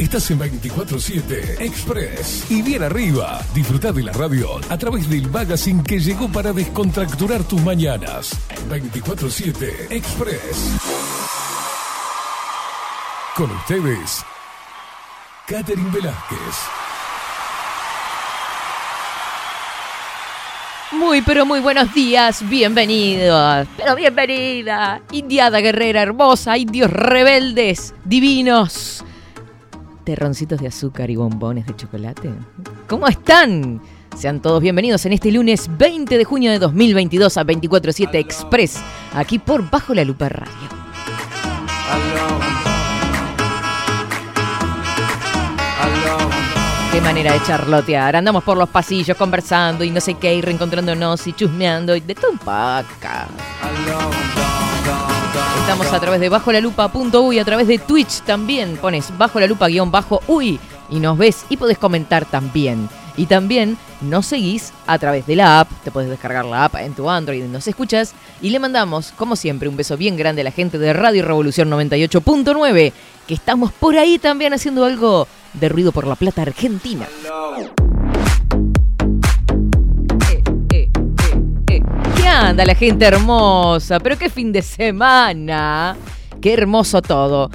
Estás en 24-7 Express. Y bien arriba, disfruta de la radio a través del magazine que llegó para descontracturar tus mañanas. 24-7 Express. Con ustedes, Catherine Velázquez. Muy, pero muy buenos días, bienvenidos, pero bienvenida, Indiada Guerrera Hermosa, indios rebeldes, divinos, terroncitos de azúcar y bombones de chocolate. ¿Cómo están? Sean todos bienvenidos en este lunes 20 de junio de 2022 a 247 Express, aquí por Bajo la Lupa Radio. Qué manera de charlotear. Andamos por los pasillos conversando y no sé qué, y reencontrándonos y chusmeando y de todo un paca. Estamos a través de bajo la lupa y a través de Twitch también. Pones bajo la lupa guion bajo uy y nos ves y podés comentar también. Y también nos seguís a través de la app, te puedes descargar la app en tu Android y nos escuchas. Y le mandamos, como siempre, un beso bien grande a la gente de Radio Revolución 98.9, que estamos por ahí también haciendo algo de ruido por la plata argentina. Anda la gente hermosa? Pero qué fin de semana. Qué hermoso todo.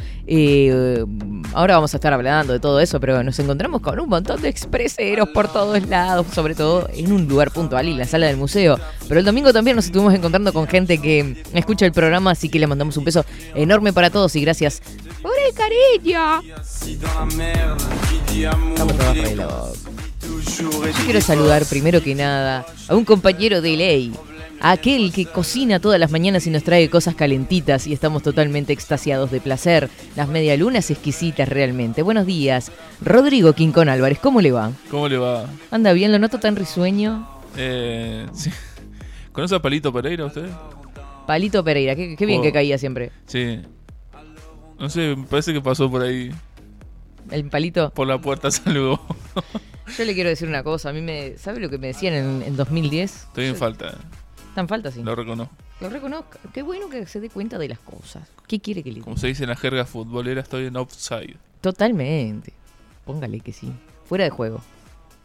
ahora vamos a estar hablando de todo eso, pero nos encontramos con un montón de expreseros por todos lados, sobre todo en un lugar puntual y la sala del museo. Pero el domingo también nos estuvimos encontrando con gente que escucha el programa, así que le mandamos un beso enorme para todos y gracias por el cariño. Yo quiero saludar primero que nada a un compañero de ley aquel que cocina todas las mañanas y nos trae cosas calentitas y estamos totalmente extasiados de placer. Las medialunas exquisitas realmente. Buenos días. Rodrigo Quincón Álvarez, ¿cómo le va? ¿Cómo le va? ¿Anda bien? ¿Lo noto tan risueño? Eh, sí. ¿Conoce a Palito Pereira usted? Palito Pereira, qué, bien que caía siempre. Sí. No sé, me parece que pasó por ahí. ¿El palito? Por la puerta saludó. Yo le quiero decir una cosa, a mí me... ¿Sabe lo que me decían en, en 2010? Estoy en falta. En falta, sí. Lo reconozco. Lo reconozco. Qué bueno que se dé cuenta de las cosas. ¿Qué quiere que le diga? Como se dice en la jerga futbolera, estoy en offside. Totalmente. Póngale que sí. Fuera de juego.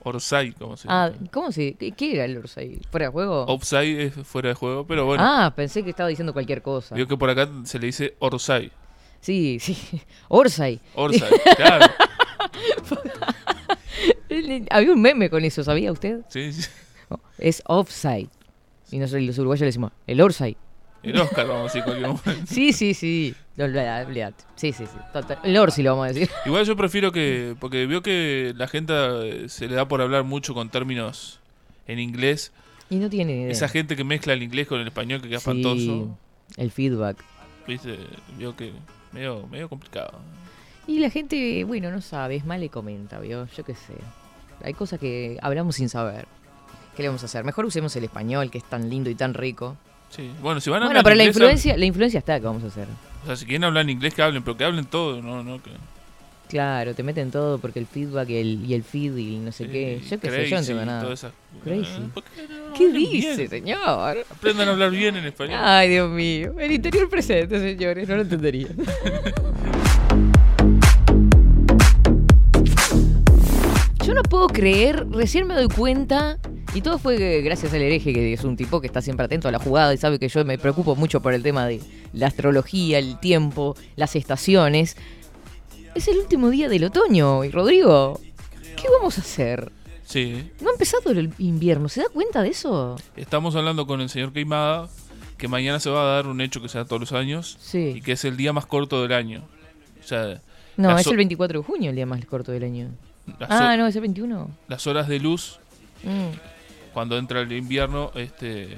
Orsay, ¿cómo se Ah, ¿cómo se ¿Qué era el Orsay? ¿Fuera de juego? Offside es fuera de juego, pero bueno. Ah, pensé que estaba diciendo cualquier cosa. Vio que por acá se le dice Orsay. Sí, sí. Orsay. Orsay, claro. Había un meme con eso, ¿sabía usted? Sí, sí. Es offside. Y nosotros los uruguayos le decimos, el Orsay. El Oscar, vamos a decir cualquier momento. Sí, sí, sí. Sí, sí, sí. El Orsi lo vamos a decir. Igual yo prefiero que. Porque veo que la gente eh, se le da por hablar mucho con términos en inglés. Y no tiene idea. Esa gente que mezcla el inglés con el español que queda espantoso. El feedback. Viste, veo que. Medio, medio complicado. Y la gente, bueno, no sabe, es mal le comenta, ¿vio? Yo qué sé. Hay cosas que hablamos sin saber. ¿Qué le vamos a hacer? Mejor usemos el español, que es tan lindo y tan rico. Sí, bueno, si van a Bueno, pero la influencia, la influencia está, ¿qué vamos a hacer? O sea, si quieren hablar en inglés, que hablen, pero que hablen todo, no, no, que... Claro, te meten todo porque el feedback y el, y el feed y no sé qué. Yo qué sé, yo no entiendo nada. Crazy. Qué, dice, señor? Aprendan a hablar bien en español. Ay, Dios mío. El interior presente, señores, no lo entendería. Yo no puedo creer, recién me doy cuenta, y todo fue gracias al hereje, que es un tipo que está siempre atento a la jugada y sabe que yo me preocupo mucho por el tema de la astrología, el tiempo, las estaciones. Es el último día del otoño, y Rodrigo, ¿qué vamos a hacer? Sí. No ha empezado el invierno, ¿se da cuenta de eso? Estamos hablando con el señor Queimada, que mañana se va a dar un hecho que se da todos los años, sí. y que es el día más corto del año. O sea, no, es el 24 de junio el día más corto del año ah, no, es el 21. Las horas de luz, mm. Cuando entra el invierno, este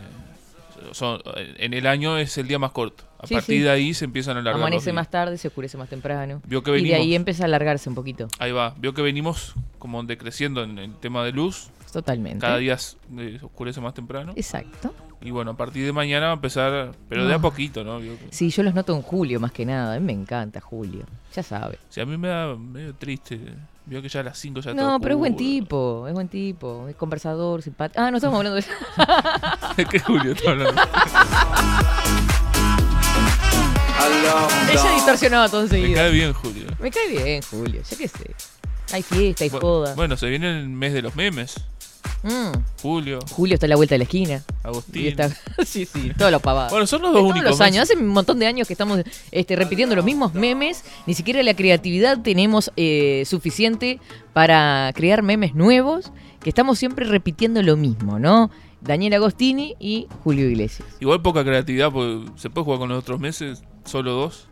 son, en el año es el día más corto. A partir de ahí se empiezan a alargar. Amanece más tarde, se oscurece más temprano. y de ahí empieza a alargarse un poquito. Ahí va. Vio que venimos como decreciendo en el tema de luz. Totalmente. Cada día se oscurece más temprano. Exacto. Y bueno, a partir de mañana va a empezar, pero de a Ah. poquito, ¿no? Yo- Sí, yo los noto en julio más que nada. A mí me encanta julio. Ya sabe. Sí, a mí me da medio triste. Veo que ya a las 5 ya No, pero es buen tipo, es buen tipo, es conversador, simpático. Ah, no estamos hablando de ¿De qué Julio está hablando? Ella distorsionaba todo Me enseguida. cae bien Julio. Me cae bien, Julio, ya que sé. Hay fiesta, hay Bu- joda. Bueno, se viene el mes de los memes. Mm, Julio, Julio está a la vuelta de la esquina. Agustín. Y está... sí, sí, todos los pavados. Bueno, son los dos todos únicos. los años, hace un montón de años que estamos este, repitiendo los mismos memes, ni siquiera la creatividad tenemos eh, suficiente para crear memes nuevos, que estamos siempre repitiendo lo mismo, ¿no? Daniel Agostini y Julio Iglesias. Igual poca creatividad, porque se puede jugar con los otros meses, solo dos.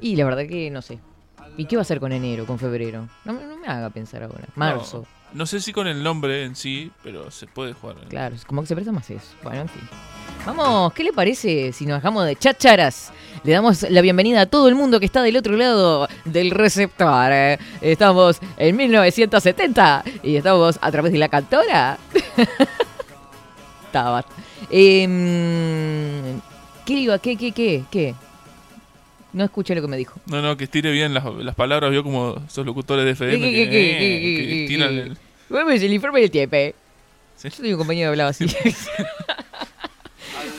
Y la verdad que no sé. ¿Y qué va a hacer con enero, con febrero? No, me- no me haga pensar ahora. Marzo. No, no sé si con el nombre en sí, pero se puede jugar. Claro, es como que se presta más eso. Bueno, en fin. Vamos, ¿qué le parece si nos dejamos de chacharas? Le damos la bienvenida a todo el mundo que está del otro lado del receptor. ¿eh? Estamos en 1970 y estamos a través de la cantora. Estaba. Em, ¿Qué iba? ¿Qué, qué, qué, qué? No escuché lo que me dijo. No, no, que estire bien las, las palabras, vio como esos locutores de FM ¿Qué, que, eh, que tiran el- Bueno, es el informe del tiempo. Sí. Yo tenía un compañero que hablaba así.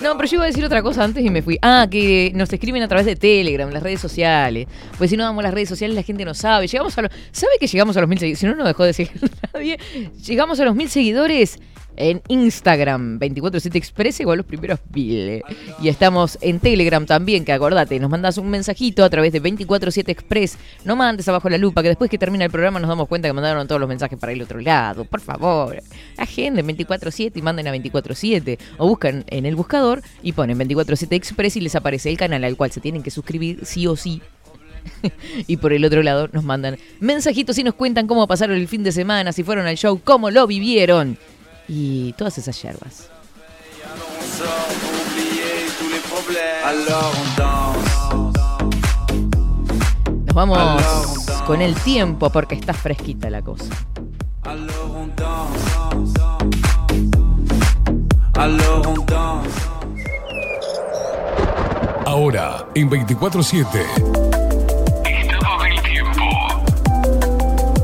No, pero yo iba a decir otra cosa antes y me fui. Ah, que nos escriben a través de Telegram, las redes sociales. Pues si no damos las redes sociales, la gente no sabe. Llegamos a los. ¿Sabe que llegamos a los mil seguidores? Si no, no dejó de seguir nadie. Llegamos a los mil seguidores en Instagram, 247 Express, igual los primeros mil. Y estamos en Telegram también, que acordate, nos mandas un mensajito a través de 247 Express. No mandes abajo la lupa, que después que termina el programa nos damos cuenta que mandaron todos los mensajes para el otro lado. Por favor, agenden 247 y manden a 247. O buscan en el buscador y ponen 247 Express y les aparece el canal al cual se tienen que suscribir sí o sí. y por el otro lado nos mandan mensajitos y nos cuentan cómo pasaron el fin de semana, si fueron al show, cómo lo vivieron. Y todas esas yerbas. Nos vamos con el tiempo porque está fresquita la cosa. Ahora, en 24-7.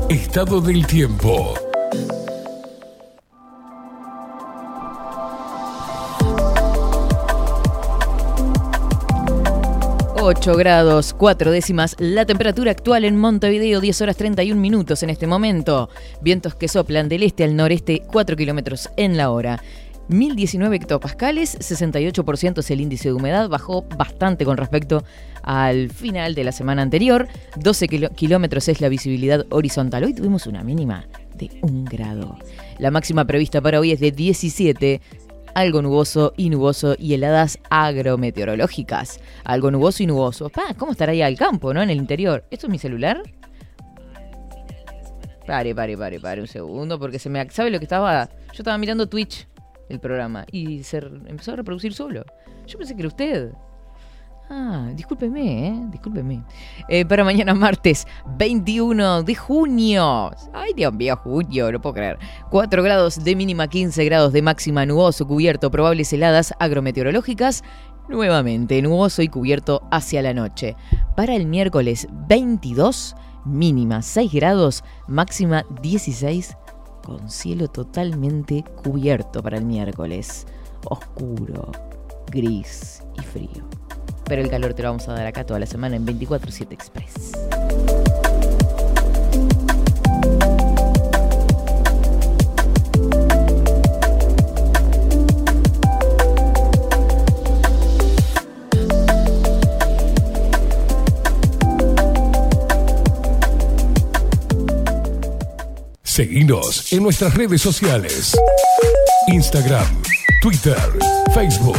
Estado del tiempo. Estado del tiempo. Ocho grados 4 décimas la temperatura actual en Montevideo, 10 horas 31 minutos en este momento. Vientos que soplan del este al noreste 4 kilómetros en la hora. 1019 hectopascales, 68% es el índice de humedad, bajó bastante con respecto al final de la semana anterior. 12 kilo- kilómetros es la visibilidad horizontal. Hoy tuvimos una mínima de 1 grado. La máxima prevista para hoy es de 17, algo nuboso y nuboso y heladas agrometeorológicas. Algo nuboso y nuboso. Pa, ¿Cómo estará ahí al campo, no? En el interior. ¿Esto es mi celular? Pare, pare, pare, pare un segundo, porque se me... ¿Sabe lo que estaba? Yo estaba mirando Twitch, el programa, y se empezó a reproducir solo. Yo pensé que era usted. Ah, discúlpeme, ¿eh? Discúlpeme. Eh, para mañana martes 21 de junio. Ay, Dios mío, junio, no puedo creer. 4 grados de mínima, 15 grados de máxima, nuboso, cubierto, probables heladas agrometeorológicas. Nuevamente, nuboso y cubierto hacia la noche. Para el miércoles 22, mínima 6 grados, máxima 16, con cielo totalmente cubierto para el miércoles. Oscuro, gris y frío. Pero el calor te lo vamos a dar acá toda la semana en 24-7 Express. Seguinos en nuestras redes sociales. Instagram, Twitter, Facebook,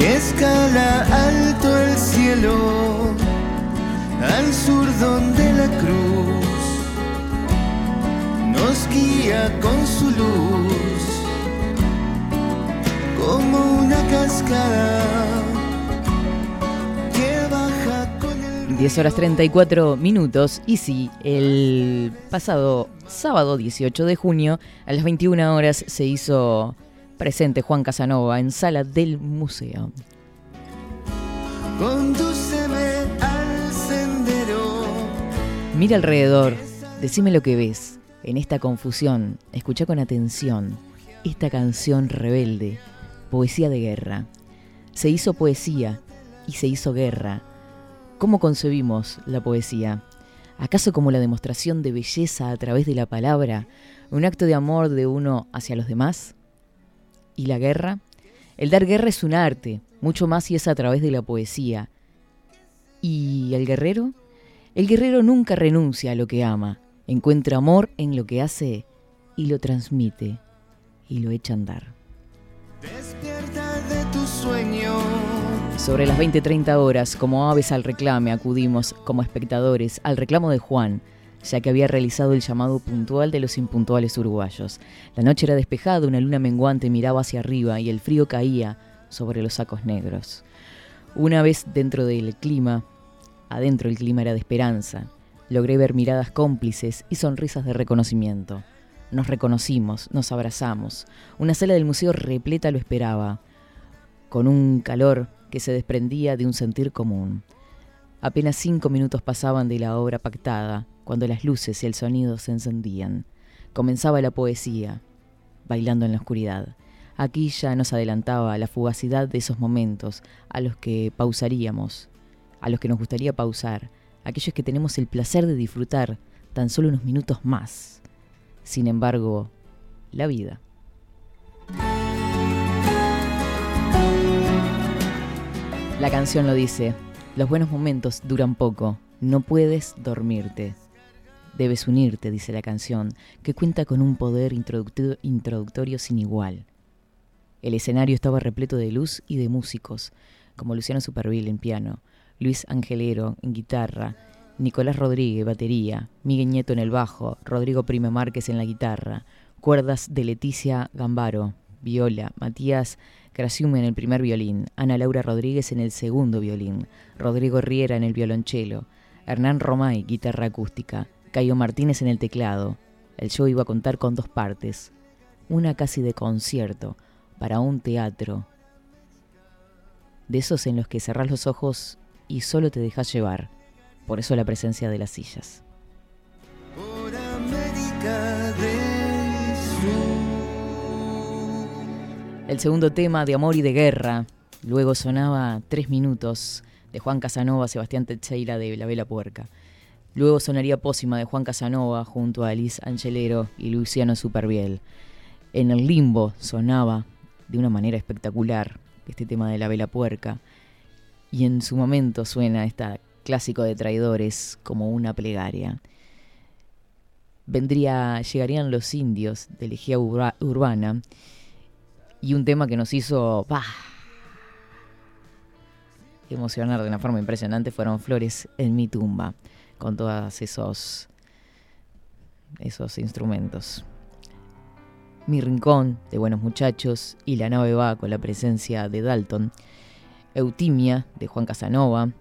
que escala alto el cielo, al sur donde la cruz nos guía con su luz, como una cascada 10 horas 34 minutos. Y sí, el pasado sábado 18 de junio, a las 21 horas, se hizo presente Juan Casanova en sala del museo. al sendero. Mira alrededor, decime lo que ves. En esta confusión, escucha con atención esta canción rebelde, poesía de guerra. Se hizo poesía y se hizo guerra ¿Cómo concebimos la poesía? ¿Acaso como la demostración de belleza a través de la palabra, un acto de amor de uno hacia los demás? ¿Y la guerra? El dar guerra es un arte, mucho más si es a través de la poesía. ¿Y el guerrero? El guerrero nunca renuncia a lo que ama, encuentra amor en lo que hace y lo transmite y lo echa a andar. Despierta de tu sueño sobre las 20-30 horas, como aves al reclame, acudimos como espectadores al reclamo de Juan, ya que había realizado el llamado puntual de los impuntuales uruguayos. La noche era despejada, una luna menguante miraba hacia arriba y el frío caía sobre los sacos negros. Una vez dentro del clima, adentro el clima era de esperanza, logré ver miradas cómplices y sonrisas de reconocimiento. Nos reconocimos, nos abrazamos. Una sala del museo repleta lo esperaba, con un calor que se desprendía de un sentir común. Apenas cinco minutos pasaban de la obra pactada, cuando las luces y el sonido se encendían. Comenzaba la poesía, bailando en la oscuridad. Aquí ya nos adelantaba la fugacidad de esos momentos a los que pausaríamos, a los que nos gustaría pausar, aquellos que tenemos el placer de disfrutar tan solo unos minutos más. Sin embargo, la vida. La canción lo dice, los buenos momentos duran poco, no puedes dormirte. Debes unirte, dice la canción, que cuenta con un poder introductorio sin igual. El escenario estaba repleto de luz y de músicos, como Luciano Superville en piano, Luis Angelero en guitarra, Nicolás Rodríguez batería, Miguel Nieto en el bajo, Rodrigo Prime Márquez en la guitarra, cuerdas de Leticia Gambaro, viola, Matías Crasiume en el primer violín, Ana Laura Rodríguez en el segundo violín, Rodrigo Riera en el violonchelo, Hernán Romay, guitarra acústica, Cayo Martínez en el teclado. El show iba a contar con dos partes, una casi de concierto, para un teatro. De esos en los que cerrás los ojos y solo te dejas llevar, por eso la presencia de las sillas. El segundo tema de Amor y de Guerra. Luego sonaba Tres Minutos de Juan Casanova, Sebastián Teixeira de La Vela Puerca. Luego sonaría Pósima de Juan Casanova junto a Liz Angelero y Luciano Superbiel. En el limbo sonaba de una manera espectacular este tema de La Vela Puerca. Y en su momento suena este clásico de traidores como una plegaria. Vendría, llegarían los indios de Legía Urbana y un tema que nos hizo emocionar de una forma impresionante fueron Flores en mi tumba, con todos esos, esos instrumentos. Mi rincón de buenos muchachos y la nave va con la presencia de Dalton, Eutimia de Juan Casanova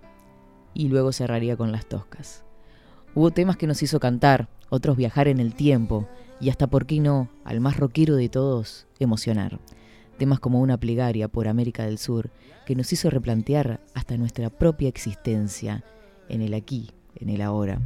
y luego cerraría con Las Toscas. Hubo temas que nos hizo cantar, otros viajar en el tiempo y hasta, por qué no, al más rockero de todos, emocionar temas como una plegaria por América del Sur que nos hizo replantear hasta nuestra propia existencia en el aquí, en el ahora.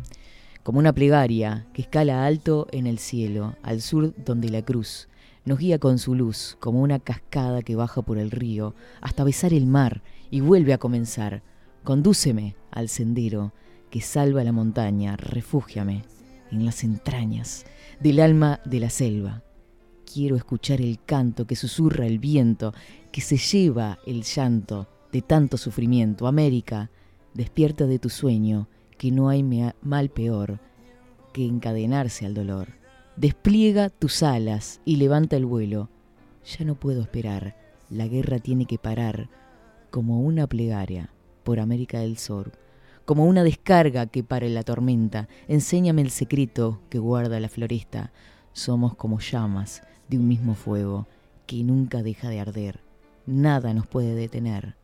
Como una plegaria que escala alto en el cielo, al sur donde la cruz nos guía con su luz, como una cascada que baja por el río hasta besar el mar y vuelve a comenzar. Condúceme al sendero que salva la montaña, refúgiame en las entrañas del alma de la selva quiero escuchar el canto que susurra el viento, que se lleva el llanto de tanto sufrimiento. América, despierta de tu sueño, que no hay mal peor que encadenarse al dolor. Despliega tus alas y levanta el vuelo. Ya no puedo esperar, la guerra tiene que parar. como una plegaria por América del Sur, como una descarga que para la tormenta. Enséñame el secreto que guarda la floresta. Somos como llamas de un mismo fuego que nunca deja de arder. Nada nos puede detener,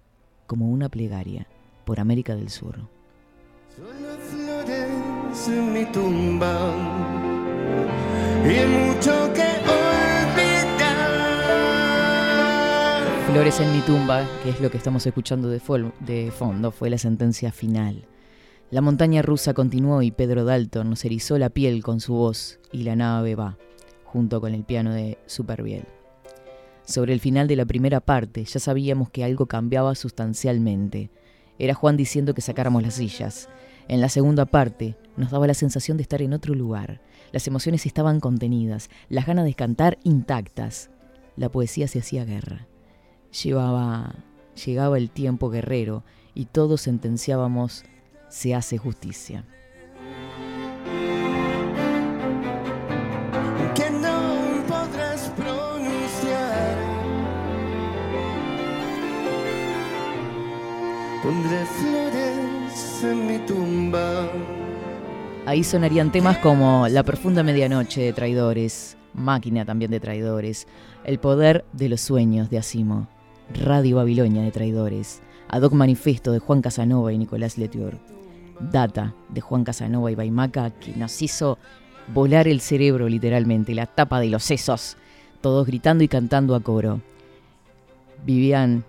como una plegaria por América del Sur. Solo flores en mi tumba y mucho que olvidar. Flores en mi tumba, que es lo que estamos escuchando de, de fondo, fue la sentencia final. La montaña rusa continuó y Pedro Dalton nos erizó la piel con su voz y la nave va, junto con el piano de Superbiel. Sobre el final de la primera parte ya sabíamos que algo cambiaba sustancialmente. Era Juan diciendo que sacáramos las sillas. En la segunda parte nos daba la sensación de estar en otro lugar. Las emociones estaban contenidas, las ganas de cantar intactas. La poesía se hacía guerra. Llevaba, llegaba el tiempo guerrero y todos sentenciábamos se hace justicia. que no podrás pronunciar. En mi tumba. Ahí sonarían temas como La profunda medianoche de traidores, Máquina también de traidores, El poder de los sueños de Asimo, Radio Babilonia de traidores, Ad hoc Manifesto de Juan Casanova y Nicolás Letior, Data de Juan Casanova y Baimaca que nos hizo volar el cerebro literalmente, la tapa de los sesos, todos gritando y cantando a coro. Vivian,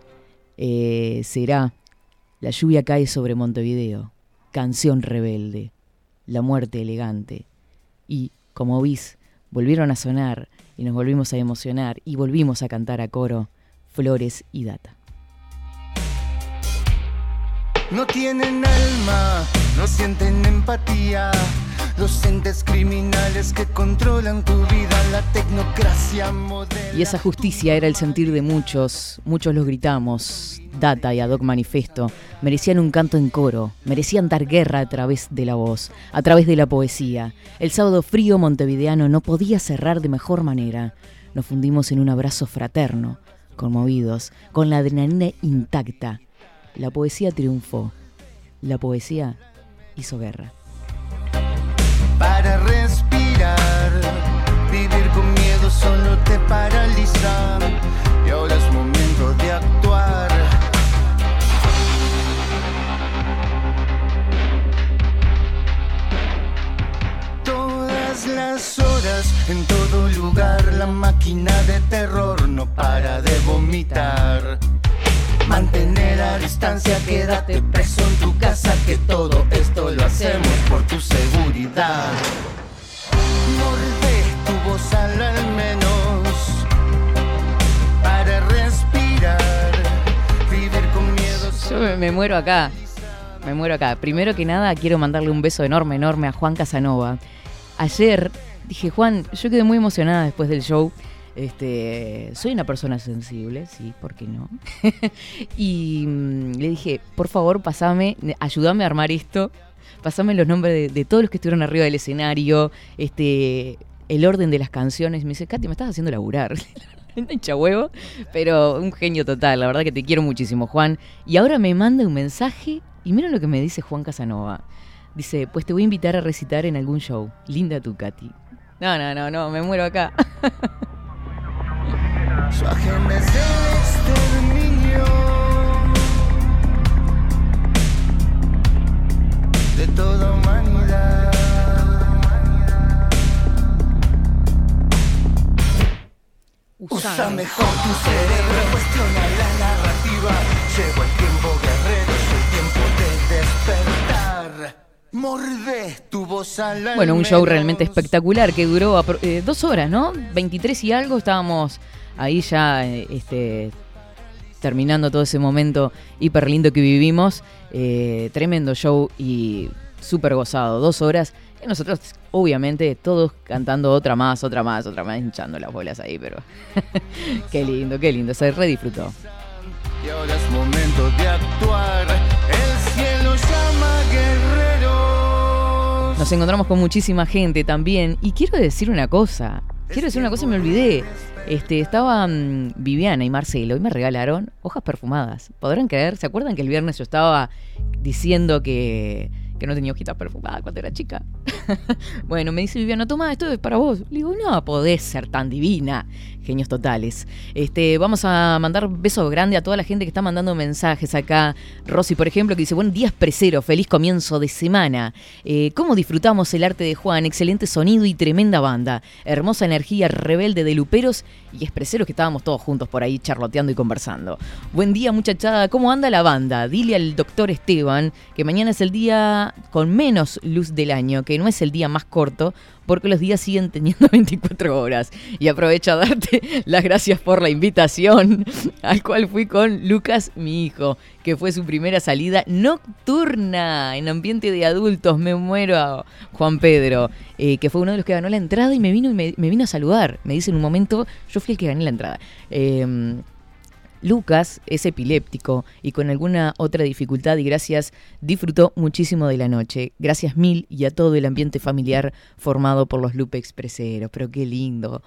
eh, será La lluvia cae sobre Montevideo, Canción rebelde, La muerte elegante. Y, como vis, volvieron a sonar y nos volvimos a emocionar y volvimos a cantar a coro Flores y Data. No tienen alma, no sienten empatía. Los entes criminales que controlan tu vida, la tecnocracia moderna. Y esa justicia era el sentir de muchos, muchos los gritamos, Data y Ad hoc Manifesto, merecían un canto en coro, merecían dar guerra a través de la voz, a través de la poesía. El sábado frío montevideano no podía cerrar de mejor manera. Nos fundimos en un abrazo fraterno, conmovidos, con la adrenalina intacta. La poesía triunfó. La poesía hizo guerra. Para respirar, vivir con miedo solo te paraliza. Y ahora es momento de. Horas, en todo lugar, la máquina de terror no para de vomitar. Mantener a distancia, quédate preso en tu casa, que todo esto lo hacemos por tu seguridad. Morde tu voz al al menos para respirar, vivir con miedo. Yo me muero acá. Me muero acá. Primero que nada, quiero mandarle un beso enorme, enorme a Juan Casanova. Ayer dije, Juan, yo quedé muy emocionada después del show. Este, soy una persona sensible, sí, ¿por qué no? y mm, le dije, por favor, pasame, ayúdame a armar esto. Pasame los nombres de, todos los que estuvieron arriba del escenario, este, el orden de las canciones. Me dice, Katy, me estás haciendo laburar. Hincha huevo, pero un genio total. La verdad que te quiero muchísimo, Juan. Y ahora me manda un mensaje y mira lo que me dice Juan Casanova. Dice, pues te voy a invitar a recitar en algún show. Linda tú, Katy. No, no, no, no, me muero acá. De toda humanidad. Usa mejor tu cerebro, cuestiona la narrativa. Llegó el tiempo Bueno, un show realmente espectacular que duró eh, dos horas, ¿no? 23 y algo, estábamos ahí ya eh, este, terminando todo ese momento hiper lindo que vivimos. Eh, tremendo show y súper gozado, dos horas. Y nosotros, obviamente, todos cantando otra más, otra más, otra más, hinchando las bolas ahí, pero qué lindo, qué lindo, se re disfrutó. Y ahora es momento de actuar. Nos encontramos con muchísima gente también. Y quiero decir una cosa. quiero decir una cosa y me olvidé. Este, estaban Viviana y Marcelo y me regalaron hojas perfumadas. ¿Podrán creer? ¿Se acuerdan que el viernes yo estaba diciendo que que no tenía hojitas perfumadas cuando era chica. bueno, me dice Viviana, toma, esto es para vos. Le digo, no podés ser tan divina. Genios totales. Este, vamos a mandar un beso grande a toda la gente que está mandando mensajes acá. Rosy, por ejemplo, que dice, buen día expresero, feliz comienzo de semana. Eh, ¿Cómo disfrutamos el arte de Juan? Excelente sonido y tremenda banda. Hermosa energía rebelde de luperos y expreseros que estábamos todos juntos por ahí charloteando y conversando. Buen día muchachada, ¿cómo anda la banda? Dile al doctor Esteban que mañana es el día con menos luz del año, que no es el día más corto, porque los días siguen teniendo 24 horas. Y aprovecho a darte las gracias por la invitación, al cual fui con Lucas, mi hijo, que fue su primera salida nocturna en ambiente de adultos. Me muero, Juan Pedro, eh, que fue uno de los que ganó la entrada y me vino, me, me vino a saludar. Me dice en un momento, yo fui el que gané la entrada. Eh, Lucas es epiléptico y con alguna otra dificultad y gracias disfrutó muchísimo de la noche. Gracias mil y a todo el ambiente familiar formado por los Lupe Expreseros. Pero qué lindo.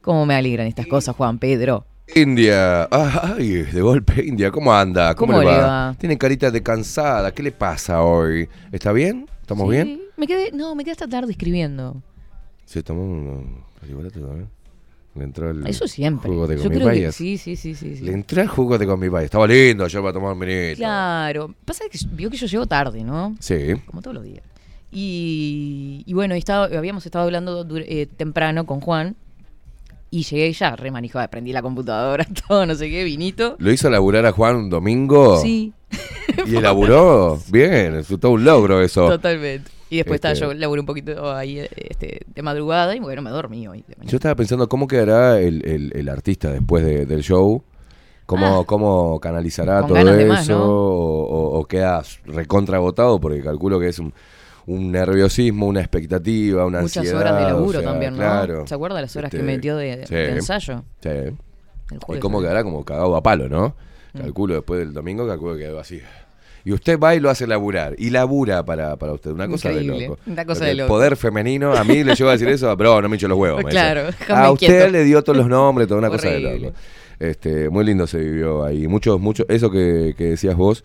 ¿Cómo me alegran estas cosas, Juan Pedro? India, ay, de golpe India, ¿cómo anda? ¿Cómo, le, va? Tiene carita de cansada, ¿qué le pasa hoy? ¿Está bien? ¿Estamos bien? Me quedé, no, me quedé hasta tarde escribiendo. Sí, estamos le entró el Eso siempre. jugo de sí, sí, sí, sí. sí. Le entró el jugo de Gomi Bayas. Estaba lindo yo para tomar un vinito. Claro. Pasa que vio que yo llego tarde, ¿no? Sí. Como todos los días. Y, y bueno, y estaba- habíamos estado hablando eh, temprano con Juan. Y llegué ya, re manijada, prendí la computadora, todo, no sé qué, vinito. ¿Lo hizo laburar a Juan un domingo? Sí, ¿Y elaboró? Bien, es todo un logro eso. totalmente. Y después Este- estaba yo laburé un poquito ahí este, de madrugada y bueno, me dormí hoy. de. Yo estaba pensando cómo quedará el, el- el artista después de- del show. ¿Cómo, Ah. cómo canalizará todo eso? más, ¿no? o, queda recontragotado? Porque calculo que es un, un nerviosismo, una expectativa, una Muchas ansiedad. horas de o laburo sea, también, ¿no? Claro. ¿Se acuerda las horas que Este, metió de, sí. de ensayo? Sí. El ¿Y cómo quedará? Como cagado a palo, ¿no? Mm. Calculo después del domingo, calculo que quedó así. Y usted va y lo hace laburar. Y labura para, para usted. Una cosa Increíble, de loco. una cosa Porque de el loco. poder femenino, a mí le llevo a decir eso, bro, no me hincho los huevos. me Claro, dice. A usted quieto. le dio todos los nombres, toda una cosa de loco. Este, muy lindo se vivió ahí. Muchos, muchos, eso que, que decías vos,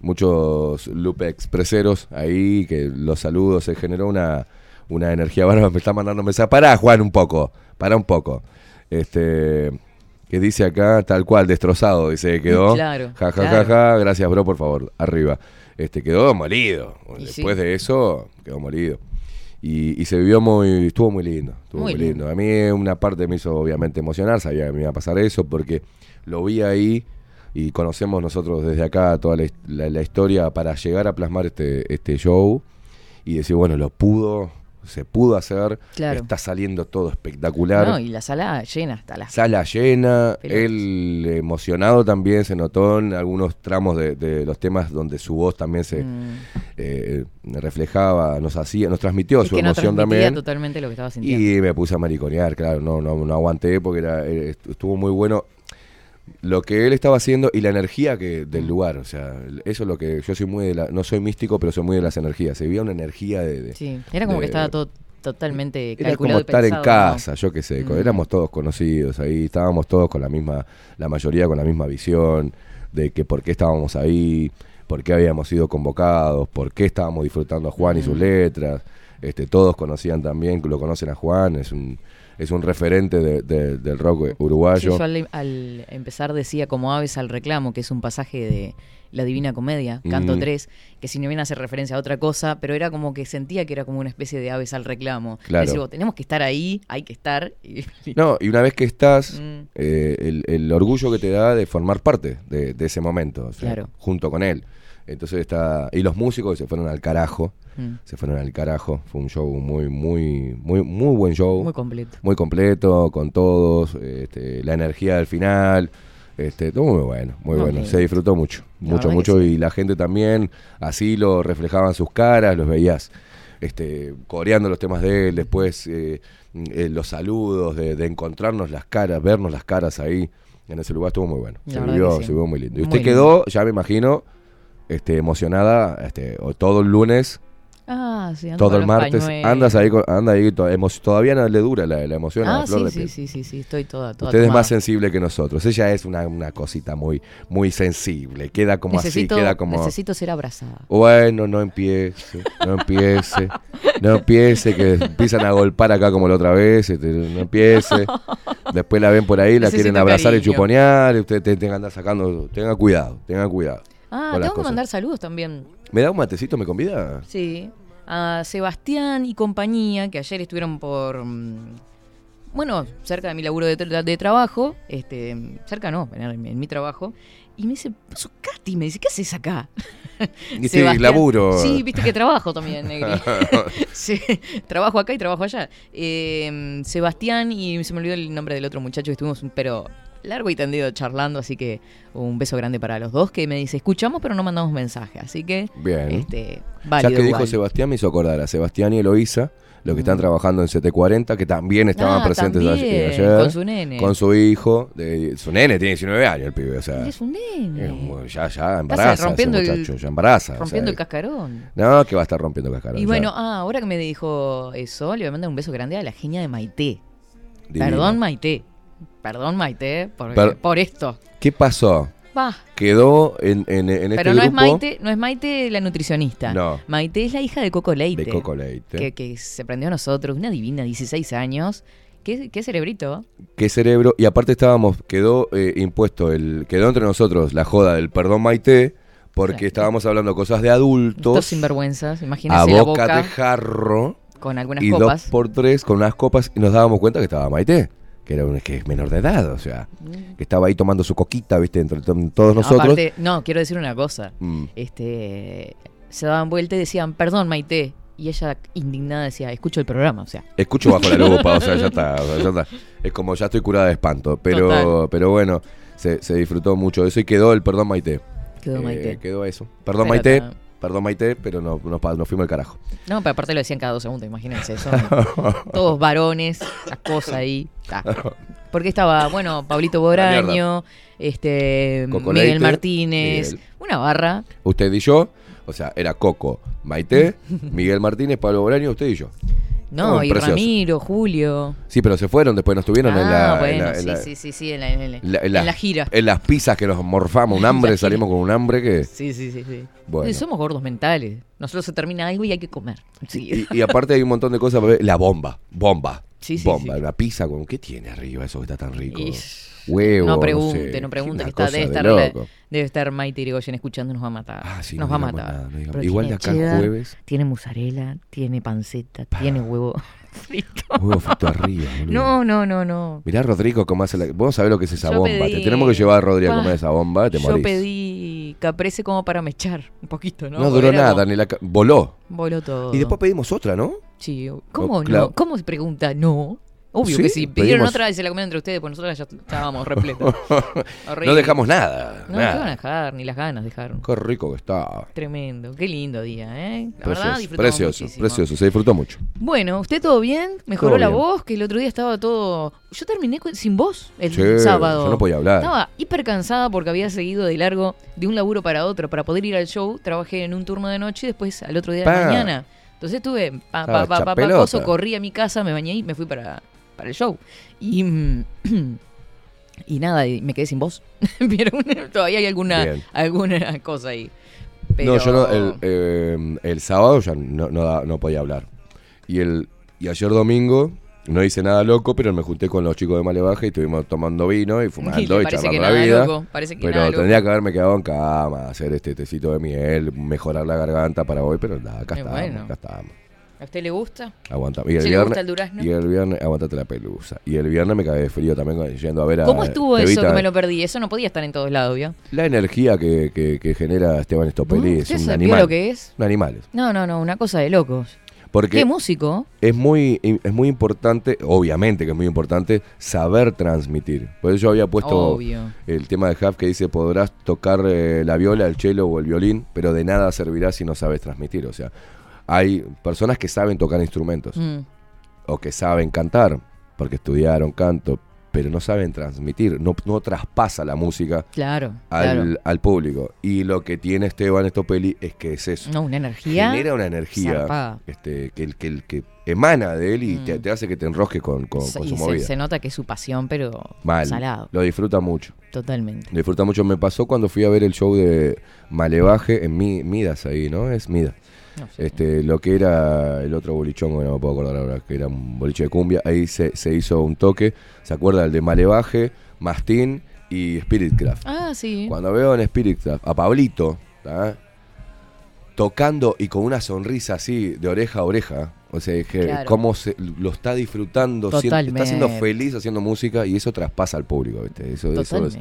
muchos Lupe expreseros ahí, que los saludos, se generó una, una energía bárbara. Me está mandando mensajes. Pará, Juan, un poco. Pará un poco. Este, que dice acá, tal cual, destrozado, dice, quedó. Claro, Ja, ja, claro. ja, ja. Gracias, bro, por favor. Arriba. Este, quedó molido. Y Después sí. de eso, quedó molido. Y, y se vivió muy, estuvo muy lindo, estuvo Muy muy, lindo. A mí una parte me hizo obviamente emocionar, sabía que me iba a pasar eso, porque lo vi ahí y conocemos nosotros desde acá toda la- la historia para llegar a plasmar este, este show y decir, bueno, lo pudo, se pudo hacer, Claro. está saliendo todo espectacular. No, y la sala llena hasta las... Sala llena, Pero- él emocionado también se notó en algunos tramos de, de los temas donde su voz también se Mm. eh, reflejaba, nos hacía, nos transmitió Es su que emoción también. totalmente lo que estaba sintiendo. Y me puse a mariconear, claro, no, no, no aguanté porque era, eh, estuvo muy bueno lo que él estaba haciendo y la energía que del Mm. lugar, o sea, eso es lo que yo soy muy de la, no soy místico, pero soy muy de las energías. Se vivía una energía de, de- Sí, era como de- que estaba todo totalmente era como calculado y estar en casa, yo qué sé, Mm. éramos todos conocidos ahí, estábamos todos con la misma, la mayoría con la misma visión de que por qué estábamos ahí, por qué habíamos sido convocados, por qué estábamos disfrutando a Juan y sus Mm. letras, este, todos conocían también, lo conocen a Juan, es un, es un referente de- de- del rock Sí, uruguayo. yo al, al empezar decía como aves al reclamo, que es un pasaje de La Divina Comedia, canto Mm. 3, que si no viene a hacer referencia a otra cosa, pero era como que sentía que era como una especie de aves al reclamo. Claro. Tenemos que estar ahí, hay que estar. y- No, y una vez que estás, Mm. eh, el, el orgullo que te da de formar parte de, de ese momento, o sea, Claro. junto con él. Entonces está. Y los músicos se fueron al carajo. Mm. Se fueron al carajo. Fue un show muy, muy, muy, muy buen show. Muy completo. muy completo, con todos, este, la energía del final. Este, todo muy bueno, muy bueno. Se disfrutó mucho, La mucho, mucho. sí. Y la gente también, así lo reflejaban sus caras, los veías este, coreando los temas de él, después eh, eh, los saludos, de, de encontrarnos las caras, vernos las caras ahí en ese lugar, estuvo muy bueno. La Se vivió, sí. se vivió muy lindo. Y Muy usted lindo. quedó, ya me imagino, este, emocionada, este, o todo el lunes Ah, sí, ando Todo con el los martes pañuelos. andas ahí, con- anda ahí, to- emo- todavía no le dura la, la emoción a la Ah, flor sí, de sí, piel. sí, sí, sí, estoy toda, toda Usted es tomada. más sensible que nosotros. Ella es una, una cosita muy, muy sensible. Queda como necesito, así, queda como. necesito ser abrazada. Bueno, no empiece, no empiece, no empiece, que empiezan a golpar acá como la otra vez, este, no empiece. Después la ven por ahí, la Necesito quieren abrazar y cariño. chuponear, y usted te- tenga que andar sacando, tenga cuidado, tenga cuidado. Ah, tengo que mandar saludos también. ¿Me da un matecito, me convida? Sí. A Sebastián y compañía, que ayer estuvieron por. mm, Bueno, cerca de mi laburo de, tra- de trabajo. Este, cerca no, en, en mi trabajo. Y me dice, Katy, me dice, ¿qué haces acá? Y sí, laburo. Sí, viste que trabajo también, Negri. Sí, trabajo acá y trabajo allá. Eh, Sebastián y se me olvidó el nombre del otro muchacho que estuvimos, pero largo y tendido charlando, así que un beso grande para los dos que me dice, escuchamos pero no mandamos mensaje, así que Bien. este, Ya válido que dijo. Sebastián, me hizo acordar a Sebastián y Eloísa, los que están trabajando en CT40, que también estaban Ah, presentes también, ayer, con su nene. con su hijo. De, su nene tiene 19 años, el pibe, o sea. Eres un nene. es muy- ya, ya embaraza rompiendo el- muchacho, ya embaraza. o rompiendo sea, el cascarón. No, que va a estar rompiendo cascarón. Y ya. bueno, ah, ahora que me dijo eso, le voy a mandar un beso grande a la genia de Maite. Divino. Perdón, Maite. Perdón, Maite, por, esto. ¿Qué pasó? Va. Quedó en, en, en este Pero no es Maite, no es Maite la nutricionista. No. Maite es la hija de Coco Leite. de Coco Leite. Que, que se prendió a nosotros, una divina, 16 años. ¿Qué, qué cerebrito? Qué cerebro. Y aparte estábamos, quedó eh, impuesto, el quedó entre nosotros la joda del perdón Maite, porque Claro. estábamos hablando cosas de Dos adultos. sinvergüenzas, a imagínense la boca boca de jarro. con algunas y copas. dos por tres con unas copas y nos dábamos cuenta que estaba Maite, que era un que es menor de edad, o sea, que estaba ahí tomando su coquita, viste, entre to- todos nosotros. Aparte, no, quiero decir una cosa. Mm. Este, se daban vuelta y decían, perdón, Maite. Y ella, indignada, decía, escucho el programa, o sea. Escucho bajo la lupa, o sea, ya está, o sea, ya está. Es como ya estoy curada de espanto, pero, Total. pero bueno, se, se disfrutó mucho de eso y quedó el perdón Maite. Quedó Eh, Maite. quedó eso. Perdón Pero Maite, perdón Maite, pero no, nos, fuimos al carajo. No, pero aparte lo decían cada dos segundos, imagínense. Son todos varones, esas cosas ahí. Porque estaba, bueno, Pablito Boraño, este Miguel Martínez, Miguel. una barra. Usted y yo, o sea, era Coco, Maite, Miguel Martínez, Pablo Boraño, usted y yo. No, y. Ramiro, Julio. Sí, pero se fueron, después nos tuvieron en la... ah, en bueno, la- en sí, la- sí, sí, sí, en la, en la- la- la- la gira. En las pizzas que nos morfamos un hambre, La salimos con un hambre que... Sí, sí, sí, sí. Bueno. Somos gordos mentales. Nosotros se termina algo y hay que comer. Sí. Y, y aparte hay un montón de cosas. La bomba, bomba. Sí, sí, bomba, sí. una pizza con... ¿Qué tiene arriba eso que está tan rico? Y- Huevo, no sé, pregunte, no pregunte, una que está, debe, de estar debe estar Maite Irigoyen escuchando, nos va a matar. Ah, sí, nos no va a matar. nada, no Igual de acá el cheddar, jueves. Tiene mozzarella, tiene panceta, tiene huevo frito. Huevo frito arriba, boludo. No, no, no, no. Mirá Rodrigo cómo hace la... Vos sabés lo que es esa Yo bomba. Te tenemos que llevar a Rodrigo a comer esa bomba, te Yo morís. pedí caprese como para mechar un poquito, ¿no? No, duró Era nada, como- ni la... ca- Voló. Voló todo. Y después pedimos otra, ¿no? Sí, ¿cómo claro. no? ¿Cómo se pregunta? No. Obvio Sí, que sí. Pidieron pedimos- otra y se la comieron entre ustedes, pues nosotros ya estábamos repletos. No dejamos nada. No, ¿qué van a nada. dejar? Ni las ganas dejaron. Qué rico que está. Tremendo. Qué lindo día, ¿eh? La verdad, Precioso, precioso, muchísimo. precioso. Se disfrutó mucho. Bueno, ¿usted todo bien? ¿Mejoró Todo la bien. voz? Que el otro día estaba todo... Yo terminé sin voz el Sí, sábado. yo no podía hablar. Estaba hiper cansada porque había seguido de largo de un laburo para otro. Para poder ir al show, trabajé en un turno de noche y después al otro día de Pa. la mañana. Entonces estuve, pa, pa, pa, corrí a mi casa, me bañé y me fui para, para el show. Y, y nada, y me quedé sin voz. ¿Vieron? Todavía hay alguna, Bien. alguna cosa ahí. Pero... No, yo no, el, eh, el sábado ya no, no, no podía hablar. Y el y ayer domingo no hice nada loco, pero me junté con los chicos de Malevaje y estuvimos tomando vino y fumando y charlando la vida. loco, parece que pero loco. tendría que haberme quedado en cama, hacer este tecito de miel, mejorar la garganta para hoy, pero nada, acá Qué estamos, bueno. acá estamos. ¿A usted le gusta? Aguanta. Y el ¿Sí le viernes, gusta el durazno? Y el viernes, aguantate la pelusa. Y el viernes me cagué de frío también yendo a ver a. ¿Cómo estuvo eso que me lo perdí? Eso no podía estar en todos lados, ¿vio? La energía que, que, que genera Esteban Estopelli es ¿Usted un animal. lo que es? Un animal. No, no, no, una cosa de locos. Porque ¿Qué músico? es muy, es muy importante, obviamente que es muy importante, saber transmitir. Por eso yo había puesto Obvio. el tema de Huff que dice, podrás tocar eh, la viola, el cello o el violín, pero de nada servirá si no sabes transmitir. O sea, hay personas que saben tocar instrumentos Mm. o que saben cantar, porque estudiaron canto, pero no saben transmitir, no, no traspasa la música Claro, al, claro. al público. Y lo que tiene Esteban Estopeli es que es eso. No, una energía. Genera una energía este, que, que, que emana de él y Mm. te, te hace que te enrosques con, con, con y su se, movida. se nota que es su pasión, pero Mal. salado. Lo disfruta mucho. Totalmente. Lo disfruta mucho. Me pasó cuando fui a ver el show de Malevaje en Mi- Midas ahí, ¿no? Es Midas. No sé. Este, lo que era el otro bolichón, que no me puedo acordar ahora, que era un boliche de cumbia, ahí se, se hizo un toque, ¿se acuerda? El de Malevaje, Mastín y Spiritcraft. Ah, sí. Cuando veo en Spiritcraft a Pablito, ¿tá? Tocando y con una sonrisa así de oreja a oreja, o sea, que Claro. cómo se, lo está disfrutando, está siendo feliz haciendo música y eso traspasa al público, ¿viste? Eso, eso es-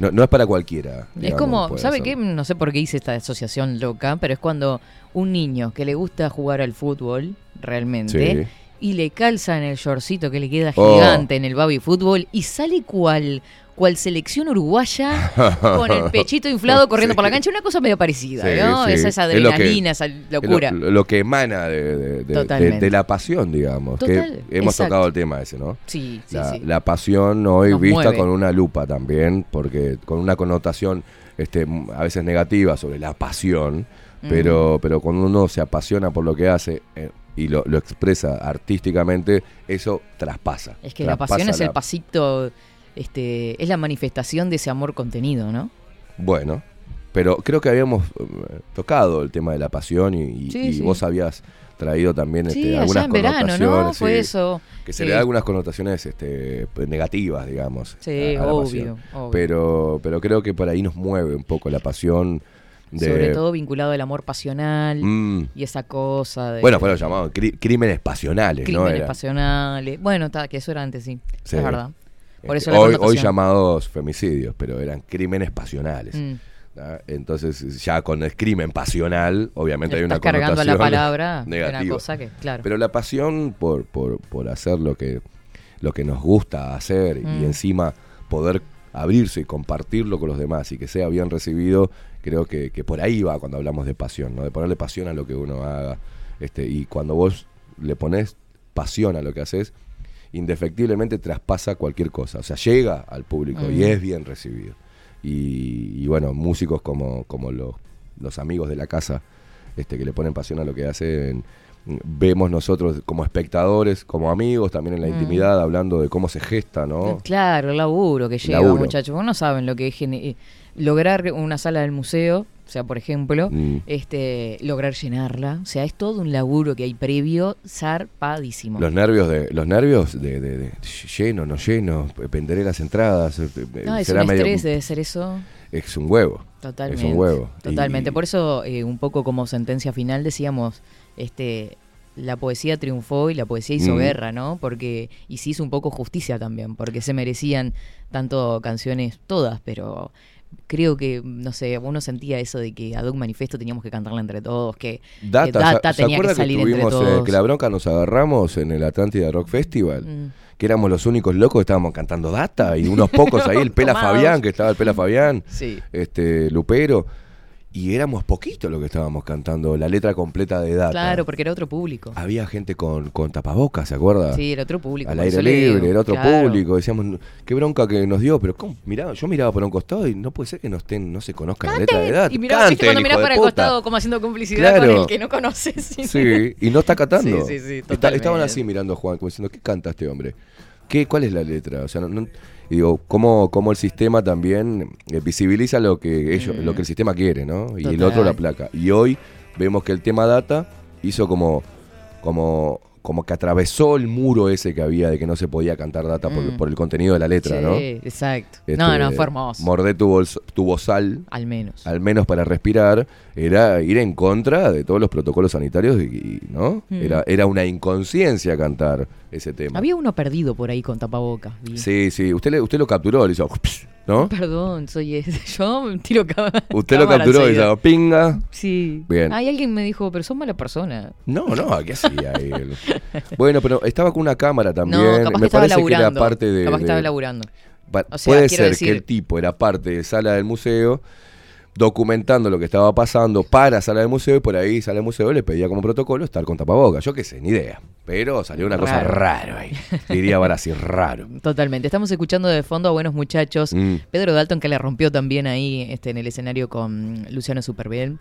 no, no es para cualquiera. Es como, ¿sabe qué? No sé por qué hice esta asociación loca, pero es cuando un niño que le gusta jugar al fútbol, realmente, Sí. y le calza en el shortcito que le queda Oh. gigante en el baby fútbol y sale cual cual selección uruguaya con el pechito inflado corriendo Sí. por la cancha, una cosa medio parecida, Sí, ¿no? sí. Esa Es lo que- adrenalina, esa Es locura. Lo, lo que emana de, de- de- Totalmente. de- de la pasión, digamos. Total, que hemos exacto. tocado el tema ese, ¿no? sí, sí, la, sí. la pasión hoy Nos vista mueve. con una lupa también, porque con una connotación este, a veces negativa sobre la pasión, Mm. pero, pero cuando uno se apasiona por lo que hace eh, y lo, lo expresa artísticamente, eso traspasa. Es que la pasión es el pasito, este, es la manifestación de ese amor contenido, ¿no? Bueno, pero creo que habíamos eh, tocado el tema de la pasión y, y- Sí, y sí. vos habías traído también este, algunas en verano, ¿no? connotaciones, Fue sí, eso. que se le da algunas connotaciones este, pues, negativas, digamos. Sí, a- a la obvio. Pero, pero creo que por ahí nos mueve un poco la pasión de... Sobre todo vinculado al amor pasional Mm, y esa cosa de bueno, fueron llamados crí- crímenes pasionales, ¿no? crímenes pasionales. Bueno, está, que eso era antes, sí. Sí. Es verdad. Por eso la hoy, hoy connotación. llamados femicidios, pero eran crímenes pasionales. Mm. Entonces, ya con el crimen pasional, obviamente hay una Estás cargando la connotación palabra de una negativa. cosa que, claro. Pero la pasión por, por, por hacer lo que, lo que nos gusta hacer y Mm. encima poder abrirse y compartirlo con los demás y que sea bien recibido, creo que, que por ahí va cuando hablamos de pasión, ¿no? De ponerle pasión a lo que uno haga. Este, y cuando vos le pones pasión a lo que haces, indefectiblemente traspasa cualquier cosa. O sea, llega al público y Mm. es bien recibido. Y, y bueno, músicos como, como los, los amigos de la casa este, que le ponen pasión a lo que hacen, vemos nosotros como espectadores, como amigos, también en la Mm. intimidad, hablando de cómo se gesta, ¿no? Claro, el laburo que lleva, Laburo. muchachos. Vos no saben lo que es lograr una sala del museo, o sea, por ejemplo, Mm. este, lograr llenarla. O sea, es todo un laburo que hay previo zarpadísimo. Los nervios de los nervios de, de- de lleno, no lleno, venderé las entradas, eh, eh, no, es será un estrés debe ser eso. es un huevo. Totalmente. Es un huevo. Totalmente. Y- Por eso, eh, un poco como sentencia final, decíamos, este, la poesía triunfó y la poesía hizo Mm. guerra, ¿no? Porque, y se hizo un poco justicia también, porque se merecían tanto canciones, todas, pero creo que, no sé, uno sentía eso de que a Doug Manifesto teníamos que cantarla entre todos, que Data, que Data ¿se- ¿se tenía que salir entre tuvimos, eh, todos. que la bronca nos agarramos en el Atlántida Rock Festival? Mm. Que éramos los únicos locos que estábamos cantando Data y unos pocos ahí, el Pela. Fabián, que estaba el Pela Fabián, Sí. este Lupero, y éramos poquitos los que estábamos cantando la letra completa de Data. Claro, porque era otro público. Había gente con, con tapabocas, ¿se acuerda? Sí, era otro público. Al aire digo, libre, era otro claro. público. Decíamos, qué bronca que nos dio, pero ¿cómo? Miraba, yo miraba por un costado y no puede ser que no estén, no se conozca la letra de edad. Y mirá, ¿viste cuando mirás para el costado como haciendo complicidad con Claro. el que no conoces. Sí, y no está cantando. Sí, sí, sí, Está- estaban así mirando a Juan, como diciendo, ¿qué canta este hombre? ¿Qué, ¿Cuál es la letra? O sea, no, digo, ¿cómo, cómo el sistema también eh, visibiliza lo que ellos, Mm. lo que el sistema quiere, ¿no? Y el otro la placa. Y hoy vemos que el tema data hizo como, como, como que atravesó el muro ese que había de que no se podía cantar data por, Mm. por el contenido de la letra, Sí, ¿no? exacto. Este, no, no, fue hermoso. Mordé tu, bols- tu bozal, Al menos. al menos para respirar, era ir en contra de todos los protocolos sanitarios, y, y, ¿no? Mm. Era, era una inconsciencia cantar ese tema. Había uno perdido por ahí con tapabocas. vi. Sí, sí, usted, le- usted lo capturó, le hizo, ¿no? Perdón, soy ese. Yo tiro cámara. Usted lo capturó y hizo, pinga. Sí. Bien. Hay alguien me dijo, pero son mala persona. No, no, ¿qué hacía él? bueno, pero estaba con una cámara también. no, capaz Me que parece que era parte de. capaz que estaba de- laburando. O sea, puede ser decir- que el tipo era parte de sala del museo, documentando lo que estaba pasando para sala de museo y por ahí sala de museo le pedía como protocolo estar con tapabocas. Yo qué sé, ni idea. Pero salió una cosa Raro. ahí. Diría Barassi, raro. Totalmente. Estamos escuchando de fondo a Buenos Muchachos. Mm. Pedro Dalton que le rompió también ahí este, en el escenario con Luciano Superbiel.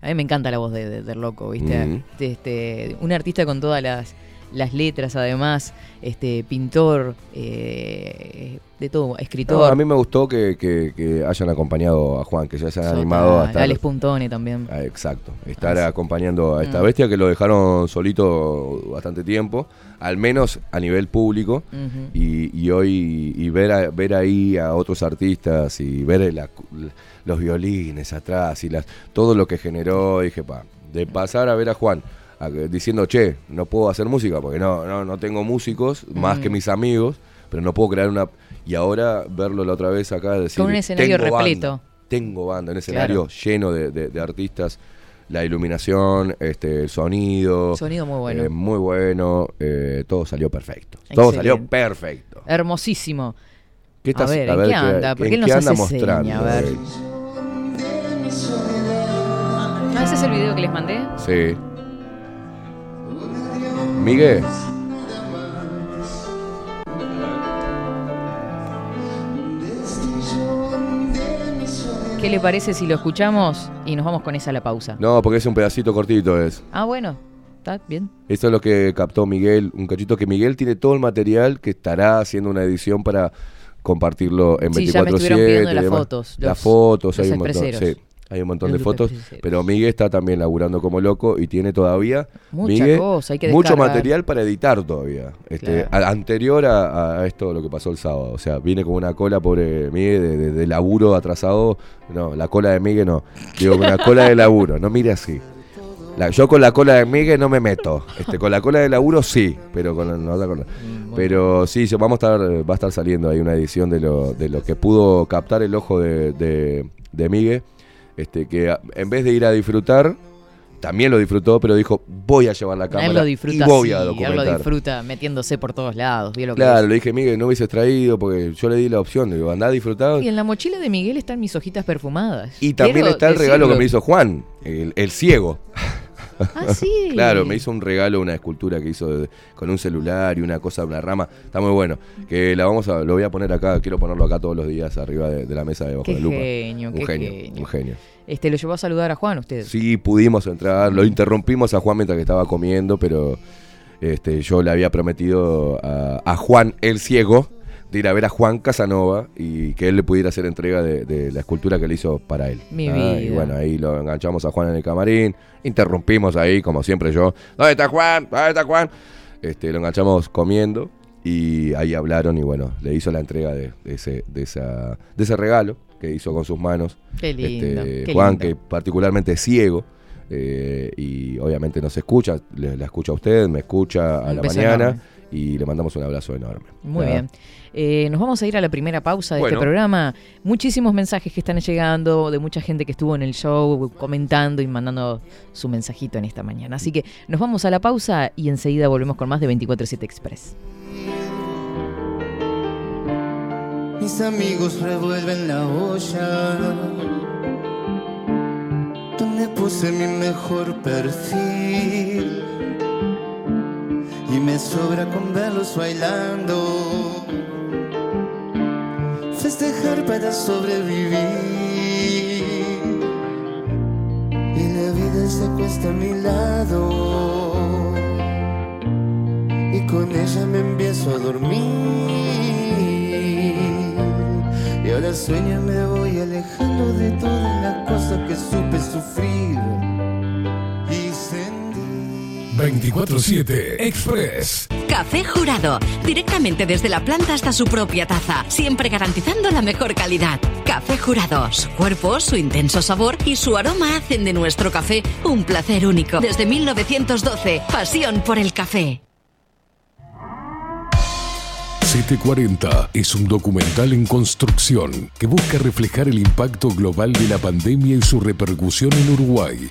A mí me encanta la voz de, de- del loco, ¿viste? Mm. Este, un artista con todas las, las letras, además, este, pintor, eh, de todo, escritor. No, a mí me gustó que, que- que hayan acompañado a Juan, que ya se han animado a estar. Alex Puntone también. Ah, exacto, estar Ah, acompañando a esta Mm. bestia que lo dejaron solito bastante tiempo, al menos a nivel público. Y, y hoy y ver, a- ver ahí a otros artistas y ver la- los violines atrás y las, todo lo que generó, dije, pa, de pasar a ver a Juan diciendo, che, no puedo hacer música porque no, no, no tengo músicos más Mm. que mis amigos, pero no puedo crear una... Y ahora verlo la otra vez acá, decir, Con un escenario "Tengo repleto". banda, tengo banda, un escenario Claro. lleno de, de- de artistas. La iluminación, este, el sonido. Sonido muy bueno. eh, muy bueno. eh, todo salió perfecto. Todo salió perfecto. Hermosísimo. ¿Qué estás- a ver, ¿en qué anda? ¿Por qué nos hace mostrando? seña? A ver. ¿Ese es el video que les mandé? Sí. Miguel. ¿Qué le parece si lo escuchamos y nos vamos con esa a la pausa? No, porque es un pedacito cortito es. Ah, bueno. ¿Está bien? Eso es lo que captó Miguel, un cachito que Miguel tiene todo el material que estará haciendo una edición para compartirlo en Sí, ya me 24/7. estuvieron pidiendo y las demás. fotos, Las fotos, los hay un montón. Sí, hay un montón de fotos, pero Miguel está también laburando como loco y tiene todavía Mucha Miguel, cosa, hay que mucho material para editar todavía. Este, Claro. a- anterior a, a esto lo que pasó el sábado, o sea, viene con una cola pobre Miguel de, de- de laburo atrasado. No, la cola de Miguel no. Digo, con una cola de laburo, no mire así. La- yo con la cola de Miguel no me meto. Este, con la cola de laburo sí, pero con la, la cola. Pero sí, vamos a estar, va a estar saliendo ahí una edición de lo, de lo que pudo captar el ojo de, de, de Miguel. Este, que en vez de ir a disfrutar, también lo disfrutó, pero dijo, voy a llevar la cámara él lo disfruta y voy a él lo documentar. disfruta metiéndose por todos lados. lo que Claro, es. le dije, Miguel, no hubieses traído, porque yo le di la opción, digo, andá a disfrutar. Y en la mochila de Miguel están mis hojitas perfumadas. Y también Quiero está el regalo que me hizo Juan, el, el ciego. Ah, sí. Claro, me hizo un regalo, una escultura que hizo de- con un celular y una cosa, una rama. Está muy bueno. Que la vamos a, lo voy a poner acá, quiero ponerlo acá todos los días arriba de, de la mesa de bajo Qué de lupa. genio, un qué genio, genio. un genio. Este, lo llevó a saludar a Juan usted. Sí, pudimos entrar, lo interrumpimos a Juan mientras que estaba comiendo, pero este, yo le había prometido a, a Juan el ciego de ir a ver a Juan Casanova y que él le pudiera hacer entrega de, de la escultura que le hizo para él. Mi Ah, Y vida. bueno, ahí lo enganchamos a Juan en el camarín, interrumpimos ahí, como siempre yo, ¿dónde está Juan? ¿Dónde está Juan? Este, lo enganchamos comiendo y ahí hablaron y bueno, le hizo la entrega de, de ese, de, esa, de ese regalo que hizo con sus manos. Qué lindo. Este, qué Juan, lindo. que particularmente es ciego eh, y obviamente nos escucha, le, la escucha a usted, me escucha a Un la mañana enorme. Y le mandamos un abrazo enorme. Muy bien. Eh, nos vamos a ir a la primera pausa de Bueno. este programa. Muchísimos mensajes que están llegando de mucha gente que estuvo en el show comentando y mandando su mensajito en esta mañana. Así que nos vamos a la pausa y enseguida volvemos con más de 24-7 Express. Mis amigos revuelven la olla donde puse mi mejor perfil y me sobra con verlos bailando festejar para sobrevivir y la vida se acuesta a mi lado y con ella me empiezo a dormir. Y ahora sueño me voy alejando de todas las cosas que supe sufrir. 24-7 Express. Café Jurado, directamente desde la planta hasta su propia taza, siempre garantizando la mejor calidad. Café Jurado, su cuerpo, su intenso sabor y su aroma hacen de nuestro café un placer único. Desde 1912, pasión por el café. 740 es un documental en construcción que busca reflejar el impacto global de la pandemia y su repercusión en Uruguay.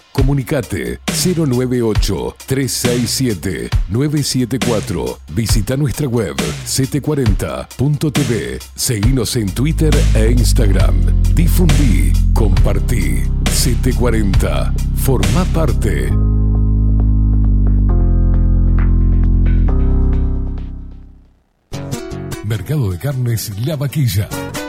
Comunicate 098-367-974. Visita nuestra web ct40.tv. Seguinos en Twitter e Instagram. Difundí, compartí. CT40. Forma parte. Mercado de Carnes La Vaquilla.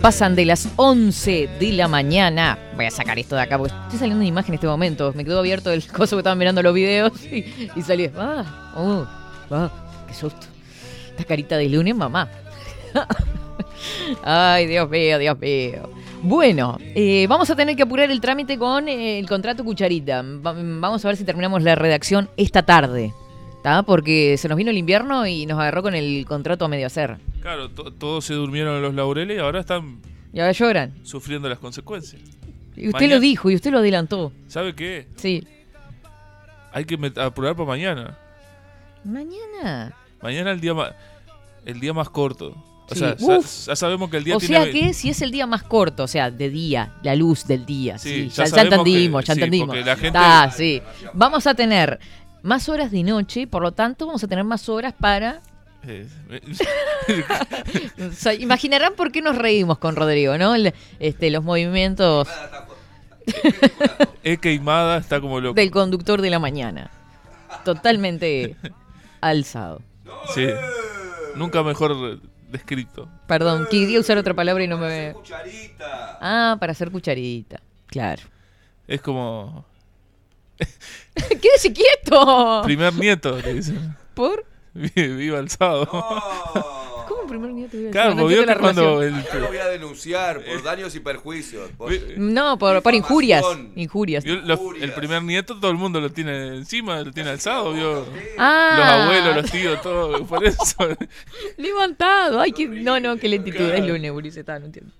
Pasan de las 11 de la mañana. Voy a sacar esto de acá porque estoy saliendo de imagen en este momento. Me quedó abierto el coso que estaban mirando los videos y, y salí. Ah, uh, ah, qué susto. Esta carita de lunes, mamá. Ay, Dios mío, Dios mío. Bueno, eh, vamos a tener que apurar el trámite con eh, el contrato Cucharita. Va- vamos a ver si terminamos la redacción esta tarde. ¿tá? Porque se nos vino el invierno y nos agarró con el contrato a medio hacer. Claro, to- todos se durmieron en los laureles y ahora están Y ahora lloran. sufriendo las consecuencias. Y usted Mañana- lo dijo y usted lo adelantó. ¿Sabe qué? Sí. Hay que apurar para mañana. Mañana. Mañana el día más el día más corto. O Sí. sea, Uf. ya sabemos que el día O tiene sea que si es el día más corto, o sea, de día, la luz del día. Sí, Sí, ya, ya ya entendimos, que- ya sí, entendimos. la gente- Ah, sí. Vamos a tener más horas de noche, por lo tanto, vamos a tener más horas para. Eh, O sea, imaginarán por qué nos reímos con Rodrigo, ¿no? El- este, los movimientos E queimada está como loco. del conductor de la mañana. Totalmente alzado. Sí. Nunca mejor descrito. Perdón, quería usar otra palabra y no me. Ah, para hacer cucharita. Claro. Es como ¡Quédese quieto! primer nieto, le dicen. ¿Por? Viva el sábado. ¿Cómo primer nieto? iba a Claro? No porque vio que cuando el, Lo voy a denunciar por daños y perjuicios. por- No, por, por injurias. Injurias. vio lo- el primer nieto todo el mundo lo tiene encima, lo tiene alzado, vio. Ah. Los abuelos, los tíos, todo, por eso. Levantado. Ay, que... No, no, qué lentitud. Es lunes, Ulises, está, no entiendo.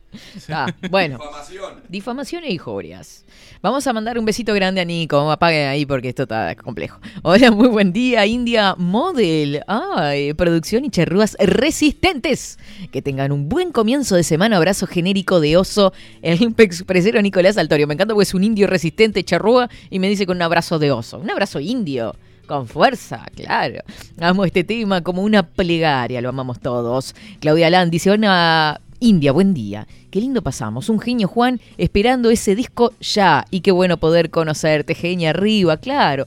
Ah, bueno. Difamación. Difamación e injurias. Vamos a mandar un besito grande a Nico. Apague ahí porque esto está complejo. Hola, muy buen día, India Model. Ay, producción y cherrúas resistentes. Que tengan un buen comienzo de semana. Abrazo genérico de oso. El expresero Nicolás Altorio. Me encanta porque es un indio resistente, charrúa, y me dice con un abrazo de oso. Un abrazo indio. Con fuerza, claro. Amo este tema como una plegaria, lo amamos todos. Claudia Lan dice, hola India, buen día. Qué lindo pasamos. Un genio Juan esperando ese disco ya. Y qué bueno poder conocerte, genia arriba, claro.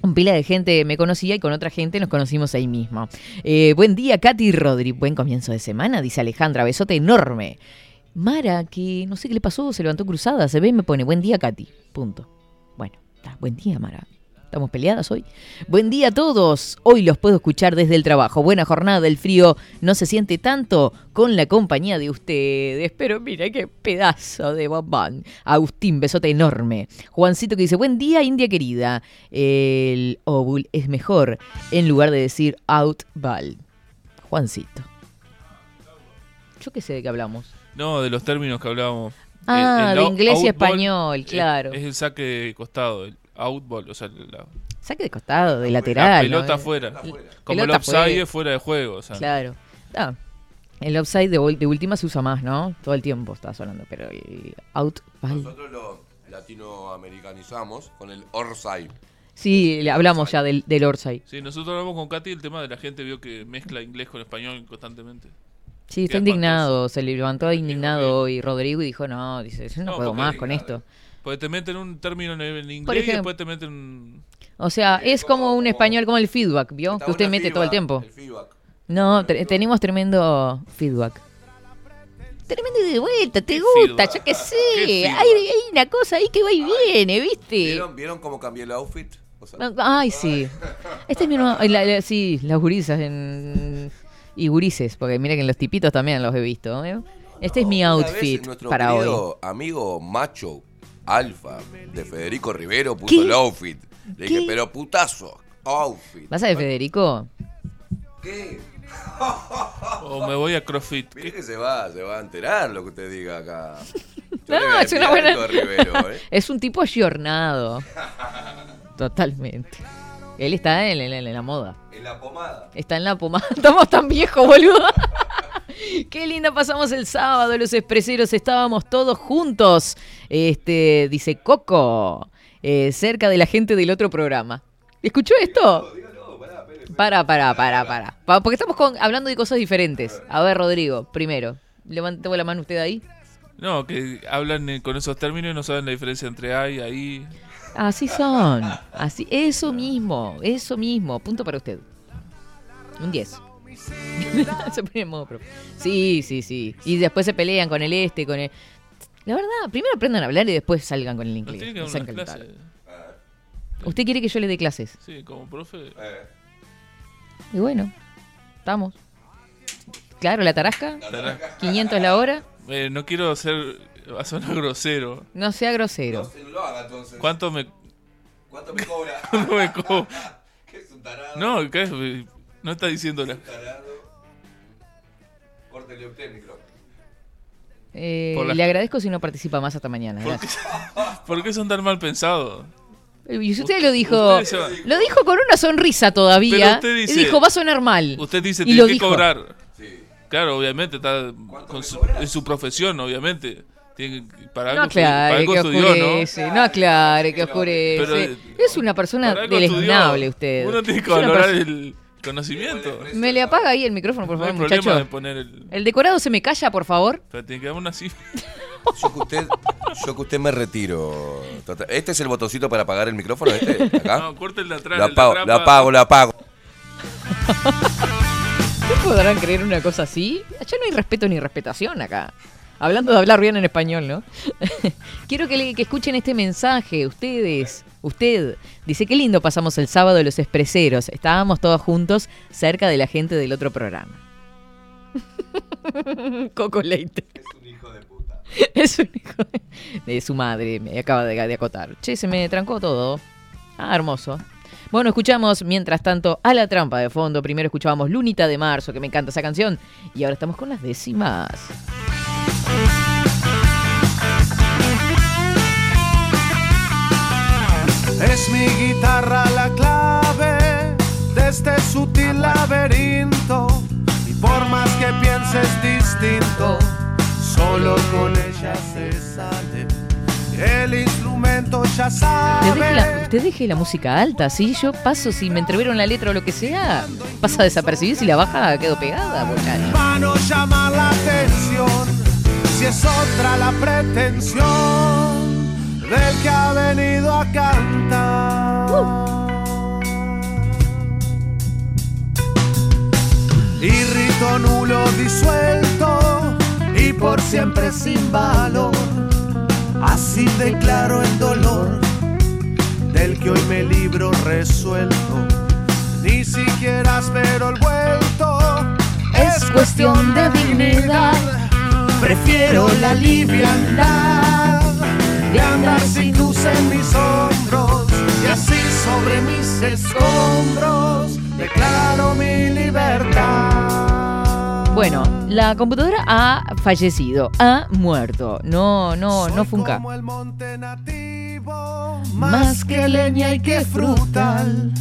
Un pila de gente me conocía y con otra gente nos conocimos ahí mismo. Eh, buen día, Katy Rodri. Buen comienzo de semana, dice Alejandra. Besote enorme. Mara, que no sé qué le pasó, se levantó cruzada. Se ve y me pone, buen día, Katy. Punto. Bueno, está, buen día, Mara. Estamos peleadas hoy. Buen día a todos. Hoy los puedo escuchar desde el trabajo. Buena jornada. El frío no se siente tanto con la compañía de ustedes. Pero mira qué pedazo de bombón. Agustín, besote enorme. Juancito que dice, buen día, India querida. El óvul es mejor en lugar de decir outball. Juancito. Yo qué sé de qué hablamos. No, de los términos que hablábamos. Ah, El- el de inglés y español, es- claro. Es, el saque de costado, el outball, o sea, la, Saque de costado, de la lateral. ¿no? pelota Eh, afuera. Como el pelota offside afuera. es fuera de juego. O sea, Claro. Ah, el offside de, de última se usa más, ¿no? Todo el tiempo estás hablando, pero el out. ball. Nosotros lo latinoamericanizamos con el Orsay. Sí, le hablamos ya del, del Orsay. Sí, nosotros hablamos con Katy el tema de la gente vio que mezcla inglés con español constantemente. Sí, está indignado, se le levantó indignado hoy Rodrigo y dijo, no, dice, yo no, No, puedo más con esto. Porque te meten un término en, en inglés Por y ejemplo. después te meten un... O sea, es como un español, como el feedback, ¿vio? Que usted mete todo el tiempo. No, te- tenemos tremendo feedback. Tremendo y de vuelta, te ¿Qué gusta, feedback? yo qué sé. ¿Qué Hay, una cosa ahí que va y viene, ¿viste? ¿Vieron, ¿Vieron cómo cambié el outfit? O sea, Ay, sí. Este es mi nuevo- la- la- sí, las gurisas en- y gurises, porque mira que en los tipitos también los he visto. ¿eh? Este es mi outfit para hoy. amigo macho alfa de Federico Rivero puso ¿Qué? el outfit. Le dije, pero putazo, outfit. ¿Vas a ver, Federico? ¿Qué? O me voy a CrossFit. Mire que se va, se va a enterar lo que usted diga acá. Yo No, es una buena. Rivero, ¿eh? es un tipo ayornado. Totalmente. Él está en, en- en la moda. En la pomada. Está en la pomada. Estamos tan viejos, boludo. Qué linda pasamos el sábado, los expreseros estábamos todos juntos. Este, dice Coco, eh, cerca de la gente del otro programa. ¿Escuchó esto? Para, para, para, para. Pa- Porque estamos con- hablando de cosas diferentes. A ver, Rodrigo, primero. Levantemos la mano usted ahí. No, que hablan eh, con esos términos y no saben la diferencia entre A y ahí. Así son. Así, eso mismo, eso mismo. Punto para usted. Un 10. se pone en modo profe. Sí, sí, sí. Y después se pelean con el este, con el... La verdad, primero aprendan a hablar y después salgan con el inglés. No dar sean unas calentados. clases. ¿Usted quiere que yo le dé clases? Sí, como profe. Y bueno, estamos. Claro, la tarasca, Tarasca. 500 la hora. Eh, no quiero ser. Va a sonar grosero. No sea grosero. No lo haga entonces. ¿Cuánto me.? ¿Cuánto me cobra? ¿Cuánto me co- ¿Qué es un tarado? No, ¿qué es? No está. Tarado. Córtele usted el micrófono. Eh, Le agradezco si no participa más hasta mañana. ¿Por qué, Gracias. ¿Por qué son tan mal pensados? Y usted lo dijo, Usted se va- lo dijo con una sonrisa todavía. Pero usted dice- y dijo, va a sonar mal. Usted dice, tiene lo que dijo. cobrar. Claro, obviamente, está con su, en su profesión, obviamente. Tiene para No aclare que estudió, oscurece, no aclare que oscurece. Pero, eh, es una persona deleznable usted. Uno tiene que valorar persona- el conocimiento. Me le apaga ahí el micrófono, por No hay favor, problema de poner el. El decorado se me calla, por favor. Pero tiene que dar una cifra. Yo que usted, yo que usted me retiro. Total- ¿Este es el botoncito para apagar el micrófono? ¿Este? ¿Acá? No, corte el de atrás. lo apago, lo pa- apago, lo apago. ¿Ustedes podrán creer una cosa así? Ya no hay respeto ni respetación acá. Hablando de hablar bien en español, ¿no? Quiero que, le- que escuchen este mensaje, ustedes. Usted dice, qué lindo pasamos el sábado de los expreseros. Estábamos todos juntos cerca de la gente del otro programa. Coco Leite. Es un hijo de puta. Es un hijo de, de su madre, me acaba de, de acotar. Che, se me trancó todo. Ah, hermoso. Bueno, escuchamos mientras tanto a la trampa de fondo. Primero escuchábamos Lunita de Marzo, que me encanta esa canción. Y ahora estamos con las décimas. Es mi guitarra la clave de este sutil laberinto. Y por más que pienses distinto, solo con ella se sale. El instrumento ya Usted deje, la, sabe. usted deje la música alta, ¿sí? Yo paso, si me entrevieron la letra o lo que sea, pasa desapercibido. Si la baja, quedo pegada, bochani. Vano llama la atención si es otra la pretensión del que ha venido a cantar. Y rito nulo disuelto y por siempre sin valor. Así declaro el dolor del que hoy me libro resuelto. Ni siquiera espero el vuelto. Es cuestión de dignidad. Prefiero la liviandad de andar sin luz en mis hombros y así sobre mis escombros declaro mi libertad. Bueno, la computadora ha fallecido, ha muerto. No, no, no Soy funca. como el monte nativo, más que leña y que frutal,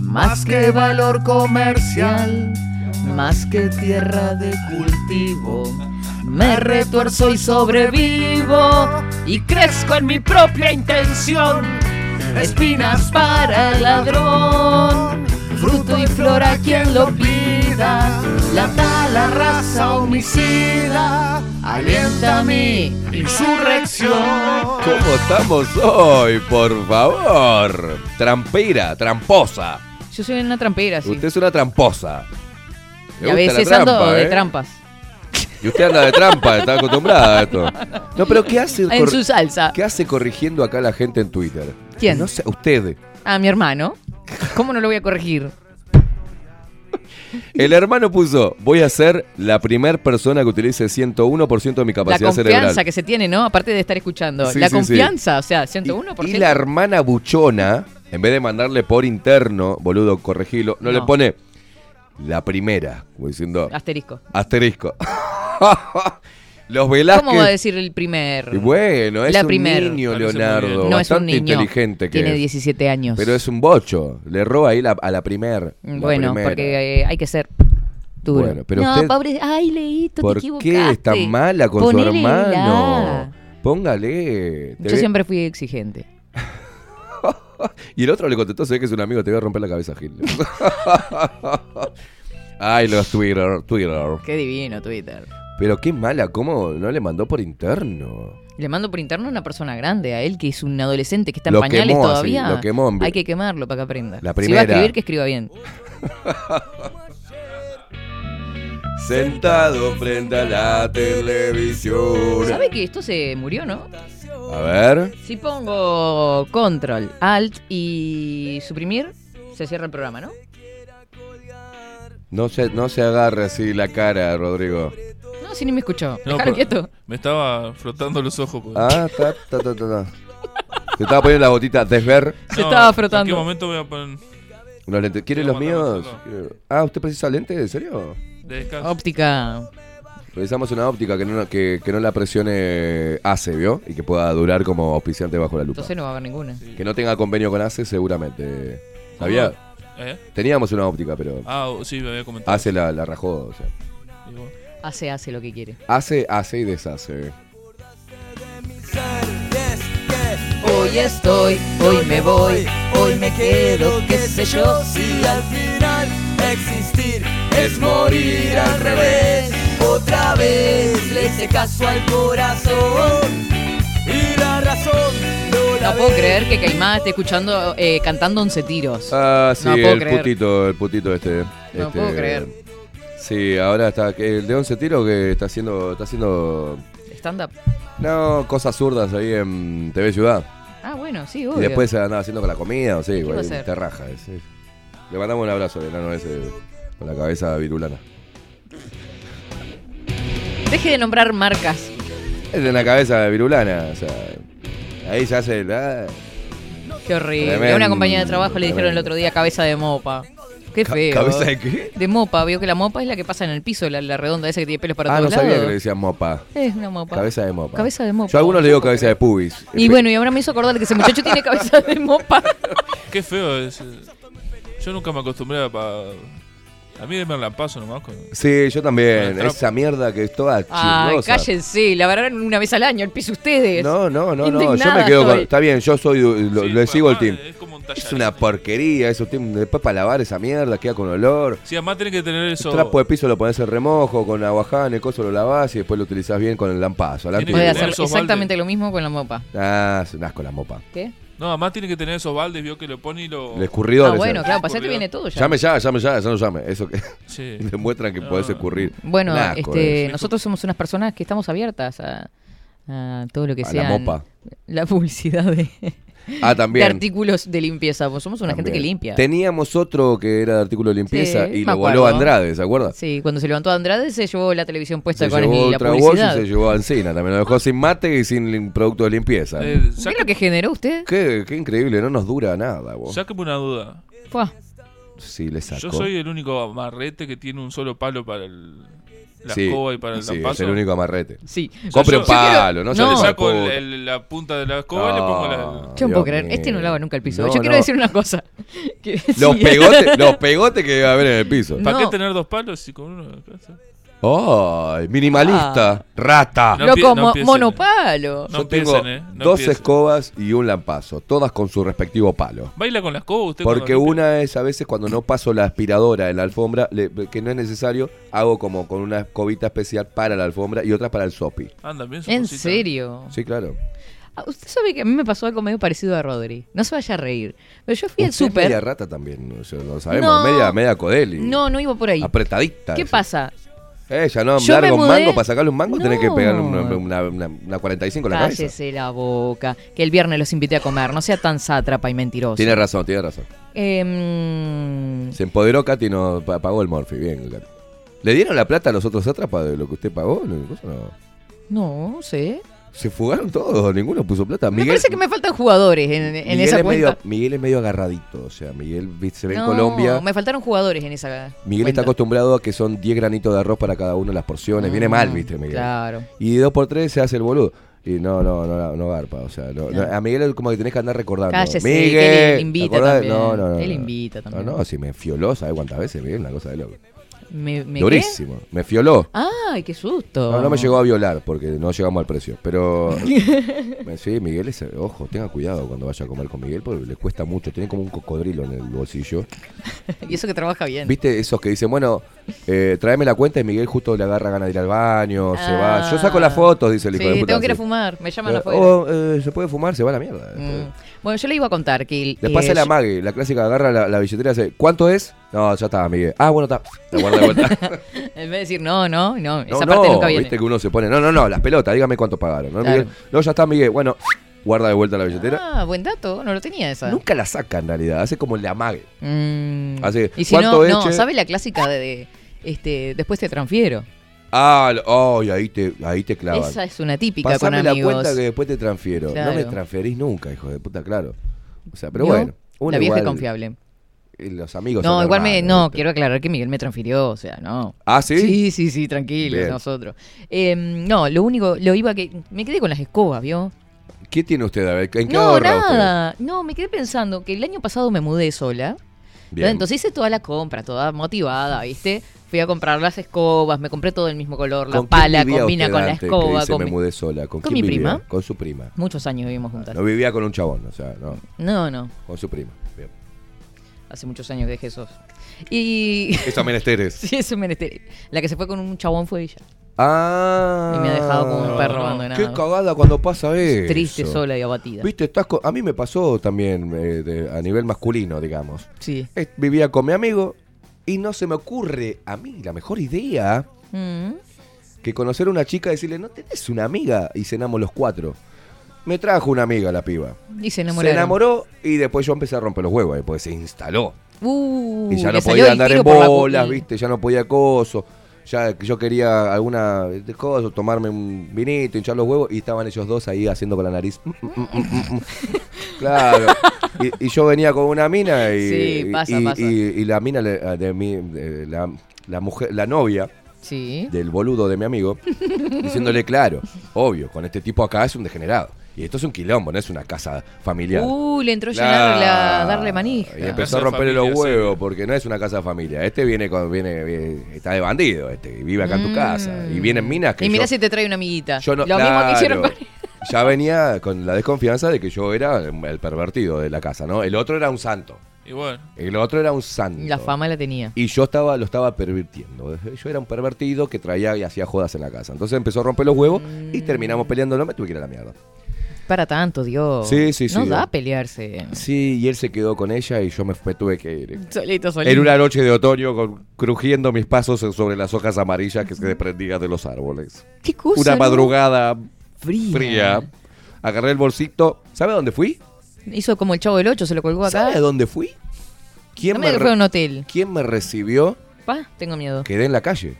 más que valor comercial, más que tierra de cultivo. Me retuerzo y sobrevivo y crezco en mi propia intención. Espinas para el ladrón, fruto y flor a quien lo pida. La tala raza homicida alienta mi insurrección. ¿Cómo estamos hoy, por favor? Trampera, tramposa. Yo soy una trampera, sí. Usted es una tramposa. y a veces ando trampa, de ¿eh? trampas. Y usted anda de trampa, está acostumbrada a esto. No, pero ¿qué hace? En su salsa. ¿Qué hace corrigiendo acá la gente en Twitter? ¿Quién? No sé, usted. A mi hermano. ¿Cómo no lo voy a corregir? El hermano puso, voy a ser la primer persona que utilice 101% de mi La capacidad confianza cerebral. que se tiene, ¿no? Aparte de estar escuchando. Sí, la sí, sí. confianza, o sea, 101%. Y la hermana buchona, en vez de mandarle por interno, boludo, corregilo, no, No. le pone la primera, como diciendo Asterisco. asterisco. Los Velázquez. ¿Cómo va a decir el primer? Bueno, es La un primer. niño, Leonardo, no es un niño. inteligente que Tiene es. 17 años. Pero es un bocho. Le erró ahí la- a la primer. la bueno, primera. porque eh, hay que ser duro. Bueno, pero no, usted- pobre. Ay, Leito, ¿Por te qué equivocaste. es tan mala con Ponele su hermano? la. Póngale. Yo ve- siempre fui exigente. Y el otro le contestó, ve que es un amigo, te voy a romper la cabeza, Gil. Ay, los Twitter, Twitter. Qué divino Twitter. Pero qué mala, ¿cómo no le mandó por interno? Le mando por interno a una persona grande, a él que es un adolescente que está en Lo pañales quemó todavía. lo quemó Hay que quemarlo para que aprenda. La Si va a primera. escribir, que escriba bien. sentado frente a la televisión. ¿Sabe que esto se murió, no? A ver. Si pongo control, alt y suprimir, se cierra el programa, ¿no? No se, no se agarre así la cara, Rodrigo. No, si ni me escuchó. No, quieto. Me estaba frotando los ojos. pues. Ah, ta, ta, ta, ta, ta. Se estaba poniendo la gotita desver. Se estaba ¿En frotando. qué momento voy a poner Unos lentes. ¿Quiere los míos? solo. ¿Quiere- Ah, ¿usted precisa lentes? ¿En serio? de descanso? Óptica. Revisamos una óptica que no, que, que no la presione ACE, ¿vio? Y que pueda durar como auspiciante bajo la lupa. Entonces no va a haber ninguna. Que no tenga convenio con ACE, seguramente. ¿Sabía? ¿Eh? Teníamos una óptica, pero Ah, sí, me había comentado. ACE la, la rajó. O sea. Hace, hace lo que quiere. ACE, hace y deshace. Hoy estoy, hoy me voy, hoy me quedo, qué sé yo, si al final existir es morir al revés. Otra vez le hice caso al corazón y la razón no puedo creer que Caimán esté escuchando, eh, cantando once tiros. Ah, sí, No puedo el creer. putito, el putito este. No este, puedo creer. Sí, ahora está. El de 11 tiro que está haciendo. Está haciendo. Stand up. No, cosas zurdas ahí en TV Ciudad. Ah, bueno, sí, Y obvio. después se andaba haciendo con la comida, o sí, güey, te raja. es. Le mandamos un abrazo al enano ese con la cabeza virulana. Deje de nombrar marcas. Es de la cabeza virulana, o sea. Ahí se hace. ah, Qué horrible. A una compañía de trabajo le dijeron el otro día cabeza de mopa. Qué feo. ¿Cabeza de qué? De mopa, vio que la mopa es la que pasa en el piso, la, la redonda esa que tiene pelos para Ah, no todos sabía que lados. le decían mopa. Es una mopa. Cabeza de mopa. Cabeza de mopa. Yo a algunos le digo cabeza de pubis. Y bueno, y ahora me hizo acordar que ese muchacho tiene cabeza de mopa. Qué feo es. Yo nunca me acostumbré a. A mí me la paso nomás. Con... Sí, yo también. Esa mierda que es toda Ay, chirrosa. cállense, la verdad una vez al año el piso ustedes. No, no, no, no. Yo me quedo con. estoy. Está bien, yo soy. Lo, Sí, le sigo el además, team. Es como un Es tallarete. una porquería eso. team. Después para lavar esa mierda queda con olor. Sí, además tiene que tener eso. El trapo de piso lo pones en remojo, con aguaján, el coso lo lavás y después lo utilizás bien con el lampazo. Tiene Voy a hacer esos exactamente lo mismo con la mopa. Ah, es un asco la mopa. ¿Qué? No, además tiene que tener esos baldes, vio que lo pone y lo. El escurridor. Ah, ese. bueno, claro, pasate Escurridor. viene todo ya. Llame ya, llame ya, ya no llame. Eso que Sí. demuestran que No. podés escurrir. Bueno, este, eh. nosotros somos unas personas que estamos abiertas a, a todo lo que A sea. la mopa. La publicidad de, Ah, de también. artículos de limpieza. Pues somos una gente que limpia. Teníamos otro que era de artículo de limpieza Sí, y lo voló acuerdo. Andrade, ¿se acuerda? Sí, cuando se levantó Andrade se llevó la televisión puesta Se con llevó el- la y publicidad. se llevó a Encina también. Lo dejó sin mate y sin producto de limpieza. Eh, ¿Qué es saque- lo que generó usted? Qué, qué increíble, no nos dura nada, vos. Sáqueme una duda. Fua. Sí, le sacó. Yo soy el único amarrete que tiene un solo palo para el, la Sí, escoba y para el sí, es el único amarrete. Sí. Compre un palo, no, no. se le saco saco el- el- la punta de la escoba y le pongo la. Yo no Dios puedo creer. mío. Este no lava nunca el piso. No, Yo quiero no. decir una cosa. Que- Los sí. pegotes, los pegotes que va a haber en el piso. ¿Para No. qué tener dos palos y con uno? ¡Ay! minimalista. Rata. No Loco, empie- no mo- empiecen, monopalo. No Yo tengo eh, no dos escobas y un lampazo, todas con su respectivo palo. ¿Baila con la escoba usted? Porque limpia? una es a veces cuando no paso la aspiradora en la alfombra, le- que no es necesario, hago como con una escobita especial para la alfombra y otra para el sopi. Anda bien su ¿En cosita. serio? Sí, claro. Ah, Usted sabe que a mí me pasó algo medio parecido a Rodri. No se vaya a reír. Pero yo fui al Usted es media súper. rata también, o sea, lo sabemos, No. media, media codeli. No, no iba por ahí. Apretadita. ¿Qué pasa? Ella, ¿no? Yo me Largo un mudé- mango para sacarle un mango, tenés que No. pegarle una, una, una- una 45 en la cabeza. Cállese la boca. Que el viernes los invité a comer. No sea tan sátrapa y mentiroso. Tiene razón, tiene razón. Em, Se empoderó Katy y no pa- pagó el Morphy. Bien, Katy. ¿Le dieron la plata a los otros sátrapas de lo que usted pagó? No, cosa no. no, no sé. Se fugaron todos, ninguno puso plata. Me Miguel, parece que me faltan jugadores en, esa es cuenta. medio, Miguel es medio agarradito. O sea, Miguel se ve en Colombia. Me faltaron jugadores en esa. Miguel cuenta. está acostumbrado a que son 10 granitos de arroz para cada uno de las porciones. Viene Mm, mal, viste, Miguel. Claro. Y dos por tres se hace el boludo. Y no, no, no, no garpa. O sea, no- no, a Miguel es como que tenés que andar recordando. Cállese, Miguel, que él ¿te invita también. No, no, no. Él invita también. No, no, si me fioló, ¿sabes cuántas veces, Miguel? Una cosa de loco. ¿Me, me Durísimo. Me fioló. Ay, qué susto. No, no me llegó a violar porque no llegamos al precio. Pero me- sí, Miguel es, ojo, tenga cuidado cuando vaya a comer con Miguel porque le cuesta mucho. Tiene como un cocodrilo en el bolsillo. y eso que trabaja bien. ¿Viste esos que dicen, bueno, eh, tráeme la cuenta y Miguel justo le agarra ganas de ir al baño, se va. Yo saco las fotos, dice el hijo Ah. Sí, de puta. tengo que ir a fumar. Me llaman Eh, afuera. oh, eh, se puede fumar, se va a la mierda. Mm. Bueno, yo le iba a contar que... Después eh, se la mague, la clásica agarra la, la billetera y dice, ¿cuánto es? No, ya está, Miguel. Ah, bueno, está. La guarda de vuelta. En vez de decir, no, no, no, no, esa no, parte nunca viene. viste que uno se pone, no, no, no, las pelotas, dígame cuánto pagaron. ¿no, Claro. Miguel? No, ya está, Miguel. Bueno, guarda de vuelta la billetera. Ah, buen dato, no lo tenía esa. Nunca la saca en realidad, hace como le amague. Mm. Así, y si ¿cuánto no, es, no? ¿sabe la clásica de, de, este, después te transfiero? Ah, lo- ay, ahí te, ahí te clavan. Esa es una típica Pasame con la amigos. cuenta que después te transfiero. No me transferís nunca, hijo de puta, claro. O sea, pero bueno. uno La vieja igual- es confiable. Los amigos No, son igual me, no, ¿viste? quiero aclarar que Miguel me transfirió, o sea, no. ¿Ah, sí? Sí, sí, sí, tranquilo, Bien. nosotros. Eh, no, lo único, lo iba que. Me quedé con las escobas, ¿vio? ¿Qué tiene usted? A ver, ¿En qué No, usted? nada. No, me quedé pensando que el año pasado me mudé sola. Bien. Entonces hice toda la compra, toda motivada, ¿viste? Fui a comprar las escobas, me compré todo el mismo color, la ¿Con quién pala combina con la escoba. dice, con me mi- mudé sola. ¿Con, con quién mi vivía? prima. Con su prima. Muchos años vivimos juntas. No vivía con un chabón, o sea, no. No, no, Con su prima. Bien. hace muchos años que dejé esos. Y. Esa menesteres. sí, es un menester. La que se fue con un chabón fue ella. Ah. Y me ha dejado como un perro Qué abandonado. cagada cuando pasa eso. Triste, sola y abatida. Viste, estás con- a mí me pasó también eh, de- a nivel masculino, digamos. Sí. Eh, Vivía con mi amigo y no se me ocurre a mí la mejor idea Mm. que conocer a una chica y decirle, ¿no tenés una amiga? Y cenamos los cuatro. Me trajo una amiga la piba. Y se Se enamoraron. enamoró y después yo empecé a romper los huevos, después se instaló. Uh, y ya no podía andar en bolas, ¿viste? Ya no podía coso. Ya yo quería alguna de cosas, tomarme un vinito, hinchar los huevos y estaban ellos dos ahí haciendo con la nariz. Mm, mm, mm, mm, mm. claro. Y, y yo venía con una mina y, Sí, pasa, y, pasa. y- y la mina le- de mi, de la, la mujer, la novia Sí. del boludo de mi amigo, diciéndole claro, obvio, con este tipo acá es un degenerado. Y esto es un quilombo, no es una casa familiar. Uh, le entró Claro. darle manija. Y empezó Casa a de romperle los familia, huevos sí. porque no es una casa de familia. Este viene con, viene, viene- está de bandido, este, y vive acá en tu casa. Y vienen minas que Mm. Y mira yo, si te trae una amiguita. yo no, Lo mismo que hicieron con... Ya venía con la desconfianza de que yo era el pervertido de la casa, ¿no? El otro era un santo. Y bueno, El otro era un santo. La fama la tenía. Y yo estaba, lo estaba pervirtiendo. Yo era un pervertido que traía y hacía jodas en la casa. Entonces empezó a romper los huevos y Mm. terminamos peleando. No me tuve que ir a la mierda. Para tanto, Dios. Sí, sí, No sí. da a pelearse. Sí, y él se quedó con ella y yo me, me tuve que ir. Solito, solito. En una noche de otoño, con- crujiendo mis pasos sobre las hojas amarillas que se desprendían de los árboles. ¿Qué cosa, Una no? Fría. fría. Agarré el bolsito. ¿Sabe a dónde fui? Hizo como el chavo del 8, se lo colgó acá. ¿Sabe a dónde fui? ¿Quién, No me re- un hotel. ¿Quién me recibió? Pa, tengo miedo. Quedé en la calle.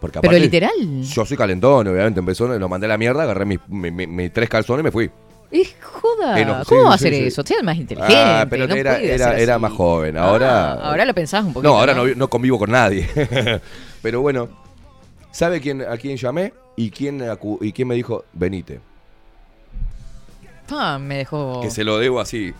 Porque Pero literal. Yo soy calentón, obviamente. Empezó, lo mandé a la mierda, agarré mis, mi- mi- mis tres calzones y me fui. Y joda. Eh, no, ¿Cómo sí, va a sí, hacer sí. eso? Sea más inteligente. Ah, pero no era, era, más joven. Ahora. Ah, ahora lo pensás un poquito. No, ahora no, no convivo con nadie. Pero bueno, ¿sabe quién, a quién llamé? ¿Y quién, y quién me dijo, venite? Ah, me dejó. Que se lo debo así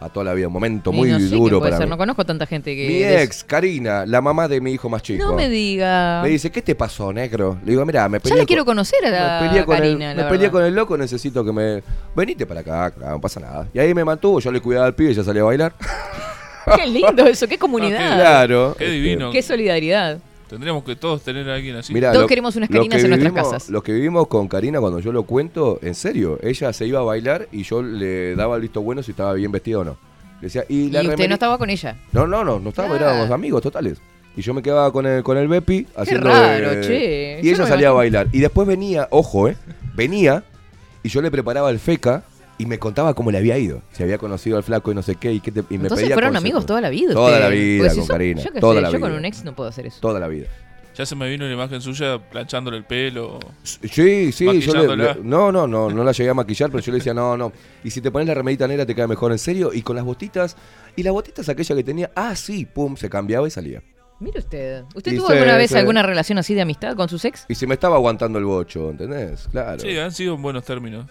a toda la vida. Un momento Y muy no sé quién duro para ser, mí. No conozco tanta gente que. Mi ex, Karina, la mamá de mi hijo más chico. No me diga. Me dice, ¿qué te pasó, negro? Le digo, mira, me Ya peleé la con- quiero conocer a la me peleé con Karina, el, la me peleé con el loco, necesito que me... Venite para acá, acá, no pasa nada. Y ahí me mantuvo, yo le cuidaba al pibe, ella salía a bailar. Qué lindo eso, qué comunidad. Claro. qué divino. Qué solidaridad. Tendríamos que todos tener a alguien así. Mirá, Todos lo- queremos unas que en nuestras casas. Lo que vivimos con Karina, cuando yo lo cuento, en serio, ella se iba a bailar y yo le daba el visto bueno si estaba bien vestido o no. Le decía, y, usted no estaba con ella. No, no, no, no estábamos, Claro. éramos amigos totales. Y yo me quedaba con el, con el Bepi haciendo. raro, de- che. Y Yo ella salía a bailar. Y después venía, ojo, ¿eh? Venía y yo le preparaba el feca y me contaba cómo le había ido. Si había conocido al flaco y no sé qué. Y, qué te- y me Entonces pedía fueron consejos. amigos toda la vida. Toda la vida si con son- Karina, Yo, toda sé, la yo vida. con un ex no puedo hacer eso. Toda la vida. Ya se me vino una imagen suya planchándole el pelo. Sí, sí, yo le, no, no, no, no la llegué a maquillar, pero yo le decía, no, no. Y si te pones la remerita negra te queda mejor, en serio. Y con las botitas, y las botitas aquella que tenía, ah, sí, pum, se cambiaba y salía. Mire usted. ¿Usted Y tuvo alguna vez alguna relación así de amistad con sus ex? Y se me estaba aguantando el bocho, ¿entendés? Claro. Sí, han sido en buenos términos.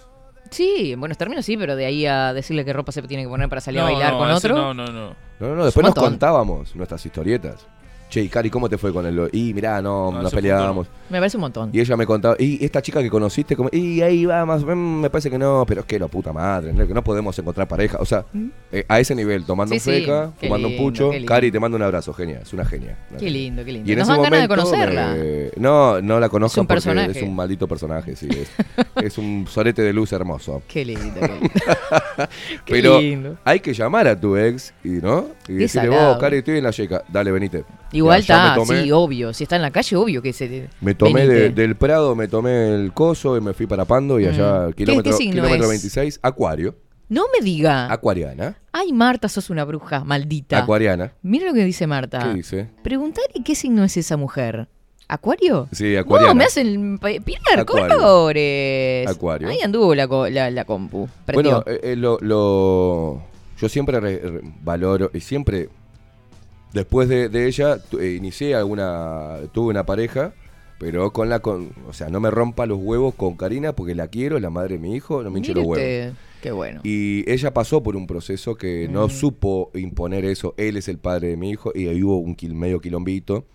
Sí, en buenos términos sí, pero de ahí a decirle qué ropa se tiene que poner para salir No, a bailar no, con ese otro. No, no, no. No, no, no, después nos contábamos nuestras historietas. Che, y Cari, ¿cómo te fue con el Y mirá, no, No, nos peleábamos. Me parece un montón. Y ella me contaba, y esta chica que conociste, como, y ahí va, más, mm, me parece que no, pero es que la puta madre, ¿no? que no podemos encontrar pareja. O sea, eh, a ese nivel, tomando Mm. Sí, un sí, feca, fumando lindo, un pucho. Cari, te mando un abrazo, genia, es una genia. una Qué genia. lindo, qué lindo. Y en Nos ese dan ganas de momento conocerla. me- no, no la conozco Es un porque personaje. es un maldito personaje, sí. Es, es un sorete de luz hermoso. Qué lindo, qué lindo. Qué Pero lindo. hay que llamar a tu ex y no y decirle, vos, Cari, estoy en la yeca, dale, venite. Igual está, sí, obvio. Si está en la calle, obvio que se. Me tomé de- del Prado, me tomé el coso y me fui para Pando y Mm. allá, ¿Qué- kilómetro, qué signo kilómetro es? 26, Acuario, No me diga. Acuariana, Ay, Marta, sos una bruja maldita. Acuariana. Mira lo que dice Marta. ¿Qué dice? Preguntale qué signo es esa mujer. ¿Acuario? Sí, Acuariana. No, me hacen pirar Acuario. colores. Acuario. Ahí anduvo la, la, la compu. Prendió. Bueno, eh, eh, lo, lo- yo siempre re- re- valoro y siempre después de, de ella tu- eh, inicié alguna tuve una pareja, pero con la con, o sea, no me rompa los huevos con Karina porque la quiero, es la madre de mi hijo, no me hinche los huevos. Qué bueno. Y ella pasó por un proceso que no Mm. supo imponer eso. Él es el padre de mi hijo y ahí hubo un quil- medio quilombito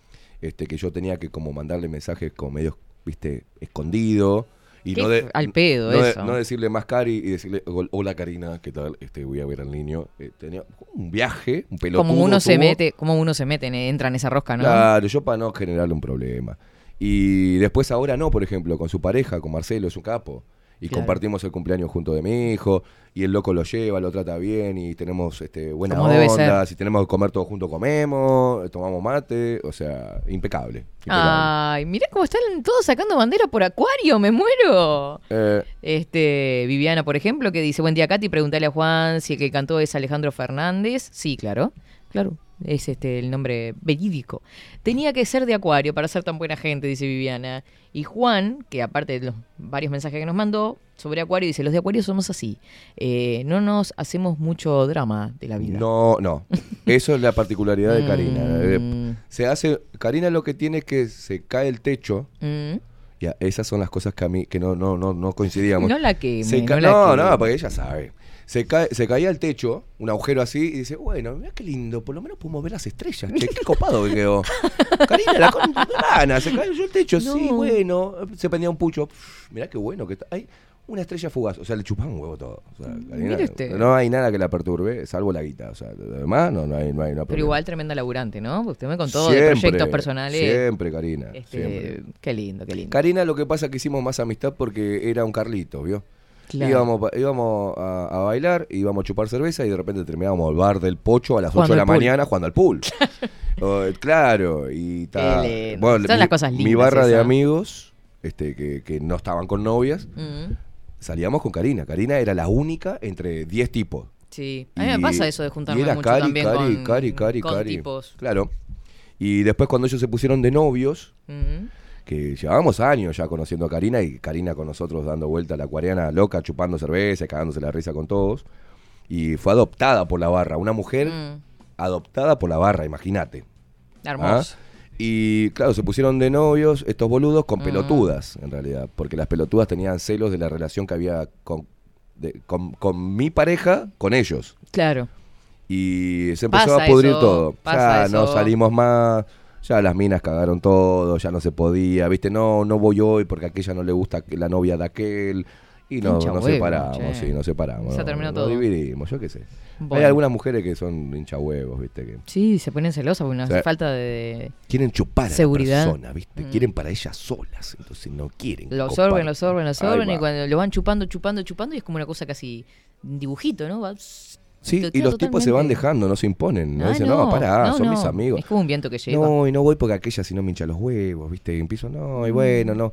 este, que yo tenía que como mandarle mensajes como medio, viste, escondido. Y Qué no de, al pedo no de- no decirle más Cari y decirle, "Hol- hola Karina, ¿qué tal? Este, voy a ver al niño. Eh, tenía un viaje, un pelotudo. como uno se mete, como uno se mete, en- entra en esa rosca, ¿no? Claro, yo para no generarle un problema. Y después ahora no, por ejemplo, con su pareja, con Marcelo, es un capo. Y Claro. compartimos el cumpleaños junto de mi hijo, y el loco lo lleva, lo trata bien, y tenemos este, buena Como debe onda, ser. si tenemos que comer todos juntos comemos, tomamos mate, o sea, impecable. impecable. Ay, mirá cómo están todos sacando bandera por Acuario, me muero. Eh, Este, Viviana, por ejemplo, que dice, buen día, Katy, pregúntale a Juan si el que cantó es Alejandro Fernández. Sí, claro, claro, es este el nombre verídico. Tenía que ser de Acuario para ser tan buena gente, dice Viviana. Y Juan, que aparte de los varios mensajes que nos mandó sobre Acuario, dice, los de Acuario somos así. Eh, no nos hacemos mucho drama de la vida. no, no. Eso es la particularidad de Karina. Eh, Mm, se hace, Karina lo que tiene es que se cae el techo, mm. ya, esas son las cosas que a mí, que no, no, no, no coincidíamos. No la ca- no no, porque ella sabe. Se, cae, se caía al techo, un agujero así, y dice, bueno, mira qué lindo, por lo menos podemos ver las estrellas. Che, qué copado que quedó. Karina, la con se cayó el techo, sí, No. bueno. Se prendía un pucho. Mirá qué bueno que está. Hay una estrella fugaz, o sea, le chupan un huevo todo. O sea, Karina, Mire usted. no hay nada que la perturbe, salvo la guita. O sea, además, no, no hay, no hay no hay Pero problema. igual tremenda laburante, ¿no? Usted me contó de Siempre, proyectos personales. Siempre, Karina. Este, siempre. Qué lindo, qué lindo. Karina lo que pasa es que hicimos más amistad porque era un Carlito, ¿vio? Claro. Íbamos, pa- íbamos a, a bailar, íbamos a chupar cerveza y de repente terminábamos al bar del Pocho a las Jugando 8 de la al pool. mañana jugando al pool. Oh, claro, y ta- Qué lindo. Son mi, las cosas mi lindas barra de esas. amigos, este, que, que no estaban con novias, Mm, salíamos con Karina. Karina era la única entre 10 tipos. sí. A mí me Y- pasa eso de y juntarme era mucho Cari, también Cari, con, Cari, Cari, con Cari. tipos. Claro. Y después cuando ellos se pusieron de novios, Mm. Que llevábamos años ya conociendo a Karina y Karina con nosotros dando vuelta a la acuariana loca, chupando cerveza, cagándose la risa con todos. Y fue adoptada por la barra, una mujer Mm. adoptada por la barra, imagínate. Hermoso. ¿ah? Y claro, se pusieron de novios estos boludos con Mm. pelotudas, en realidad, porque las pelotudas tenían celos de la relación que había con, de- con, con mi pareja, con ellos. Claro. Y se empezó Pasa a pudrir eso, todo. pasa Ya no salimos más, ya las minas cagaron todo, ya no se podía, viste, no, no voy hoy porque a aquella no le gusta la novia de aquel. Y no, nos separamos, che. sí, nos separamos. Se no, terminó nos todo. dividimos, yo qué sé. Hay algunas mujeres que son hincha huevos, viste, que Sí, se ponen celosas porque nos Sí. hace falta de... quieren chupar Seguridad. a la persona, viste, Mm. quieren para ellas solas, entonces no quieren. Lo copar. absorben, lo absorben, lo Ahí absorben y cuando lo van chupando, chupando, chupando y es como una cosa casi un dibujito, ¿no? Va- Sí, y los tipos se van dejando, no se imponen. No Ah, dicen, no, pará, son mis amigos. Es como un viento que lleva. No, y no voy porque aquella si no me hincha los huevos, ¿viste? Y empiezo, no, y bueno, no.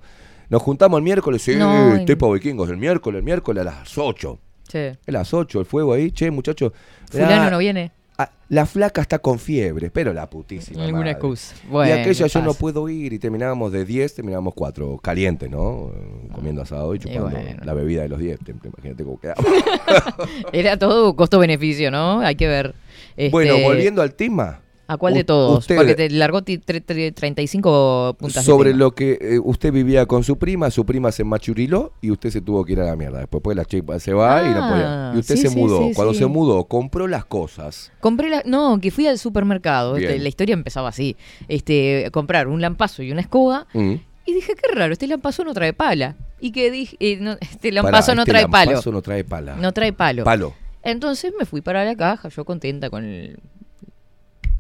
Nos juntamos el miércoles, sí, No, y- tipo vikingos, el miércoles, el miércoles a las 8. Sí. A las 8, el fuego ahí, che, muchachos. Fulano no viene. Ah, la flaca está con fiebre, pero la putísima. Ninguna madre. excusa. y aquella yo no puedo ir y terminábamos de 10, terminábamos 4, caliente, ¿no? Comiendo asado y chupando bueno. la bebida de los 10. te- te Imagínate cómo quedaba. Era todo costo-beneficio, ¿no? Hay que ver. Este, Bueno, volviendo al tema, ¿A cuál de todos? usted- Porque te largó ti- tre- tre- 35 puntas Sobre lo que eh, usted vivía con su prima, su prima se machuriló y usted se tuvo que ir a la mierda. Después pues, la chica se va y no Ah, podía. Y usted sí, se mudó. sí, Cuando se mudó, compró las cosas. Compré la, no, que fui al supermercado, este, la historia empezaba así, este, comprar un lampazo y una escoba, Mm. y dije, qué raro, este lampazo no trae pala. Y que dije, eh, no, este Pará, lampazo no este trae palo. lampazo no trae pala. No trae palo. Palo. Entonces me fui para la caja, yo contenta con el...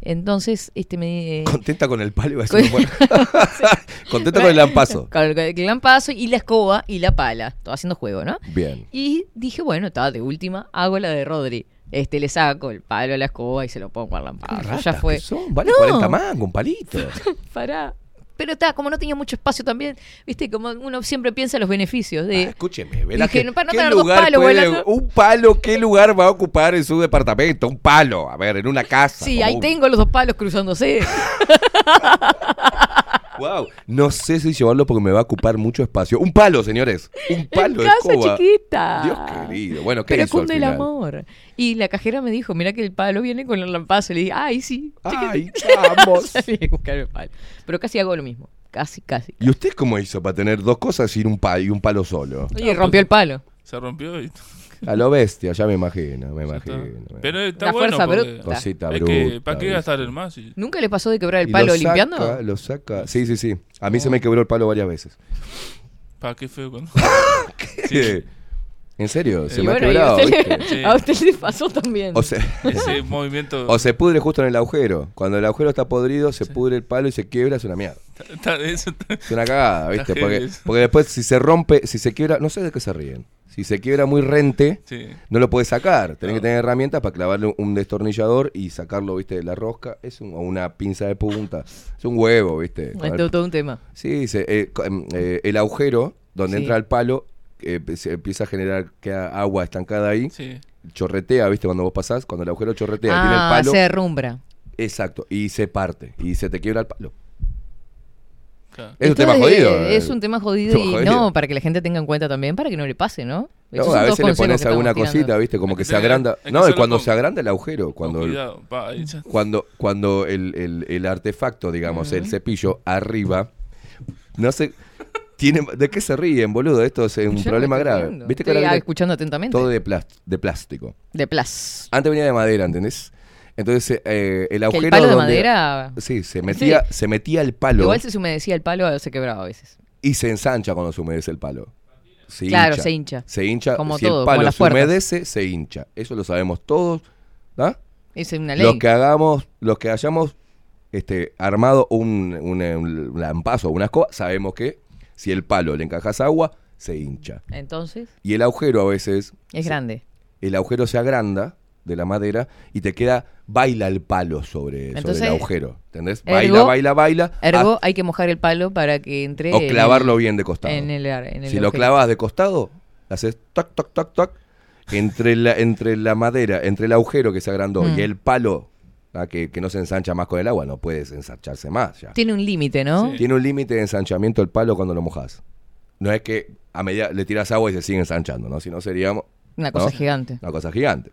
Entonces, este me... Contenta con el palo. decir, bueno. Contenta con el lampazo. Con el, el lampazo y la escoba y la pala. Todo haciendo juego, ¿no? Bien. Y dije, bueno, está de última, hago la de Rodri. Este, le saco el palo a la escoba y se lo pongo al lampazo. Ratas ya fue. son, vale No. 40 mangos, un palito. Pará. Pero está, como no tenía mucho espacio también, viste, como uno siempre piensa en los beneficios de... Ah, escúcheme, ¿verdad? Dije, para no ¿qué tener dos lugar palos puede- un palo, ¿qué lugar va a ocupar en su departamento? Un palo, a ver, en una casa. sí, ahí un- tengo los dos palos cruzándose. Wow, no sé si llevarlo porque me va a ocupar mucho espacio. Un palo, señores. Un palo de casa escoba. chiquita. Dios querido. Bueno, ¿qué Pero hizo al cunde el final? amor. Y la cajera me dijo, mira que el palo viene con el lampazo. Le dije, ay, sí. Ay, vamos. Salí a buscar el palo. Pero casi hago lo mismo. Casi, casi. ¿Y usted cómo hizo para tener dos cosas y un palo, y un palo solo? Oye, rompió el palo. Se rompió y. A lo bestia, ya me imagino, me imagino. Pero está La bueno. fuerza porque- bruta. Cosita es que, bruta, ¿Para qué ¿viste? gastar el más? ¿Nunca le pasó de quebrar el Y palo lo limpiando? Saca, lo saca. Sí, sí, sí. A mí se me quebró el palo varias veces. ¿Para qué feo? cuando- Sí. ¿En serio? Se Y me bueno, ha quebrado, a usted, ¿viste? le, a usted le pasó también. O se, Ese movimiento. o se pudre justo en el agujero. Cuando el agujero está podrido, se pudre el palo y se quiebra, es una mierda. está- eso está- Es una cagada, ¿viste? Porque, después si se rompe, si se quiebra, no sé de qué se ríen. Si se quiebra muy rente, Sí. no lo puedes sacar. Tenés No. que tener herramientas para clavarle un destornillador y sacarlo, ¿viste? De la rosca. Es un- una pinza de punta. Es un huevo, ¿viste? Es todo, todo un tema. Sí, se- eh, em, eh, el agujero donde Sí. entra el palo eh, se empieza a generar que agua estancada ahí. Sí. Chorretea, ¿viste? Cuando vos pasás, cuando el agujero chorretea, tiene el Ah, palo. se derrumbra. Exacto, y se parte y se te quiebra el palo. Claro. Es un tema es- jodido. eh. Es un tema jodido Tema y jodido. no, para que la gente tenga en cuenta también, para que no le pase, ¿no? No, a veces le pones alguna tirando. cosita, ¿viste? Como que que se agranda. que No, hacerlo cuando con- se agranda el agujero, cuando cuidado. pa, cuando, cuando el, el- el artefacto, digamos, el cepillo arriba, no sé, tiene, ¿de qué se ríen, boludo? Esto es un Yo problema grave. ¿Viste que Estoy ahora viene escuchando atentamente. todo de, de plástico? De plas. Antes venía de madera, ¿entendés? Entonces, eh, el Que agujero el palo de donde- madera. Sí, se metía, se metía el palo Igual si se humedecía el palo, se quebraba a veces. y se ensancha cuando se humedece el palo. Se Claro, se hincha. Se hincha. Como si todo, el como palo las se humedece, se hincha. Eso lo sabemos todos. ¿ah? Es una ley. Los que hagamos, los que hayamos este, armado un, un, un lampazo o una escoba, sabemos que si el palo le encajas agua, se hincha. Entonces, Y el agujero a veces, es grande. el agujero se agranda de la madera y te queda, baila el palo sobre, el agujero. ¿Entendés? ergo- baila, baila, baila. Ergo, hay que mojar el palo para que entre. o clavarlo el- bien de costado. En el, en el si lo clavas de costado, haces toc, toc, toc, toc. Entre la, entre la madera, entre el agujero que se agrandó Mm. y el palo ah, que, que no se ensancha más con el agua, no puedes ensancharse más ya. Tiene un límite, ¿no? Sí. Tiene un límite de ensanchamiento el palo cuando lo mojas. No es que a medida le tiras agua y se sigue ensanchando, ¿no? Si no seríamos Una cosa ¿no? gigante. una cosa gigante.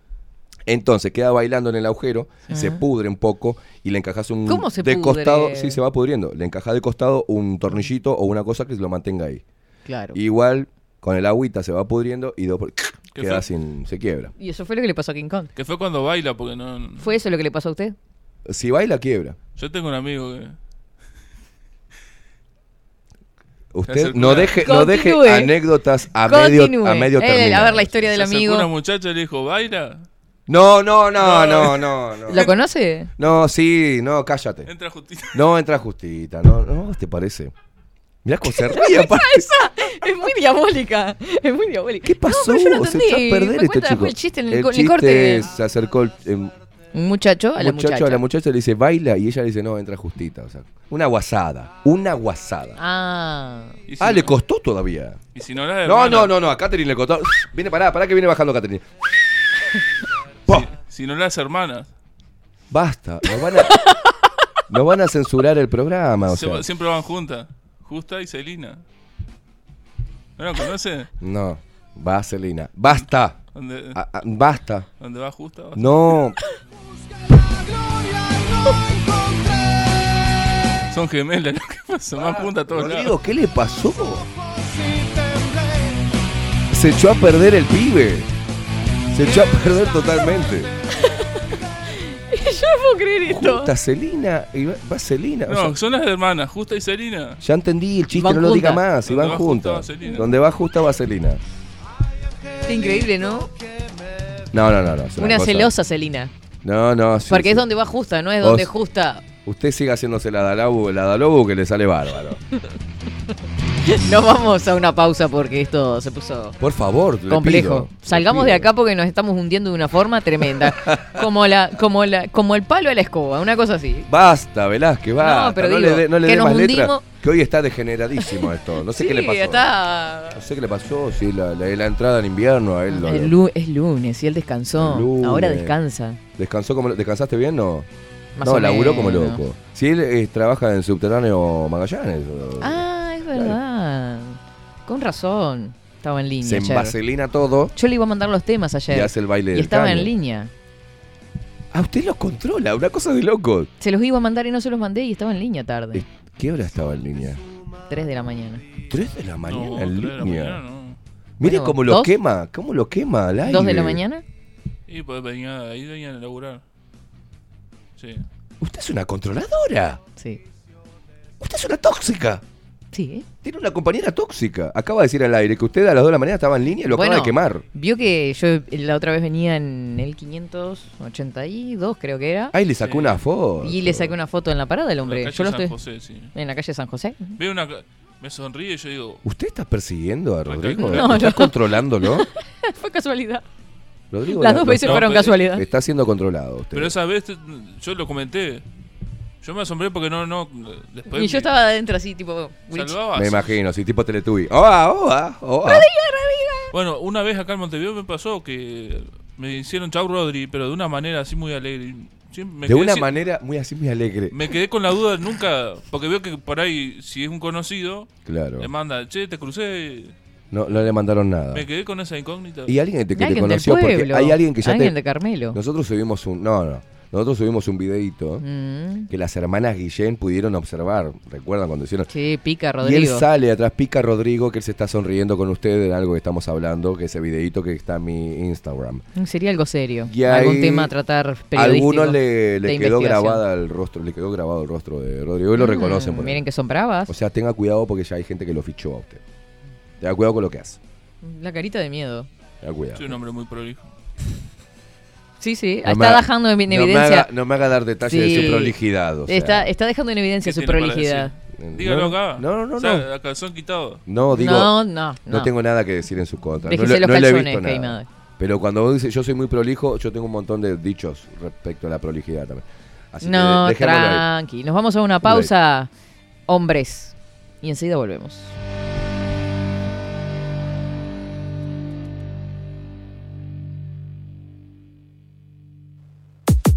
Entonces queda bailando en el agujero, se pudre un poco y le encajas un ¿Cómo se de pudre? costado, sí se va pudriendo. Le encajas de costado un tornillito o una cosa que lo mantenga ahí. Claro. Igual con el agüita se va pudriendo y después ¿Qué queda fue? sin se quiebra. Y eso fue lo que le pasó a King Kong. Que fue cuando baila, porque no. ¿Fue eso lo que le pasó a usted? Si baila quiebra. Yo tengo un amigo que. Usted no deje no deje Continúe. anécdotas a medio a medio Eh, terminar. a ver la historia del se amigo. una muchacha y le dijo, ¿baila? No, no, no, no, no, no. ¿Lo conoce? No, sí, no, cállate. Entra justita. No entra justita, no, no, ¿te parece? Mirá cómo se ríe, aparte. Es muy diabólica. Es muy diabólica. ¿Qué pasó? No, pero yo no se echó a entendí. perder Me este chico. el chiste en el, el en el chiste corte. se acercó el, em, Un muchacho a la muchacho muchacha. a la muchacha le dice baila y ella le dice no, entra justita. O sea, una guasada, una guasada. Ah. Si Ah, no- le costó todavía. Y si no la No, no, no, no, a Catherine le costó. Viene, pará, pará que viene bajando Catherine. Po, Si no las hermanas. Basta, nos van a, nos van a censurar el programa, o Se- sea. siempre van juntas. Justa y Celina. ¿No la conoce? No, Vaselina. Basta, ¿Dónde, a- a- basta. dónde va Justa? va- No, Son gemelas, ¿no? ¿Qué pasó? Más juntas a todos Rodrigo. ¿qué le pasó? Se echó a perder el pibe. Se echó a perder totalmente. Yo no puedo creer esto. Justa, Celina y va- va Celina. o No, sea, son las hermanas, Justa y Selina. ya entendí el chiste, Van no lo diga juntas. más. Y Donde van va Justa, juntas. va Celina. Donde va justa va Celina. Qué increíble, ¿no? No, no, no. no es Una cosa- celosa Celina. No, no. sí, Porque sí. es donde va justa, no es donde justa. Usted siga haciéndose la Dalobu, la Dalobu que le sale bárbaro. Nos vamos a una pausa porque esto se puso Por favor, le complejo. pido, Salgamos de acá porque nos estamos hundiendo de una forma tremenda. como la, como la, como el palo a la escoba, una cosa así. Basta, Velázquez, basta. No, pero no digo, le no le que nos más letra. Que hoy está degeneradísimo esto. No sé sí, qué le pasó. está. No sé qué le pasó. Sí, la, la, la entrada en invierno a él. lo- El es lunes y él descansó. Ahora descansa. ¿Descansó como, ¿Descansaste bien? No. Más no, laburó como loco. Si él eh, trabaja en subterráneo Magallanes. Ah, es verdad. Con razón. Estaba en línea. se ayer. envaselina todo Yo le iba a mandar los temas ayer. y hace el baile y del estaba caño. en línea. Ah, usted los controla. Una cosa de loco. Se los iba a mandar y no se los mandé y estaba en línea tarde. ¿Qué hora estaba en línea? 3 de la mañana. ¿Tres de la mañana No, en tres de la línea? mañana, no. Mire Bueno, cómo lo ¿dos? quema. ¿Cómo lo quema al aire? ¿2 de la mañana? Y pues venía, ahí venían a laburar. Sí. Usted es una controladora. Sí. Usted es una tóxica. Sí. Tiene una compañera tóxica. Acaba de decir al aire que usted a las 2 de la mañana estaba en línea y lo Bueno, acaba de quemar. Vio que yo la otra vez venía en el 582, creo que era. Ay, le sacó Sí. una foto. Y le saqué una foto en la parada del hombre. La calle Yo lo San estoy. José, sí. En la calle San José. Veo una. Me sonríe y yo digo. ¿Usted está persiguiendo a Rodrigo? No, ¿Está no. controlándolo? Fue casualidad. Rodrigo, Las la- dos veces fueron casualidad. Está siendo controlado usted. Pero esa vez yo lo comenté. Yo me asombré porque no. no después Y yo me- estaba adentro así, tipo. Salvaba. Me imagino, sí, tipo Teletubby. ¡Oa, oa, oa! Bueno, una vez acá en Montevideo me pasó que me hicieron chau Rodri, pero de una manera así muy alegre. Sí, me De una sin- manera muy así, muy alegre. Me quedé con la duda nunca, porque veo que por ahí, si es un conocido, Claro. le manda, che, te crucé. No, no le mandaron nada. Me quedé con esa incógnita. Y alguien que te, que te Alguien del conoció, porque hay alguien que ya Alguien te... de Carmelo. Nosotros subimos un... No, no. Nosotros subimos un videito Mm. que las hermanas Guillén pudieron observar. ¿Recuerdan cuando hicieron? Sí, pica Y él Rodrigo. sale atrás, pica Rodrigo, que él se está sonriendo con usted en algo que estamos hablando, que ese videito que está en mi Instagram. Sería algo serio. Y Algún tema a tratar A periodístico. algunos le, quedó grabada el rostro, le quedó grabado el rostro de Rodrigo y lo Mm, reconocen. por ahí. Miren que son bravas. O sea, tenga cuidado porque ya hay gente que lo fichó a usted. Tenga cuidado con lo que hace. La carita de miedo. Tenga cuidado. Soy un hombre muy prolijo. Sí, sí. No está dejando en no me evidencia. haga- No me haga dar detalles de su prolijidad. o sea. está, está dejando en evidencia ¿Qué su prolijidad. Dígalo acá. No, no, no. O sea, no. a calzón quitado. No, digo, no, no, no, no. tengo nada que decir en su contra. Déjese no, los no le he calzones, visto nada. Pero cuando vos dices yo soy muy prolijo, yo tengo un montón de dichos respecto a la prolijidad también. Así No, que dejémoslo ahí. tranqui. Nos vamos a una pausa, hombres. Y enseguida volvemos.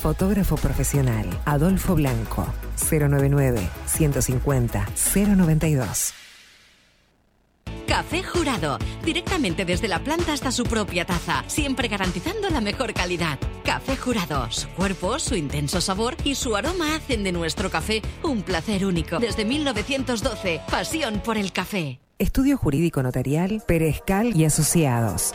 Fotógrafo profesional, Adolfo Blanco, 099 150 092. Café Jurado, directamente desde la planta hasta su propia taza, siempre garantizando la mejor calidad. Café Jurado, su cuerpo, su intenso sabor y su aroma hacen de nuestro café un placer único. Desde 1912, pasión por el café. Estudio Jurídico Notarial, Perezcal y Asociados.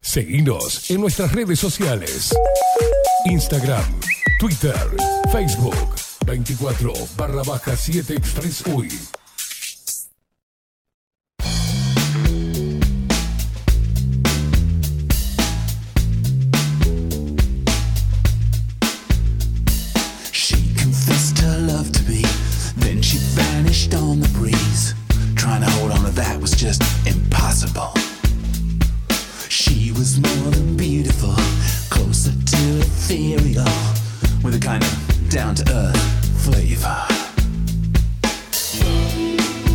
Seguinos en nuestras redes sociales. Instagram, Twitter, Facebook, 24 barra baja 7 Express UI. Kind down to earth flavor.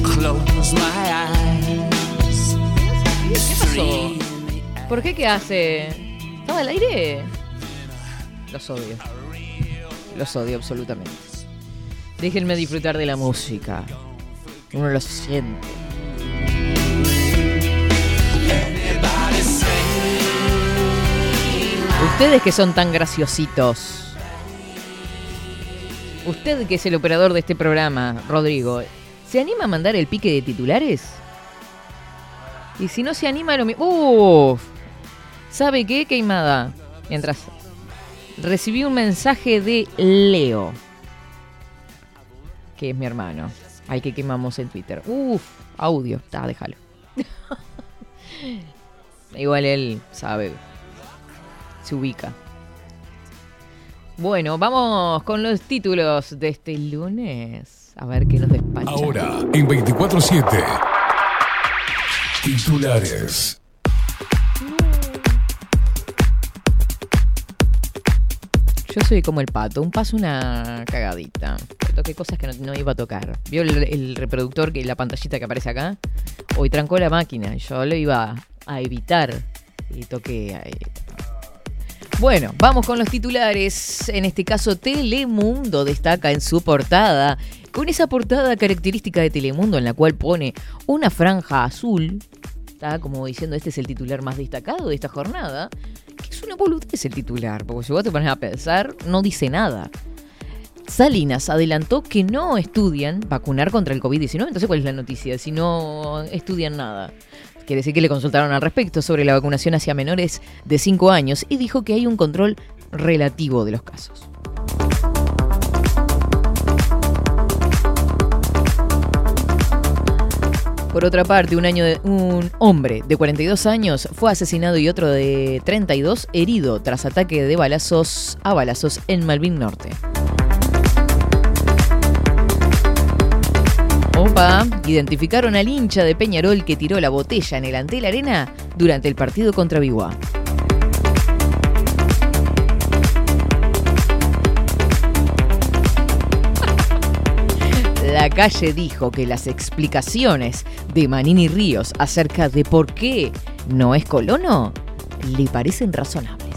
Close my eyes. ¿Qué pasó? ¿Por qué qué hace? ¿Estaba al aire? Los odio. Los odio absolutamente. Déjenme disfrutar de la música. Uno lo siente. Ustedes que son tan graciositos. Usted que es el operador de este programa, Rodrigo, ¿se anima a mandar el pique de titulares? Y si no se anima, lo mismo. ¡Uf! ¿Sabe qué, Queimada? Mientras recibí un mensaje de Leo, que es mi hermano. Ay, que quemamos en Twitter. Uf, audio. Está, déjalo. Igual él sabe. Se ubica. Bueno, vamos con los títulos de este lunes. A ver qué nos despacha. Ahora, en 24-7. Titulares. Yo soy como el pato, un paso, una cagadita. Toqué cosas que no, no iba a tocar. ¿Vio el, el reproductor, que la pantallita que aparece acá? Hoy trancó la máquina. Yo lo iba a evitar y toqué ahí. Bueno, vamos con los titulares. En este caso, Telemundo destaca en su portada, con esa portada característica de Telemundo en la cual pone una franja azul. Está como diciendo, este es el titular más destacado de esta jornada. Que es una boludez el titular, porque si vos te pones a pensar, no dice nada. Salinas adelantó que no estudian vacunar contra el COVID-19. Entonces, ¿cuál es la noticia? Si no estudian nada. Quiere decir que le consultaron al respecto sobre la vacunación hacia menores de 5 años y dijo que hay un control relativo de los casos. Por otra parte, un, año un hombre de 42 años fue asesinado y otro de 32 herido tras ataque de balazos a balazos en Malvin Norte. Identificaron al hincha de Peñarol que tiró la botella en el Antel Arena durante el partido contra Biguá. La calle dijo que las explicaciones de Manini Ríos acerca de por qué no es colono le parecen razonables.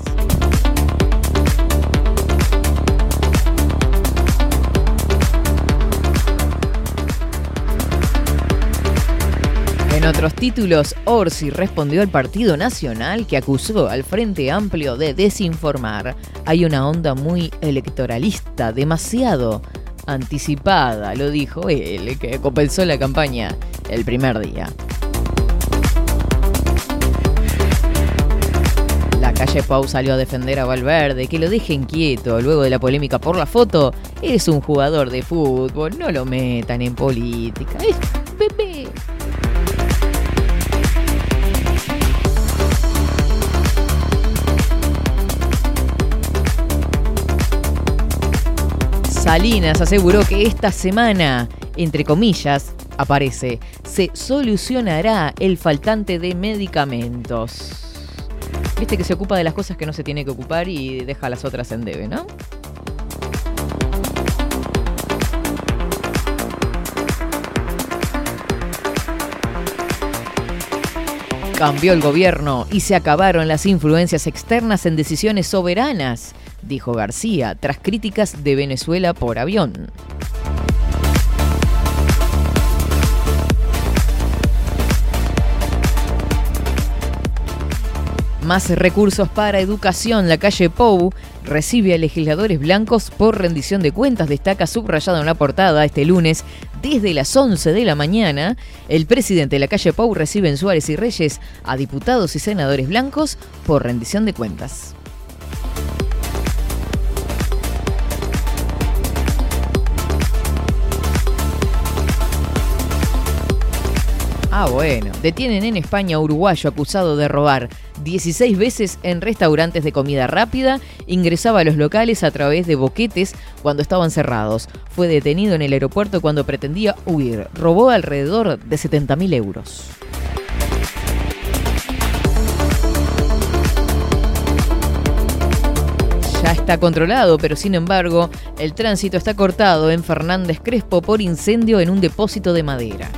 En otros títulos, Orsi respondió al Partido Nacional que acusó al Frente Amplio de desinformar. Hay una onda muy electoralista, demasiado anticipada, lo dijo él, que compensó la campaña el primer día. La calle Pau salió a defender a Valverde, que lo dejen quieto luego de la polémica por la foto. Es un jugador de fútbol, no lo metan en política. Salinas aseguró que esta semana, entre comillas, aparece, se solucionará el faltante de medicamentos. Viste que se ocupa de las cosas que no se tiene que ocupar y deja las otras en debe, ¿no? Cambió el gobierno y se acabaron las influencias externas en decisiones soberanas, dijo García, tras críticas de Venezuela por avión. Más recursos para educación. La calle Pou recibe a legisladores blancos por rendición de cuentas. Destaca subrayado en la portada este lunes desde las 11 de la mañana. El presidente de la calle Pou recibe en Suárez y Reyes a diputados y senadores blancos por rendición de cuentas. Ah, bueno. Detienen en España a uruguayo acusado de robar 16 veces en restaurantes de comida rápida. Ingresaba a los locales a través de boquetes cuando estaban cerrados. Fue detenido en el aeropuerto cuando pretendía huir. Robó alrededor de 70 mil euros. Ya está controlado, pero sin embargo, el tránsito está cortado en Fernández Crespo por incendio en un depósito de madera.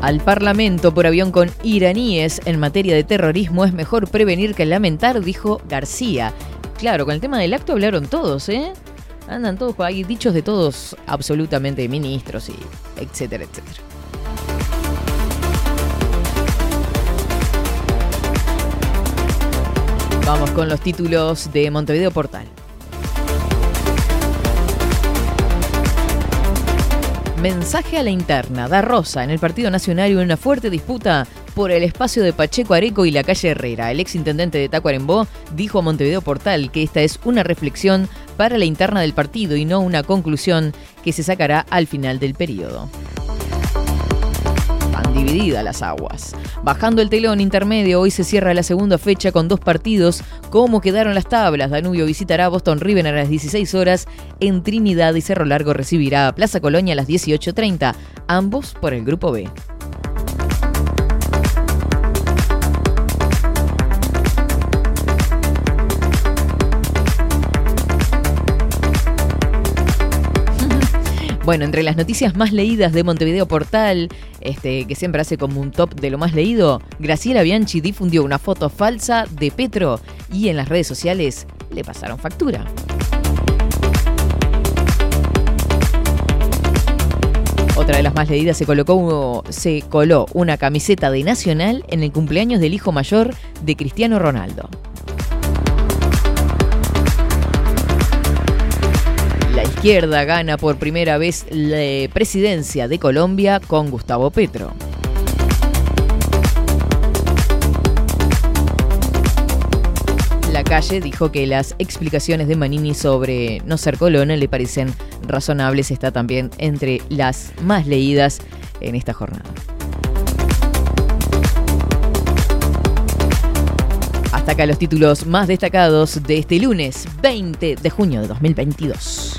Al Parlamento por avión con iraníes en materia de terrorismo es mejor prevenir que lamentar, dijo García. Claro, con el tema del acto hablaron todos, ¿eh? Andan todos, hay dichos de todos absolutamente ministros y etcétera, etcétera. Vamos con los títulos de Montevideo Portal. Mensaje a la interna. Da Rosa en el Partido Nacional una fuerte disputa por el espacio de Pacheco Areco y la calle Herrera. El exintendente de Tacuarembó dijo a Montevideo Portal que esta es una reflexión para la interna del partido y no una conclusión que se sacará al final del periodo las aguas. Bajando el telón intermedio, hoy se cierra la segunda fecha con dos partidos. ¿Cómo quedaron las tablas? Danubio visitará Boston River a las 16 horas en Trinidad y Cerro Largo recibirá a Plaza Colonia a las 18.30, ambos por el Grupo B. Bueno, entre las noticias más leídas de Montevideo Portal, este, que siempre hace como un top de lo más leído, Graciela Bianchi difundió una foto falsa de Petro y en las redes sociales le pasaron factura. Otra de las más leídas se colocó se coló una camiseta de Nacional en el cumpleaños del hijo mayor de Cristiano Ronaldo. Izquierda gana por primera vez la presidencia de Colombia con Gustavo Petro. la calle dijo que las explicaciones de Manini sobre no ser Colón le parecen razonables. Está también entre las más leídas en esta jornada. Hasta acá los títulos más destacados de este lunes 20 de junio de 2022.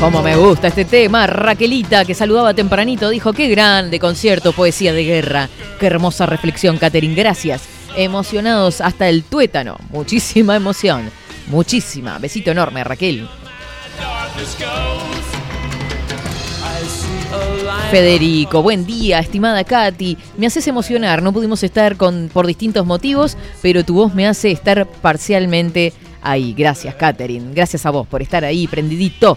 Como me gusta este tema, Raquelita, que saludaba tempranito, dijo, qué grande concierto, poesía de guerra. Qué hermosa reflexión, Catherine, gracias. Emocionados hasta el tuétano, muchísima emoción, muchísima. Besito enorme, Raquel. Federico, buen día, estimada Katy. Me haces emocionar, no pudimos estar con, por distintos motivos, pero tu voz me hace estar parcialmente ahí. Gracias, Catherine. Gracias a vos por estar ahí, prendidito.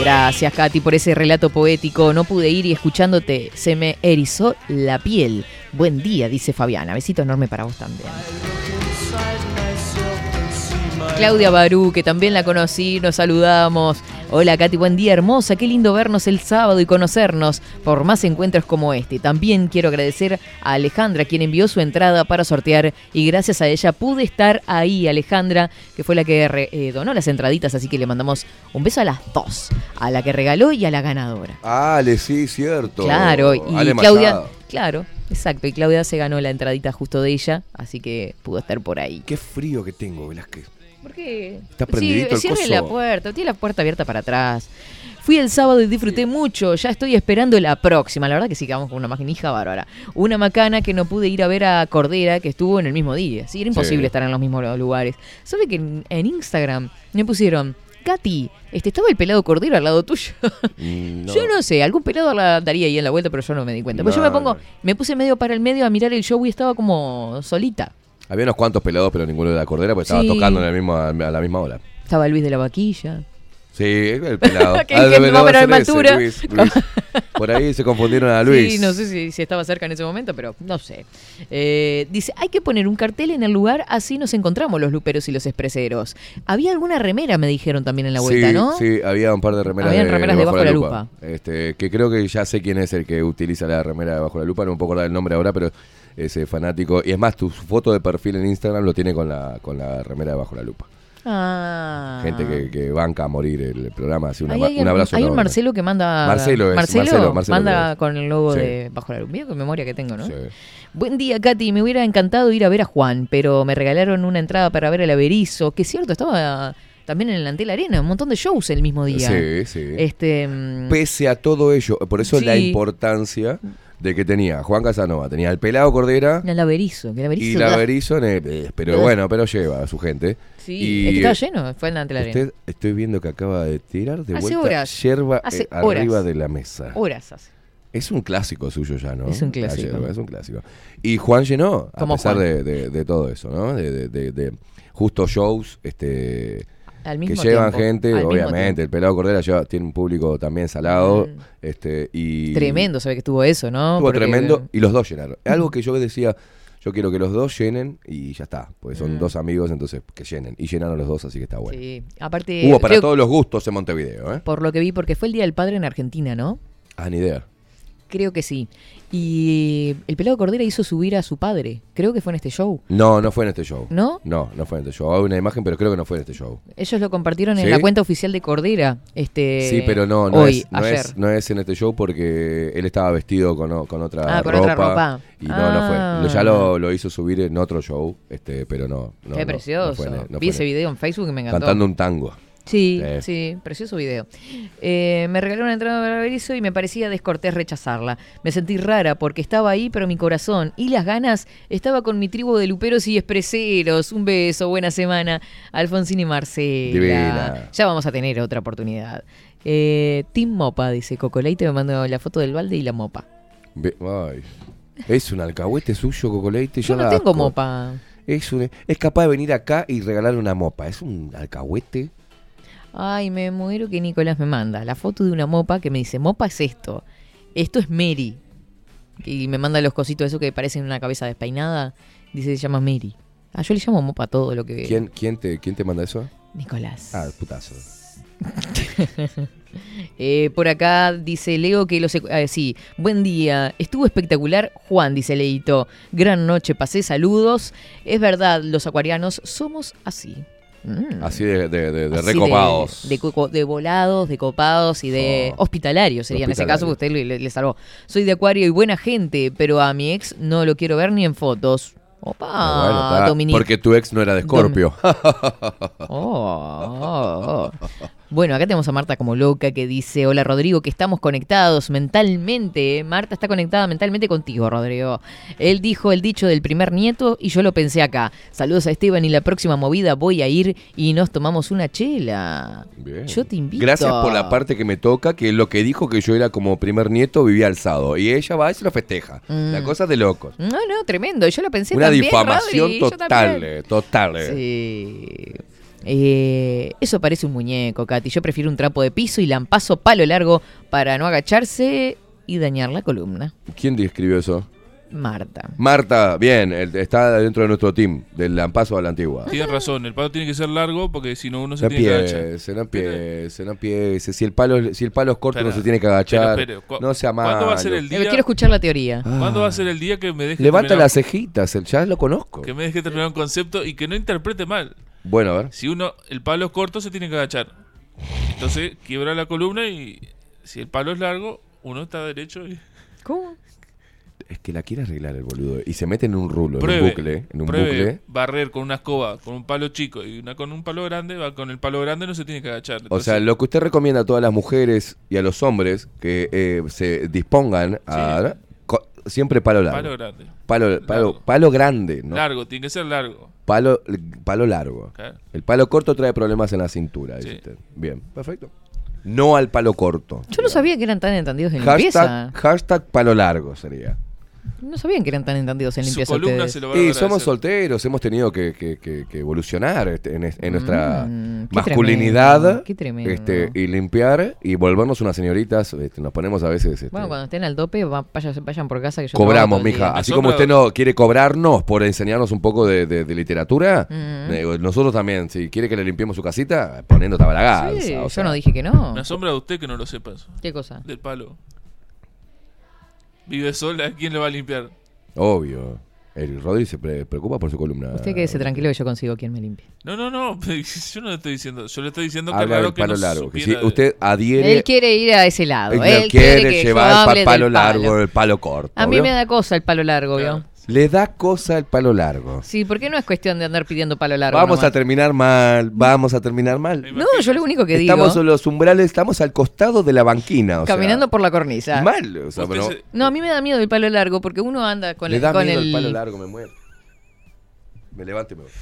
Gracias, Katy, por ese relato poético. No pude ir y escuchándote se me erizó la piel. Buen día, dice Fabiana. Besito enorme para vos también. Claudia Barú, que también la conocí, nos saludamos. Hola Katy, buen día, hermosa. Qué lindo vernos el sábado y conocernos por más encuentros como este. También quiero agradecer a Alejandra, quien envió su entrada para sortear y gracias a ella pude estar ahí, Alejandra, que fue la que re- eh, donó las entraditas, así que le mandamos un beso a las dos, a la que regaló y a la ganadora. Ale, sí, cierto. Claro, y Ale Claudia, Machado. claro, exacto, y Claudia se ganó la entradita justo de ella, así que pudo estar por ahí. Qué frío que tengo, Velázquez. ¿Por qué? Está el cierre coso. la puerta, tiene la puerta abierta para atrás. Fui el sábado y disfruté mucho, ya estoy esperando la próxima. La verdad que sí que vamos con una maquinija bárbara. Una macana que no pude ir a ver a Cordera, que estuvo en el mismo día. Sí, era imposible Sí. estar en los mismos lugares. ¿Sabe que en, en Instagram me pusieron, Katy, este, estaba el pelado Cordero al lado tuyo? Mm, no. Yo no sé, algún pelado la daría ahí en la vuelta, pero yo no me di cuenta. Pues yo No, me pongo, no. me puse medio para el medio a mirar el show y estaba como solita. Había unos cuantos pelados, pero ninguno de la cordera, porque estaba Sí. tocando en el mismo, a la misma hora. Estaba Luis de la Vaquilla. Sí, el pelado. Que Ah, dije, debe- más o debe menos ser de ese, altura. Luis, Luis. Por ahí se confundieron a Luis. Sí, no sé si, si estaba cerca en ese momento, pero no sé. Eh, dice, hay que poner un cartel en el lugar, así nos encontramos los luperos y los expreseros. Había alguna remera, me dijeron también en la vuelta, sí, ¿no? Sí, había un par de remeras, Habían de, remeras de Bajo la Lupa. Este, que creo que ya sé quién es el que utiliza la remera de Bajo la Lupa, no me puedo acordar el nombre ahora, pero ese fanático. Y es más, tu foto de perfil en Instagram lo tiene con la, con la remera de Bajo la Lupa. Ah. Gente que, que banca a morir el programa. Así una hay un abrazo. Hay un. Marcelo que manda. Marcelo es, Marcelo, Marcelo manda con el logo Sí. de Bajo la Luz. Mira qué memoria que tengo, ¿no? Sí. Buen día, Katy. Me hubiera encantado ir a ver a Juan, pero me regalaron una entrada para ver el Averizo, que es cierto, estaba también en el Antel Arena, un montón de shows el mismo día. Sí, sí. Este. mm, Pese a todo ello, por eso la importancia de que tenía Juan Casanova, tenía el pelado Cordera El Averizo, que el Averizo. y la Berizzo, eh, pero bueno, pero lleva a su gente. Sí, Y, es que estaba lleno, fue en el Antel Arena. Usted, estoy viendo que acaba de tirar de Hace vuelta horas. yerba Hace eh, arriba horas. de la mesa. Horas hace. Es un clásico suyo ya, ¿no? Es un La clásico. yerba, es un clásico. Y Juan llenó, a Como pesar de, de- de todo eso, ¿no? De, de- de- de justo shows, este Al que llevan tiempo, gente, al obviamente. El pelado Cordera lleva, tiene un público también salado. Mm. este y Tremendo, sabe que estuvo eso, ¿no? Estuvo Porque- tremendo y los dos llenaron. Algo que yo decía, yo quiero que los dos llenen y ya está. Porque son Mm. dos amigos, entonces que llenen. Y llenaron los dos, así que está bueno. Sí, aparte. Hubo para creo- todos los gustos en Montevideo, ¿eh? Por lo que vi, porque fue el Día del Padre en Argentina, ¿no? Ah, ni idea. Creo que sí. Y el pelado Cordera hizo subir a su padre. Creo que fue en este show. No, no fue en este show. ¿No? No, no fue en este show. Hay una imagen, pero creo que no fue en este show. Ellos lo compartieron en la cuenta oficial de Cordera. Este, sí, pero no, no, hoy, es, no, ayer. es, no es en este show porque él estaba vestido con, con otra Ah, con ropa. otra ropa. Y no, no Ah. fue. Ya lo, lo hizo subir en otro show, este, pero no. no Qué no, precioso. no fue en- no Vi ese video en Facebook y me encantó. Cantando un tango. Sí, sí, precioso video. Eh, me regaló una entrada para ver eso y me parecía descortés rechazarla. Me sentí rara porque estaba ahí, pero mi corazón y las ganas estaba con mi tribu de luperos y expreseros. Un beso, buena semana, Alfonsín y Marcela. Divina. Ya vamos a tener otra oportunidad. Eh, Team Mopa, dice Cocoleite, me mandó la foto del balde y la mopa. Ay. Es un alcahuete suyo, Cocoleite. Yo no tengo asco. mopa. Es, un- es capaz de venir acá y regalar una mopa. Es un alcahuete. Ay, me muero que Nicolás me manda la foto de una mopa que me dice, mopa es esto, esto es Mary. Y me manda los cositos esos que parecen una cabeza despeinada. Dice, se llama Mary. Ah, yo le llamo mopa a todo lo que... ¿Quién, quién, te, ¿Quién te manda eso? Nicolás. Ah, putazo. Eh, por acá dice Leo que los... ah, sí, buen día. Estuvo espectacular. Juan, dice Leito. Gran noche, pasé saludos. Es verdad, los acuarianos somos así. Mm. Así de, de, de- de Así recopados. De, volados, de copados y de hospitalarios sería en ese caso, porque usted le, le salvó. Soy de Acuario y buena gente, pero a mi ex no lo quiero ver ni en fotos. Opa, Ah, bueno. Porque tu ex no era de Scorpio. Oh, oh, oh. Bueno, acá tenemos a Marta como loca que dice, hola Rodrigo, que estamos conectados mentalmente. Marta está conectada mentalmente contigo, Rodrigo. Él dijo el dicho del primer nieto y yo lo pensé acá. Saludos a Esteban y la próxima movida voy a ir y nos tomamos una chela. Bien. Yo te invito. Gracias por la parte que me toca, que lo que dijo que yo era como primer nieto vivía alzado. Y ella va y se lo festeja. Mm. La cosa de locos. No, no, tremendo. Yo lo pensé Una también, difamación Rodri, total, eh, total. eh. Sí. Eh, eso parece un muñeco, Katy. Yo prefiero un trapo de piso y lampazo palo largo para no agacharse y dañar la columna. ¿Quién describió eso? Marta. Marta, bien, el- está dentro de nuestro team, del lampazo a la antigua. Tienes razón, el palo tiene que ser largo porque si no uno se No tiene que agachar. no empiece, no empiece. Si el palo, si el palo es corto Espera, no se tiene que agachar. Cu- No sea malo. ¿Cuándo va a ser el Eh, día? Quiero escuchar la teoría. ¿Cuándo va a ser el día que me deje Levanta terminar- las cejitas, el- ya lo conozco. que me deje terminar un concepto y que no interprete mal? Bueno, a ver. Si uno, el palo es corto, se tiene que agachar. Entonces, quiebra la columna y si el palo es largo, uno está derecho y... ¿Cómo? Es que la quiere arreglar el boludo. Y se mete en un rulo, en un bucle. En un pruebe bucle. barrer con una escoba, con un palo chico y una con un palo grande, va con el palo grande no se tiene que agachar. O sea, lo que usted recomienda a todas las mujeres y a los hombres que eh, se dispongan a... Siempre palo largo. Palo grande. Palo, palo, palo grande, ¿no? Largo, tiene que ser largo. Palo, palo largo. El palo corto trae problemas en la cintura, dice Sí. usted. Bien, perfecto. No al palo corto. Yo no sabía que eran tan entendidos en limpieza. Hashtag, hashtag palo largo sería. No sabían que eran tan entendidos en Su limpieza columna ustedes. se lo va a Y somos solteros, hemos tenido que, que- que- que evolucionar este, en, es- en nuestra Mm, qué masculinidad tremendo, qué tremendo. este, y limpiar y volvernos unas señoritas. este, nos ponemos a veces. este, Bueno, cuando estén al tope, va- vayan, vayan por casa que yo cobramos, mija. Así como usted no quiere cobrarnos por enseñarnos un poco de, de- de literatura, Mm. eh, nosotros también, si quiere que le limpiemos su casita, poniendo tabalaganza. Sí, o yo sea, no dije que no. Me asombra a usted que no lo sepas. ¿Qué cosa? Del palo. Vive sola, ¿a quién le va a limpiar? Obvio. El Rodri se pre- preocupa por su columna. Usted quédese tranquilo que yo consigo quien me limpie. No, no, no. Yo no le estoy diciendo. Yo le estoy diciendo que Habla del que palo no largo. Que si usted adhiere. Él quiere ir a ese lado. él Él quiere, llevar el pa- palo largo, el palo corto. A mí ¿vio? me da cosa el palo largo, ¿vio? Le da cosa el palo largo. Sí, porque no es cuestión de andar pidiendo palo largo. Vamos a terminar mal, vamos a terminar mal. No, yo lo único que Estamos digo, en los umbrales, estamos al costado de la banquina. o sea, caminando por la cornisa. Mal. o sea, Usted pero se- No, a mí me da miedo el palo largo porque uno anda con le el, da con miedo el, el palo largo, me muero. Me levanto y me voy.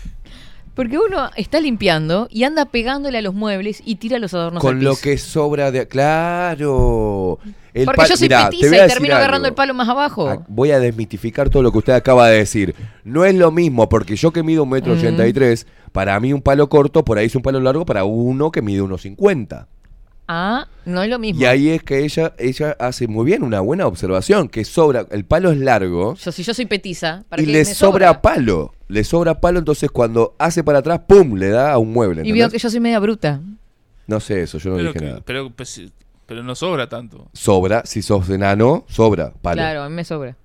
Porque uno está limpiando y anda pegándole a los muebles y tira los adornos al Con lo que sobra de. ¡Claro! El Porque yo soy Mirá, petiza y termino agarrando algo. el palo más abajo. Ah, Voy a desmitificar todo lo que usted acaba de decir. No es lo mismo, porque yo que mido un metro Mm. ochenta y tres, para mí un palo corto, por ahí es un palo largo para uno que mide unos 50. Ah, no es lo mismo. Y ahí es que ella, ella hace muy bien una buena observación, que sobra, el palo es largo Yo, si yo soy petiza, ¿para y qué le me sobra, palo. Le sobra palo, entonces cuando hace para atrás, ¡pum! le da a un mueble. Y veo que yo soy media bruta. No sé eso, yo no pero, dije que- nada. pero, pues, pero no sobra tanto. Sobra, si sos enano, sobra palo. Claro, a mí me sobra.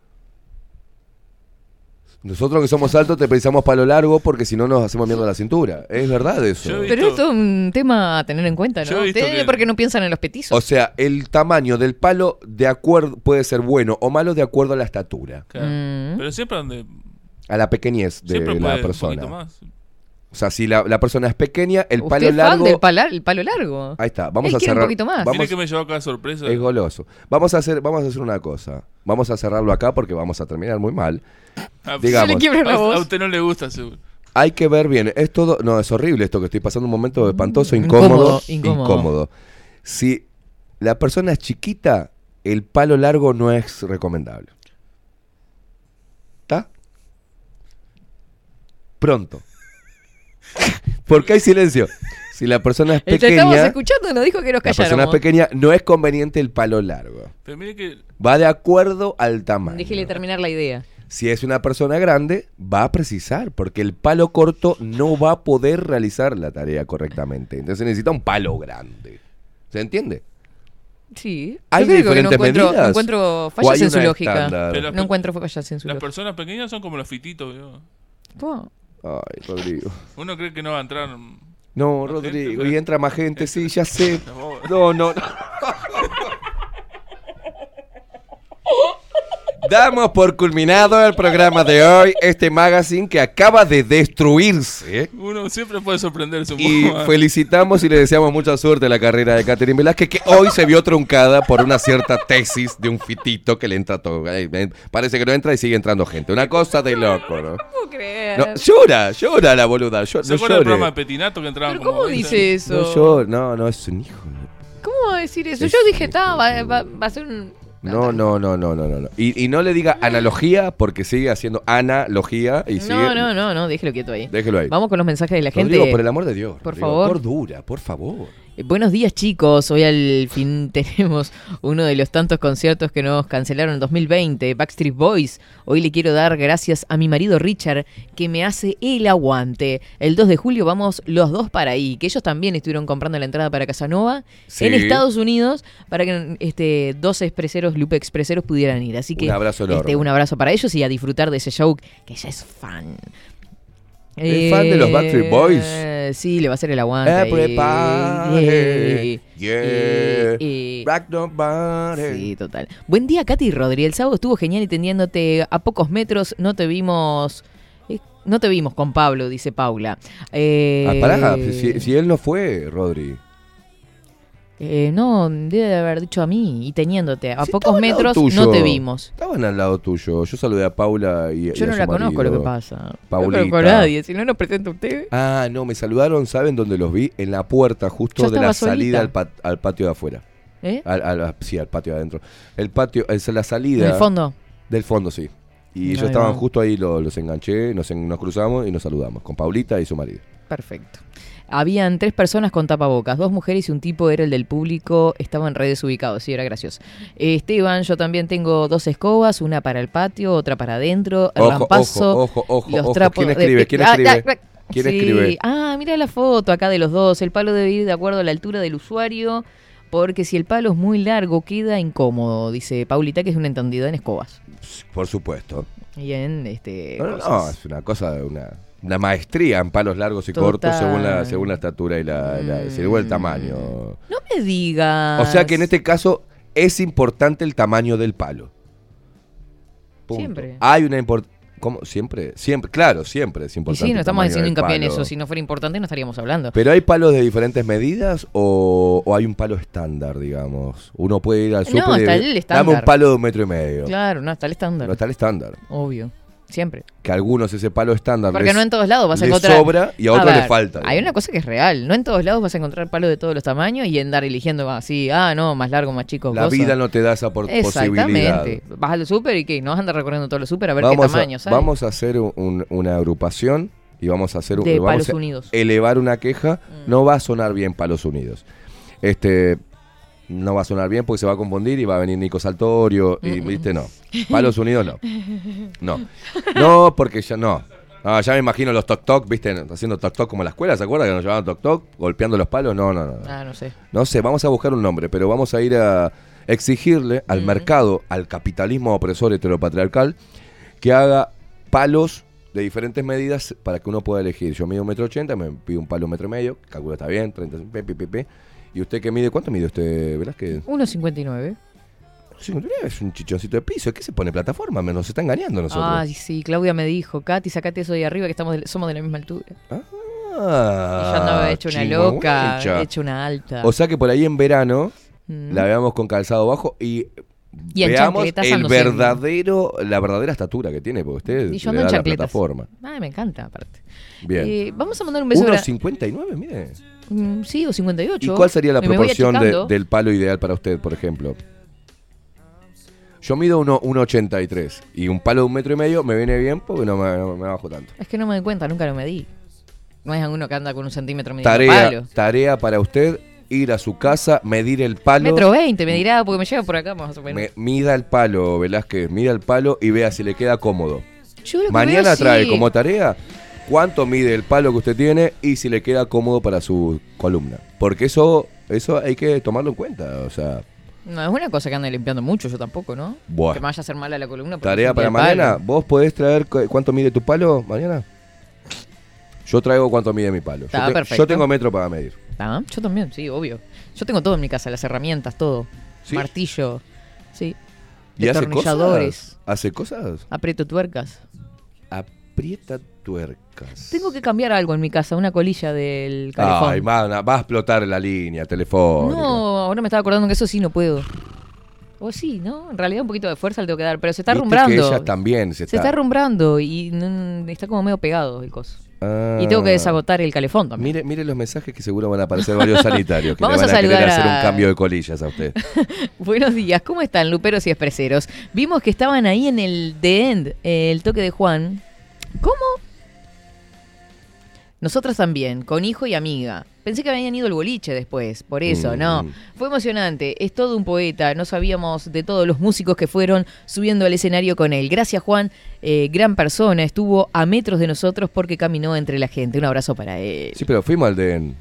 Nosotros que somos altos te pensamos palo largo porque si no nos hacemos mierda la cintura. Es verdad eso. Pero esto es un tema a tener en cuenta, ¿no? Ustedes que- porque no piensan en los petizos. O sea, el tamaño del palo de acuerdo puede ser bueno o malo de acuerdo a la estatura, Claro. Mm. Pero siempre donde. a la pequeñez de Siempre la puede un persona. poquito más. O sea, si la, la persona es pequeña, el Usted palo es fan largo. del pala- el palo largo. Ahí está, vamos Él a quiere un cerrar. poquito más. Vamos, Mire que me llevó acá sorpresa. es goloso. Vamos a hacer, vamos a hacer una cosa. Vamos a cerrarlo acá porque vamos a terminar muy mal. Ah, Digamos. Se le a, voz. a usted no le gusta, seguro. Hay que ver bien. Es todo. No, es horrible esto que estoy pasando un momento espantoso, Mm, Incómodo, incómodo. incómodo. incómodo. Si la persona es chiquita, el palo largo no es recomendable. ¿Está? Pronto. Porque hay silencio. Si la persona es Eh, Te estamos pequeña, escuchando, nos dijo que nos la persona es calláramos. pequeña, no es conveniente el palo largo. Pero mire que Va de acuerdo al tamaño. Déjele terminar la idea. Si es una persona grande, va a precisar, porque el palo corto no va a poder realizar la tarea correctamente. Entonces necesita un palo grande. ¿Se entiende? Sí. ¿Hay Yo creo que no diferentes encuentro, medidas? no encuentro ¿O fallas en su lógica. No encuentro fallas en su las lógica. personas pequeñas son como los fititos. ¿vio? Ay, Rodrigo. Uno cree que no va a entrar. No, Rodrigo, gente- y entra más gente, sí, ya sé. No. No, no. Damos por culminado el programa de hoy, este magazine que acaba de destruirse. Uno siempre puede sorprenderse un Y poco. más. felicitamos y le deseamos mucha suerte a la carrera de Catherine Velázquez, que hoy se vio truncada por una cierta tesis de un fitito que le entra todo. Eh, Parece que no entra y sigue entrando gente. Una cosa de loco, ¿no? No puedo creer. No, llora, llora la boluda. Yo, ¿Se no acuerda del programa de. Petinato que entraban ¿Pero como cómo 20? dice eso? No llora, no, no, es un hijo. ¿Cómo va a decir eso? Es Yo dije, está, va, va- va a ser un... No, no, no, no, no, no. no. Y, y no le diga analogía porque sigue haciendo analogía y sigue. No, no, no, no, déjelo quieto ahí. Déjelo ahí. Vamos con los mensajes de la gente. Rodrigo, por el amor de Dios. Por Rodrigo, favor. Cordura, por favor. Eh, Buenos días chicos, hoy al fin tenemos uno de los tantos conciertos que nos cancelaron en 2020, Backstreet Boys. Hoy le quiero dar gracias a mi marido Richard que me hace el aguante. El 2 de julio vamos los dos para ahí, que ellos también estuvieron comprando la entrada para Casanova Sí. en Estados Unidos para que este, dos expreseros, Lupe Expreseros pudieran ir. Así que Un abrazo enorme. este, un abrazo para ellos y a disfrutar de ese show que ella es fan. ¿Es fan de los Backstreet Boys? Eh, Sí, le va a hacer el aguante. Everybody, Yeah. yeah. Eh, eh, Rock nobody. Sí, total. Buen día, Katy Rodri. El sábado estuvo genial entendiéndote a pocos metros. No te vimos. eh, No te vimos con Pablo, dice Paula. Eh, Ah, pará, si, si él no fue, Rodri. Eh, no, debe de haber dicho a mí y teniéndote a pocos metros no te vimos. Estaban al lado tuyo. Yo saludé a Paula y. y Yo a no su la conozco lo que pasa. No Paulita. conozco a nadie. Si no nos presenta usted. Ah, no, me saludaron, ¿saben dónde los vi? En la puerta, justo Yo de la salida al, pat- al patio de afuera. ¿Eh? Al, al- sí, al patio de adentro. El patio, es la salida. En el fondo. Del fondo, sí. Y ellos estaban justo ahí, lo- los enganché, nos, en- nos cruzamos y nos saludamos. Con Paulita y su marido. Perfecto. Habían tres personas con tapabocas, dos mujeres y un tipo era el del público, estaba en redes ubicados, sí, era gracioso. Esteban, yo también tengo dos escobas, una para el patio, otra para adentro, el Ojo, rampazo, ojo, ojo, los ojo. trapos ¿Quién de- escribe? ¿Quién Ah, escribe? ah, ah. ¿Quién Sí. escribe? Ah, mira la foto acá de los dos, el palo debe ir de acuerdo a la altura del usuario, porque si el palo es muy largo queda incómodo, dice Paulita, que es una entendida en escobas. Por supuesto. Y en este... No, no, es una cosa, de una, una maestría en palos largos y Total. cortos según la, según la estatura y la, la- según el tamaño. No me digas. O sea que en este caso es importante el tamaño del palo. Punto. Siempre. Hay una importancia. ¿Cómo? Siempre, siempre, claro, siempre es Y importante. sí, no estamos haciendo hincapié en eso. Si no fuera importante, no estaríamos hablando. Pero hay palos de diferentes medidas o, o hay un palo estándar, digamos. Uno puede ir al No, súper y está dame el estándar. un palo de un metro y medio. Claro, no, está el estándar. No está el estándar. Obvio. Siempre. Que a algunos ese palo estándar Porque les- no en todos lados vas a encontrar. sobra y a otros les falta. Hay una cosa que es real. No en todos lados vas a encontrar palos de todos los tamaños y andar eligiendo así, ah, no, más largo, más chico. La vida no te da esa por- posibilidad. Exactamente. Vas al súper y qué, no vas a andar recorriendo todos los súper a ver vamos qué a, hay. Vamos a hacer un- un- una agrupación y vamos a hacer un, De vamos Palos a Unidos. elevar una queja. No va a sonar bien Palos Unidos. Este no va a sonar bien porque se va a confundir y va a venir Nico Saltorio y Mm, mm. viste no. Palos Unidos no. No. No, porque ya no. Ah, ya me imagino los toc toc, viste, haciendo toc toc como en la escuela, ¿se acuerdan que nos llamaban toc toc? Golpeando los palos. No, no, no. no. Ah, no sé. No sé, vamos a buscar un nombre, pero vamos a ir a exigirle al mercado, al capitalismo opresor heteropatriarcal, que haga palos de diferentes medidas para que uno pueda elegir. Yo mido un metro ochenta, me pido un palo un metro y medio, calculo está bien, 30, pi, pi, pi, pi. ¿Y usted qué mide? ¿Cuánto mide usted, Velázquez? 1.59. 59, es un chichoncito de piso. ¿Qué se pone plataforma? Me nos está engañando nosotros. Ay, sí, Claudia me dijo, Katy, sacate eso de ahí arriba que estamos de- somos de la misma altura. Ah, y yo andaba hecho una loca, chihuahuecha. hecho una alta. O sea que por ahí en verano Mm. la veamos con calzado bajo y, Y veamos el verdadero, la verdadera estatura que tiene, porque usted Y yo le da la plataforma. Ay, me encanta, aparte. Bien. Eh, vamos a mandar un beso. gra- 1.59, mire. Mm, sí, o 58. ¿Y cuál sería la me proporción de- del palo ideal para usted, por ejemplo? Yo mido uno- 1,83 y un palo de un metro y medio me viene bien porque no me, no me bajo tanto. Es que no me doy cuenta, nunca lo medí. No es uno que anda con un centímetro midiendo Tarea, palo. tarea para usted, ir a su casa, medir el palo. Metro 20, me dirá, porque me llega por acá más o menos. Me- mida el palo, Velázquez, mida el palo y vea si le queda cómodo. Yo lo que Mañana veo, trae sí. como tarea cuánto mide el palo que usted tiene y si le queda cómodo para su columna. Porque eso, eso hay que tomarlo en cuenta. O sea, No es una cosa que ande limpiando mucho, yo tampoco, ¿no? Buah. Que me vaya a hacer mal a la columna. tarea para palo. mañana. ¿Vos podés traer cu- cuánto mide tu palo mañana? Yo traigo cuánto mide mi palo. Está, yo, te- perfecto. yo tengo metro para medir. Ah, yo también, sí, obvio. Yo tengo todo en mi casa, las herramientas, todo. ¿Sí? Martillo, sí. ¿Y hace cosas? ¿Hace cosas? Aprieto tuercas. Aprieta tuercas. Tengo que cambiar algo en mi casa, una colilla del calefón. Ay, mana, va a explotar la línea telefónica. no, ahora me estaba acordando que eso sí no puedo. O sí, ¿no? En realidad un poquito de fuerza le tengo que dar, pero se está rumbrando. que ellas también se Se está... está rumbrando y está como medio pegado el coso. Ah. Y tengo que desagotar el calefón también. Mire, mire los mensajes que seguro van a aparecer varios sanitarios que Vamos le van a a, querer hacer a- un cambio de colillas a usted. Buenos días, ¿cómo están, luperos y expreseros? Vimos que estaban ahí en el The End, el toque de Juan. ¿Cómo? Nosotras también, con hijo y amiga. Pensé que habían ido al boliche después, por eso, Mm, no. mm. Fue emocionante, es todo un poeta, no sabíamos de todos los músicos que fueron subiendo al escenario con él. Gracias Juan, eh, gran persona, estuvo a metros de nosotros porque caminó entre la gente. Un abrazo para él. Sí, pero fuimos al DEN.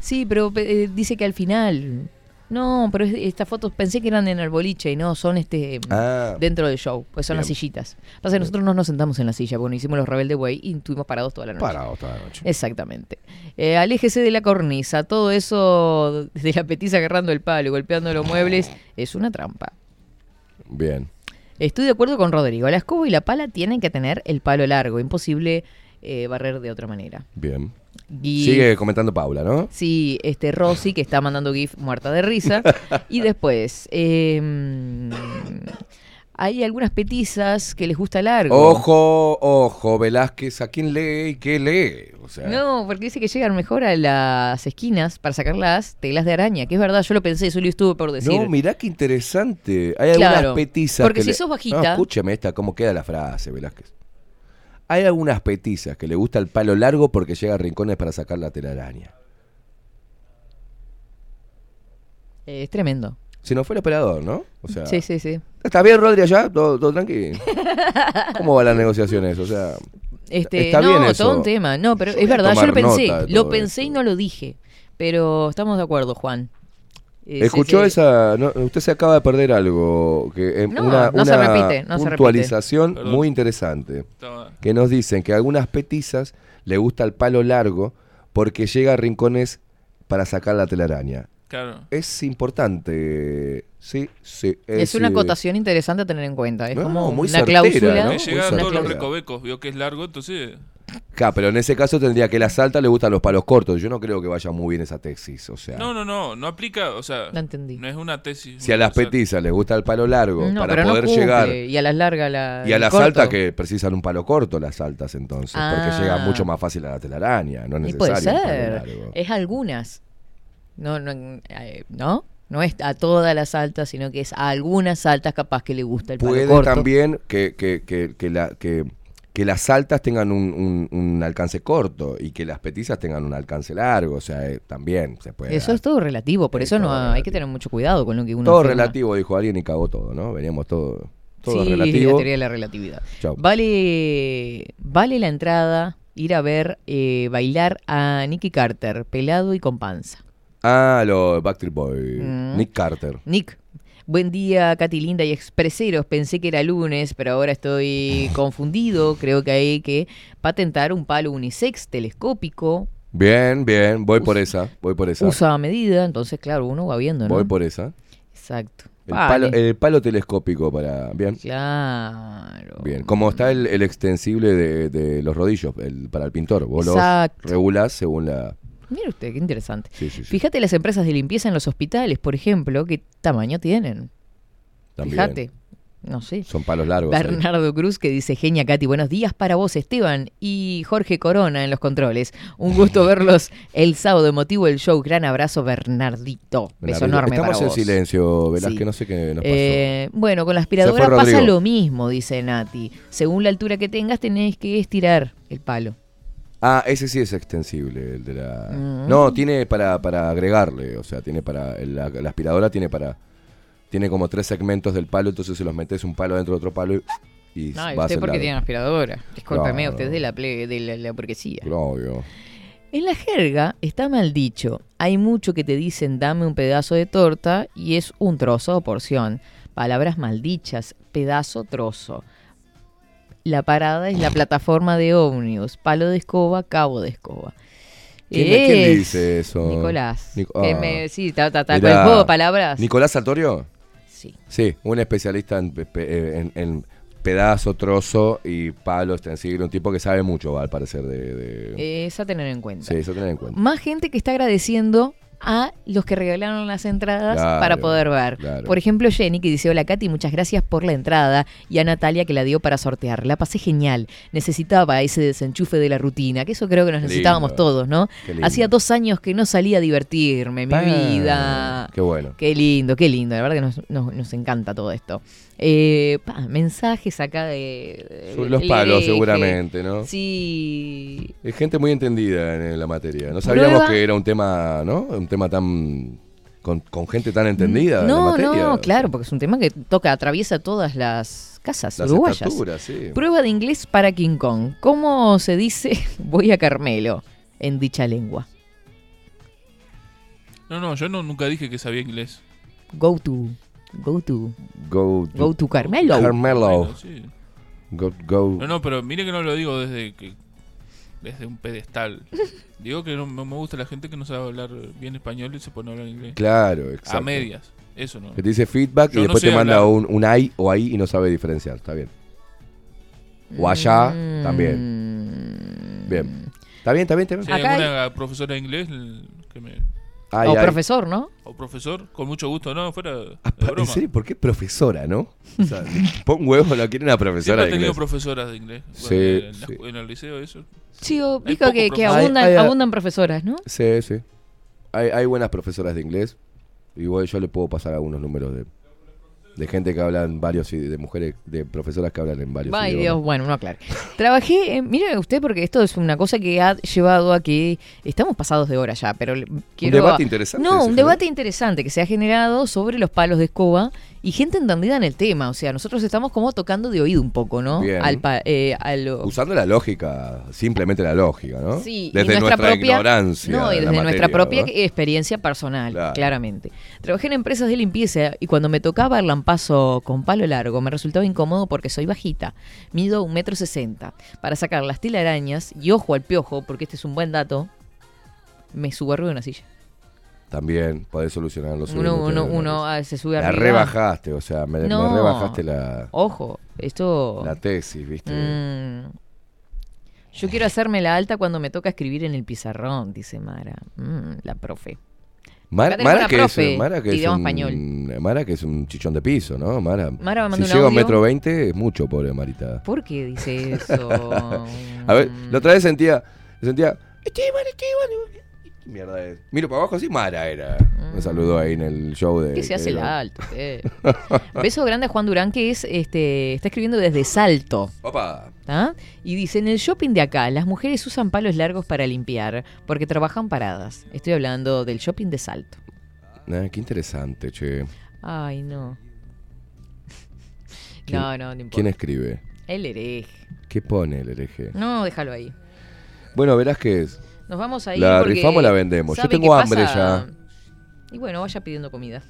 Sí, pero eh, dice que al final. No, pero es- estas fotos pensé que eran en el boliche y no, son este Ah. dentro del show, pues son las sillitas. Pasa que nosotros no nos sentamos en la silla, porque hicimos los Rebelde Way y estuvimos parados toda la noche. Parados toda la noche. Exactamente. Eh, aléjese de la cornisa, todo eso de la petiza agarrando el palo y golpeando los muebles es una trampa. Bien. Estoy de acuerdo con Rodrigo, la escoba y la pala tienen que tener el palo largo, imposible eh, barrer de otra manera. Bien. Sigue comentando Paula, ¿no? Sí, este Rosy que está mandando GIF muerta de risa. y después, eh, hay algunas petizas que les gusta largo. Ojo, ojo, Velázquez, ¿a quién lee y qué lee? O sea, No, porque dice que llegan mejor a las esquinas para sacar las telas de araña, que es verdad, yo lo pensé, eso lo estuve por decir. no, mirá qué interesante. Hay Claro, algunas petizas. porque que si le- sos bajita- No, escúcheme esta, cómo queda la frase, Velázquez. Hay algunas petizas que le gusta el palo largo porque llega a rincones para sacar la telaraña. Eh, es tremendo. Si no fue el operador, ¿no? O sea, Sí, sí, sí. ¿Está bien, Rodri, allá? ¿Todo, todo tranquilo? ¿Cómo van las negociaciones? O sea, Este, está no, bien eso. todo un tema. No, pero Yo es verdad, yo lo pensé. Lo pensé y no lo dije. Pero estamos de acuerdo, Juan. Eh, sí, ¿Escuchó sí. esa? no, usted se acaba de perder algo. Que, eh, No, una no se una repite, no se repite. puntualización muy interesante. Que nos dicen que a algunas petizas le gusta el palo largo porque llega a rincones para sacar la telaraña. Claro. Es importante. Sí, sí. Es una eh, acotación interesante a tener en cuenta. Es No, como muy una certera, cláusula. ¿no? Me llegan certera. todos los recovecos, vio que es largo, entonces. Claro, pero en ese caso tendría que la salta le gustan los palos cortos. Yo no creo que vaya muy bien esa tesis. O sea, No, no, no, no aplica, o sea, No entendí. no es una tesis. si a las petizas les gusta el palo largo No, para no poder llegar Y a las largas la. Y a las altas que precisan un palo corto, las altas entonces, porque Ah. llega mucho más fácil a la telaraña, no es Y necesario. puede un palo ser. largo. Es algunas. No, no, eh, ¿no? No es a todas las altas, sino que es a algunas altas capaz que le gusta el palo Puede corto. también que, que, que, que la, que, que las altas tengan un, un- un alcance corto y que las petizas tengan un alcance largo, o sea, eh, también se puede. Eso dar. es todo relativo, por Es eso no hay que tener mucho cuidado con lo que uno todo relativo, dijo alguien y cagó todo, ¿no? Veníamos todo, todo sí, la relativo. teoría de la relatividad. Chau. Vale, vale la entrada ir a ver eh, bailar a Nicky Carter, pelado y con panza. Ah, los Backstreet Boy, Mm. Nick Carter. Nick, buen día, Katy Linda y expreseros. Pensé que era lunes, pero ahora estoy confundido. Creo que hay que patentar un palo unisex telescópico. Bien, bien, voy por esa, voy por esa. Usa a medida, entonces, claro, uno va viendo, ¿no? Voy por esa. Exacto. El Vale. palo, el palo telescópico para. Bien. Claro. Bien. Como está el, el extensible de, de los rodillos el- para el pintor. Vos Exacto. los regulás según la. Mire usted, qué interesante. Sí, sí, sí. Fíjate las empresas de limpieza en los hospitales, por ejemplo, qué tamaño tienen. También. Fíjate. No sé. Son palos largos. ahí. Bernardo Cruz que dice, genia Katy, buenos días para vos Esteban y Jorge Corona en los controles. Un gusto verlos el sábado emotivo el show. Gran abrazo Bernardito. Beso Bernardito. enorme Estamos para en vos. silencio, Velázquez, Sí. no sé qué nos pasó. Eh, bueno, con la aspiradora pasa lo mismo, dice Nati. Según la altura que tengas tenés que estirar el palo. Ah, ese sí es extensible, el de la... Mm. No, tiene para, para agregarle, o sea, tiene para... La, la aspiradora tiene para... Tiene como tres segmentos del palo, entonces se los metes un palo dentro de otro palo y... y No, y usted porque tiene aspiradora. Discúlpeme, Claro. usted es de la, ple- de la, la burguesía. Obvio. En la jerga está mal dicho. Hay mucho que te dicen dame un pedazo de torta y es un trozo o porción. Palabras maldichas, pedazo, trozo. La parada es la plataforma de ómnibus. Palo de escoba, cabo de escoba. ¿Quién, quién Es dice eso? Nicolás. Nico- que ah. me, sí, ta, ta, ta, con Mirá. el juego de palabras. ¿Nicolás Sartorio? Sí. Sí, un especialista en, pe- en- en pedazo, trozo y palo extensible. Un tipo que sabe mucho, al parecer, de... de- Es a tener en cuenta. Sí, eso tener en cuenta. Más gente que está agradeciendo a los que regalaron las entradas Claro, para poder ver. claro. Por ejemplo, Jenny que dice, hola Katy, muchas gracias por la entrada. Y a Natalia que la dio para sortear. La pasé genial. Necesitaba ese desenchufe de la rutina, que eso creo que nos necesitábamos lindo. todos, ¿no? Hacía dos años que no salía a divertirme, mi vida. Qué bueno. Qué lindo, qué lindo. La verdad que nos, nos- nos encanta todo esto. Eh, pa, mensajes acá de... Los palos, seguramente, ¿no? Sí. Es gente muy entendida en la materia. No sabíamos Prueba- que era un tema, ¿no? Un tema tan. con, con gente tan entendida en la No, materia. no, claro, porque es un tema que toca, atraviesa todas las casas Las uruguayas. sí. Prueba de inglés para King Kong. ¿Cómo se dice voy a Carmelo en dicha lengua? No, no, yo no, nunca dije que sabía inglés. Go to. Go to. Go, Go to Carmelo. Carmelo. Bueno, sí. Go, go. No, no, pero mire que no lo digo desde que desde un pedestal. Digo que no, no me gusta la gente que no sabe hablar bien español y se pone a hablar inglés. Claro, exacto. A medias. Eso no. Que te dice feedback Yo y no después sé te manda un, un ahí o ahí y no sabe diferenciar. Está bien. O allá, Mm. también. Bien. Está bien, está bien, está bien. Si hay Acá hay- alguna profesora de inglés que me Ay, o ay. profesor, ¿no? o profesor, con mucho gusto, no, fuera de Ah, pa- ¿En broma. serio? ¿Por qué profesora, no? O sea, pon huevo, no quiere una profesora Siempre he de tenido inglés. profesoras de inglés. Sí, en, la sí. escu- en el liceo eso. Sí, o- poco que, abundan, Hay- hay- abundan profesoras, ¿no? Sí, sí. Hay, hay buenas profesoras de inglés. Igual yo le puedo pasar algunos números de, de gente que hablan varios, i- de mujeres, de profesoras que hablan en varios Ay, idiomas. Dios, bueno, no aclare. Trabajé, en- mire usted, porque esto es una cosa que ha llevado a que estamos pasados de hora ya, pero quiero... debate interesante No, un debate interesante que se ha generado sobre los palos de escoba y gente entendida en el tema. O sea, nosotros estamos como tocando de oído un poco, ¿no? Bien. Al pa- eh, a lo- Usando la lógica, simplemente la lógica, ¿no? Sí, desde nuestra nuestra propia, ignorancia. No, y de desde nuestra propia experiencia personal, Claro. claramente. Trabajé en empresas de limpieza y cuando me tocaba el lampazo con palo largo me resultaba incómodo porque soy bajita. Mido un metro sesenta. Para sacar las telarañas, y ojo al piojo, porque este es un buen dato, me subo arriba de una silla. También podés solucionarlo. Uno, uno, la uno ah, se sube La arriba. rebajaste, o sea, me, rebajaste la, Ojo, esto... la tesis, ¿viste? Mm. Yo quiero hacerme la alta cuando me toca escribir en el pizarrón, dice Mara. Mm, la profe. Mara, que profe es, Mara que es un, español. Mara que es un chichón de piso, ¿no? Mara, Mara si llega a un metro veinte es mucho, pobre Marita. ¿Por qué dice eso? A ver, la otra vez sentía, sentía, Esteban, Esteban. Mierda es. Miro para abajo, así Mara era. Me saludó ahí en el show de. ¿Qué se hace la alta? usted? Beso grande a Juan Durán, que es este está escribiendo desde Salto. Opa. ¿tá? Y dice, en el shopping de acá, las mujeres usan palos largos para limpiar porque trabajan paradas. Estoy hablando del shopping de Salto. Ah, qué interesante, che. Ay, no. ¿Quién- No, no, no importa. ¿Quién escribe? El hereje. ¿Qué pone el hereje? No, déjalo ahí. Bueno, verás que es. Nos vamos a ir ¿La porque rifamos o la vendemos? Yo ¿sabe tengo hambre pasa? Y bueno, vaya pidiendo comida.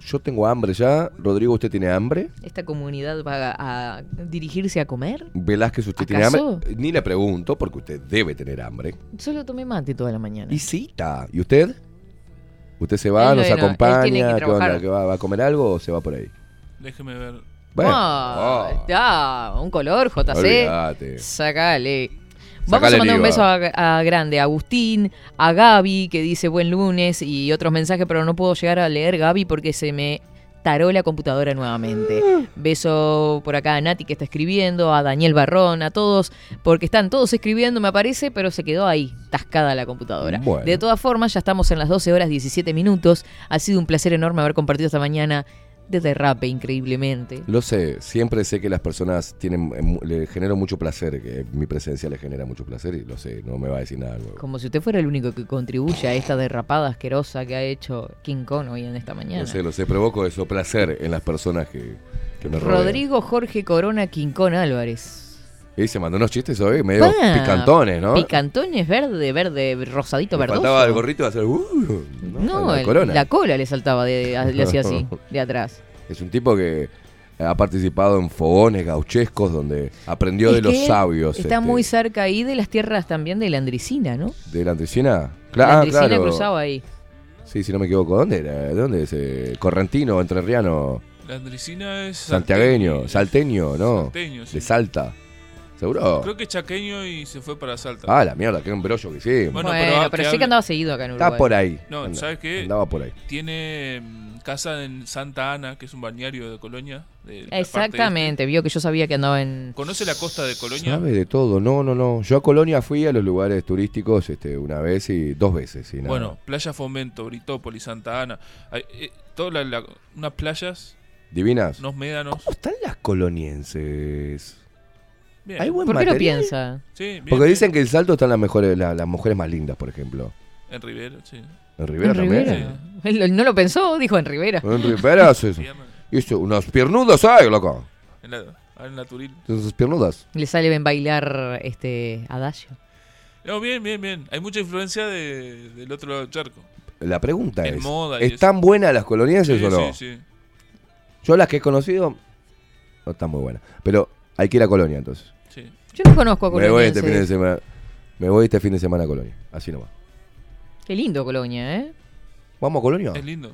Yo tengo hambre ya. Rodrigo, ¿usted tiene hambre? ¿Esta comunidad va a, a dirigirse a comer? Velázquez, ¿usted tiene hambre? Ni le pregunto, porque usted debe tener hambre. Solo tomé mate toda la mañana. Y cita. ¿Y usted? ¿Usted se va, Él nos no, acompaña? que ¿Qué onda? trabajar. ¿Que va, va a comer algo o se va por ahí? Déjeme ver. Bueno, Ah, oh, ya, un color, JC. olvídate. Sacale. Vamos a mandar un beso a, a Grande, a Agustín, a Gaby, que dice buen lunes y otros mensajes, pero no puedo llegar a leer Gaby porque se me taró la computadora nuevamente. Beso por acá a Nati que está escribiendo, a Daniel Barrón, a todos, porque están todos escribiendo, me parece, pero se quedó ahí, tascada la computadora. Bueno. De todas formas, ya estamos en las 12 horas 17 minutos. Ha sido un placer enorme haber compartido esta mañana de derrape increíblemente. Lo sé, siempre sé que las personas tienen, eh, le genero mucho placer, que mi presencia le genera mucho placer y lo sé, no me va a decir nada nuevo. Como si usted fuera el único que contribuye a esta derrapada asquerosa que ha hecho King Kong hoy en esta mañana. Lo sé, lo sé, provoco eso, placer en las personas que, que me rodean. Rodrigo Jorge Corona Quincón Álvarez. Y se mandó unos chistes hoy medio Pa, picantones, ¿no? Picantones verde, verde, rosadito, verdoso. faltaba el gorrito de hacer... uh, No, la el- corona. la cola le saltaba, de, le hacía así, de atrás. Es un tipo que ha participado en fogones gauchescos donde aprendió Es de los sabios. Está este, muy cerca ahí de las tierras también de la Andricina, ¿no? ¿De la Andricina? la ah, Andricina claro. cruzaba ahí. Sí, si no me equivoco. ¿Dónde era? ¿De dónde es? eh, Correntino, entrerriano, La Andricina es. santiagueño, salteño, ¿no? Salteño, sí. De Salta. ¿Seguro? Creo que es chaqueño y se fue para Salta. Ah, la mierda, qué embrollo que sí. Bueno, Bueno, pero, pero, que sí que andaba seguido acá en Uruguay. Está por ahí. No, Anda- ¿sabes qué? Andaba por ahí. Tiene mm, casa en Santa Ana, que es un balneario de Colonia. de Exactamente, vio que yo sabía que andaba en... este. ¿Conoce la costa de Colonia? Sabe de todo. No, no, no. Yo a Colonia fui a los lugares turísticos este, una vez y dos veces. Y nada. Bueno, Playa Fomento, Britópolis, Santa Ana. Hay, eh, todas la- la- unas playas, Divinas. unos médanos. ¿Cómo están las colonienses? Bien. Hay buen ¿Por qué lo piensa? Sí, bien, Porque bien. dicen que en Salto están las mejores, la- las mujeres más lindas, por ejemplo. En Rivera, sí. En Rivera ¿En también. Rivera? Él no lo pensó, dijo en Rivera. En Rivera sí. Se llama- Hizo unas piernudas hay, loco. En la, en la Turil. Esas piernudas. Le sale bien bailar este Adagio. No, bien, bien, bien. Hay mucha influencia de- del otro lado del charco. La pregunta En es, moda y ¿están buenas las colonienses Sí, o no? sí, sí. Yo las que he conocido no están muy buenas. Pero hay que ir a Colonia entonces. Yo no conozco a Me voy este Colonia. fin de semana. Me voy este fin de semana a Colonia. Así nomás. Qué lindo Colonia, ¿eh? ¿Vamos a Colonia? Es lindo.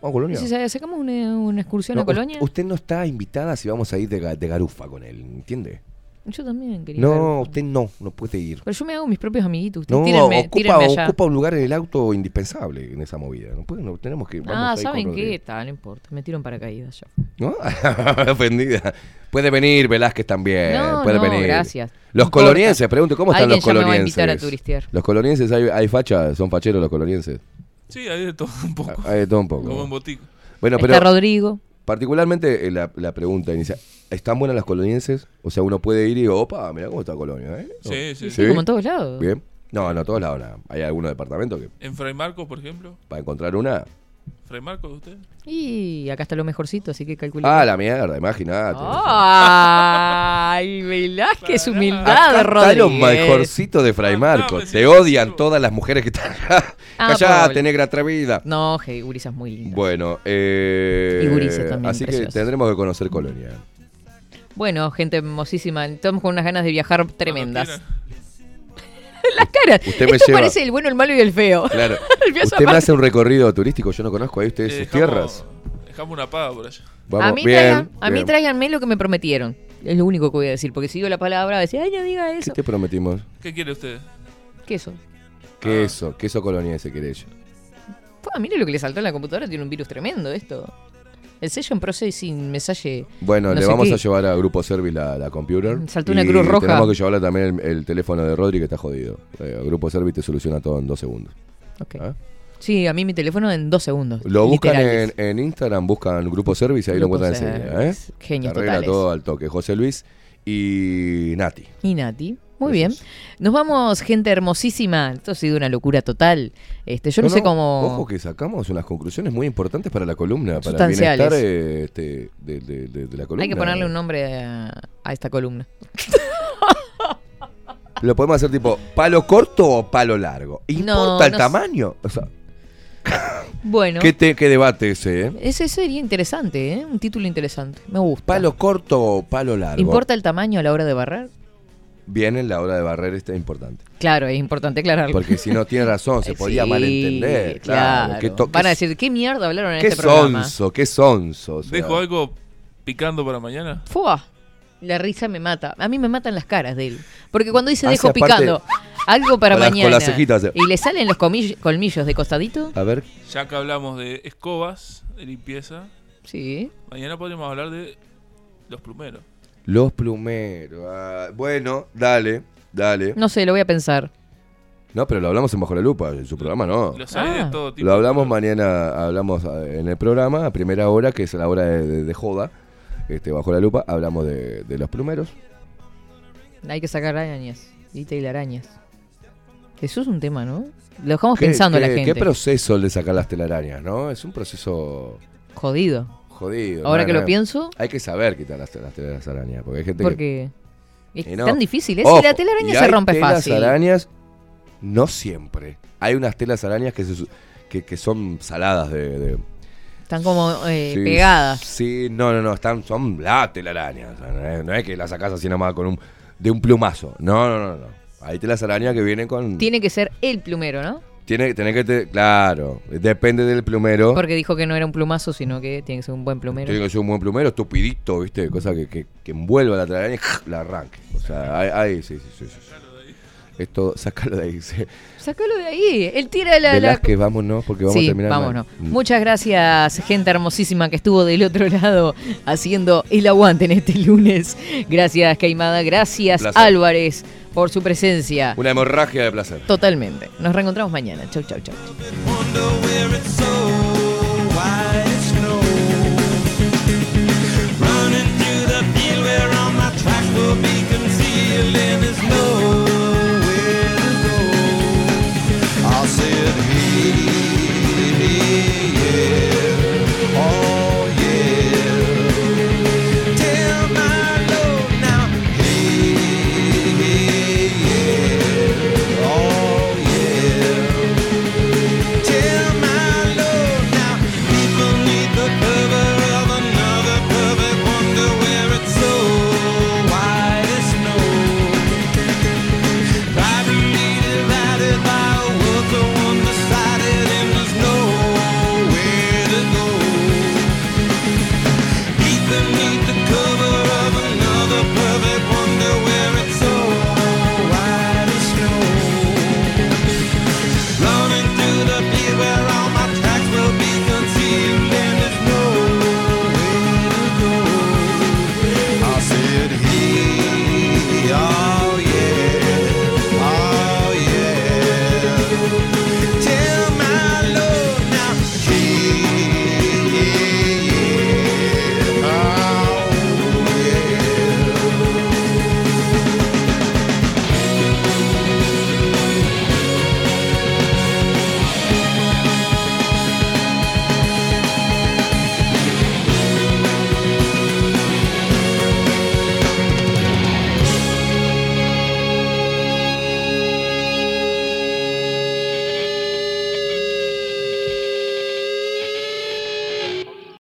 ¿Vamos a Colonia? Si sa- sacamos una, una excursión No, a Colonia. Usted no está invitada si vamos a ir de, de garufa con él, ¿entiende? Yo también quería. No, ver. usted no, no puede ir. Pero yo me hago mis propios amiguitos. Ustedes No, tírenme, ocupa, tírenme allá. ocupa un lugar en el auto indispensable en esa movida. No, puede, no tenemos que. ah, ¿saben qué? Está, no importa. Me tiro en paracaídas ya. ¿No? Ofendida. Puede venir Velázquez también. No, puede no, venir. gracias. Los colonienses, pregunto, ¿cómo están Alguien los ya me va a colonienses? invitar a turistear. Los colonienses, hay, hay facha, son facheros los colonienses. Sí, hay de todo un poco. Hay de todo un poco. Como en botico. Bueno, Está pero Rodrigo. Particularmente eh, la, la pregunta inicial, ¿están buenas las colonienses? O sea, uno puede ir y, opa, mira cómo está Colonia, ¿eh? Sí, sí. Sí, como en todos lados. Bien. No, no, todos lados, nada. Hay algunos departamentos que En Fray Marcos, por ejemplo. para encontrar una... ¿Fray Marcos de usted? Y acá está lo mejorcito, así que calculé. Ah, la mierda, imagínate. Ay, Velázquez, humildad, Acá está Rodríguez. lo mejorcito de Fray Marcos. no, Te odian todas las mujeres que están acá. Ah, Callate, negra atrevida. No, hey, Gurisa es muy linda. Bueno, eh, Y también, así que tendremos que conocer Colonia. Bueno, gente hermosísima. Estamos con unas ganas de viajar tremendas. Las caras. Usted me Esto lleva- parece el bueno, el malo y el feo. Claro. El Usted me hace un recorrido turístico, yo no conozco ahí ustedes quiera. sus Eh, tierras. dejamos- una paga por allá. Vamos, a mí, bien, traigan, a mí tráiganme lo que me prometieron. Es lo único que voy a decir. Porque si digo la palabra, decir, ay, no diga ¿Qué eso. te prometimos? ¿Qué quiere usted? Queso. Queso, queso coloniense quiere ella. Mire lo que le saltó en la computadora. Tiene un virus tremendo esto. El sello en processing mensaje. Bueno, no le vamos qué. a llevar a Grupo Service la, la computer. Saltó una Y cruz roja. Tenemos que llevarle también el, el teléfono de Rodri que está jodido. Eh, Grupo Service te soluciona todo en dos segundos. Ok. ¿Ah? Sí, a mí mi teléfono en dos segundos. Lo buscan en, en Instagram, buscan Grupo Service y ahí Grupo lo encuentran enseguida. ¿eh? Te arregla totales. todo al toque. José Luis y Nati. Y Nati. Muy bien. Nos vamos, gente hermosísima. Esto ha sido una locura total. Este, yo no, sé cómo. Ojo que sacamos unas conclusiones muy importantes para la columna, para el bienestar eh, este, de, de- de- de la columna. Hay que ponerle un nombre a, a esta columna. Lo podemos hacer tipo palo corto o palo largo. ¿Importa el no tamaño? O sea, Bueno, ¿qué, te- qué debate ese, eh? ese sería interesante, ¿eh? Un título interesante. Me gusta. ¿Palo corto o palo largo? ¿Importa el tamaño a la hora de barrer? Bien en la hora de barrer este es importante. Claro, es importante aclararlo. Porque si no tiene razón, se podría Sí, malentender. Claro. ¿Qué Van a qué- decir, ¿qué mierda hablaron en qué este programa? sonso, qué sonso. o sea. ¿Dejo algo picando para mañana? Fua. La risa me mata. A mí me matan las caras de él. Porque cuando dice Hace dejo aparte- picando algo para Con las- mañana con las cejitas, eh. y le salen los colmillos de costadito, A ver, Ya que hablamos de escobas, de limpieza, sí. mañana podríamos hablar de los plumeros. Los plumeros. ah, bueno, dale, dale. No sé, lo voy a pensar. No, pero lo hablamos en Bajo la Lupa, en su programa no. Los hay Ah. de todo tipo. Lo hablamos mañana, hablamos eh, en el programa, a primera hora, que es la hora de, de- de joda, este, bajo la lupa, hablamos de, de los plumeros. Hay que sacar arañas y telarañas. Eso es un tema, ¿no? Lo dejamos ¿Qué- pensando a la gente. ¿Qué proceso el de sacar las telarañas, no? Es un proceso Jodido. Jodido. Ahora no, que no. lo pienso, Hay que saber quitar las, las telarañas, porque hay gente que... porque es no. tan difícil. Es Ojo, la telaraña y se rompe telas fácil. arañas, no siempre. Hay unas telas arañas que, se que, que son saladas de... de- Están como eh, sí, pegadas. Sí, no, no, no, están, son la telaraña. o sea, no, es, no es que la sacas así nomás con un, de un plumazo. No, no, no, no. Hay telas arañas que vienen con... Tiene que ser el plumero, ¿no? Tiene, tiene que... te- claro, depende del plumero. Porque dijo que no era un plumazo, sino que tiene que ser un buen plumero. Tiene que ser un buen plumero, estupidito, ¿viste? Cosa que, que, que envuelva la telaraña y la arranque. O sea, ahí, ahí, sí, sí, sí, sí. Esto, sácalo de ahí. sí. Sácalo de ahí. Él tira la. la- vámonos, porque vamos sí, a terminar vámonos. Mm. Muchas gracias, gente hermosísima que estuvo del otro lado haciendo el aguante en este lunes. Gracias, Caimada. Gracias. Álvarez, por su presencia. Una hemorragia de placer. Totalmente. Nos reencontramos mañana. Chau, chau, chau.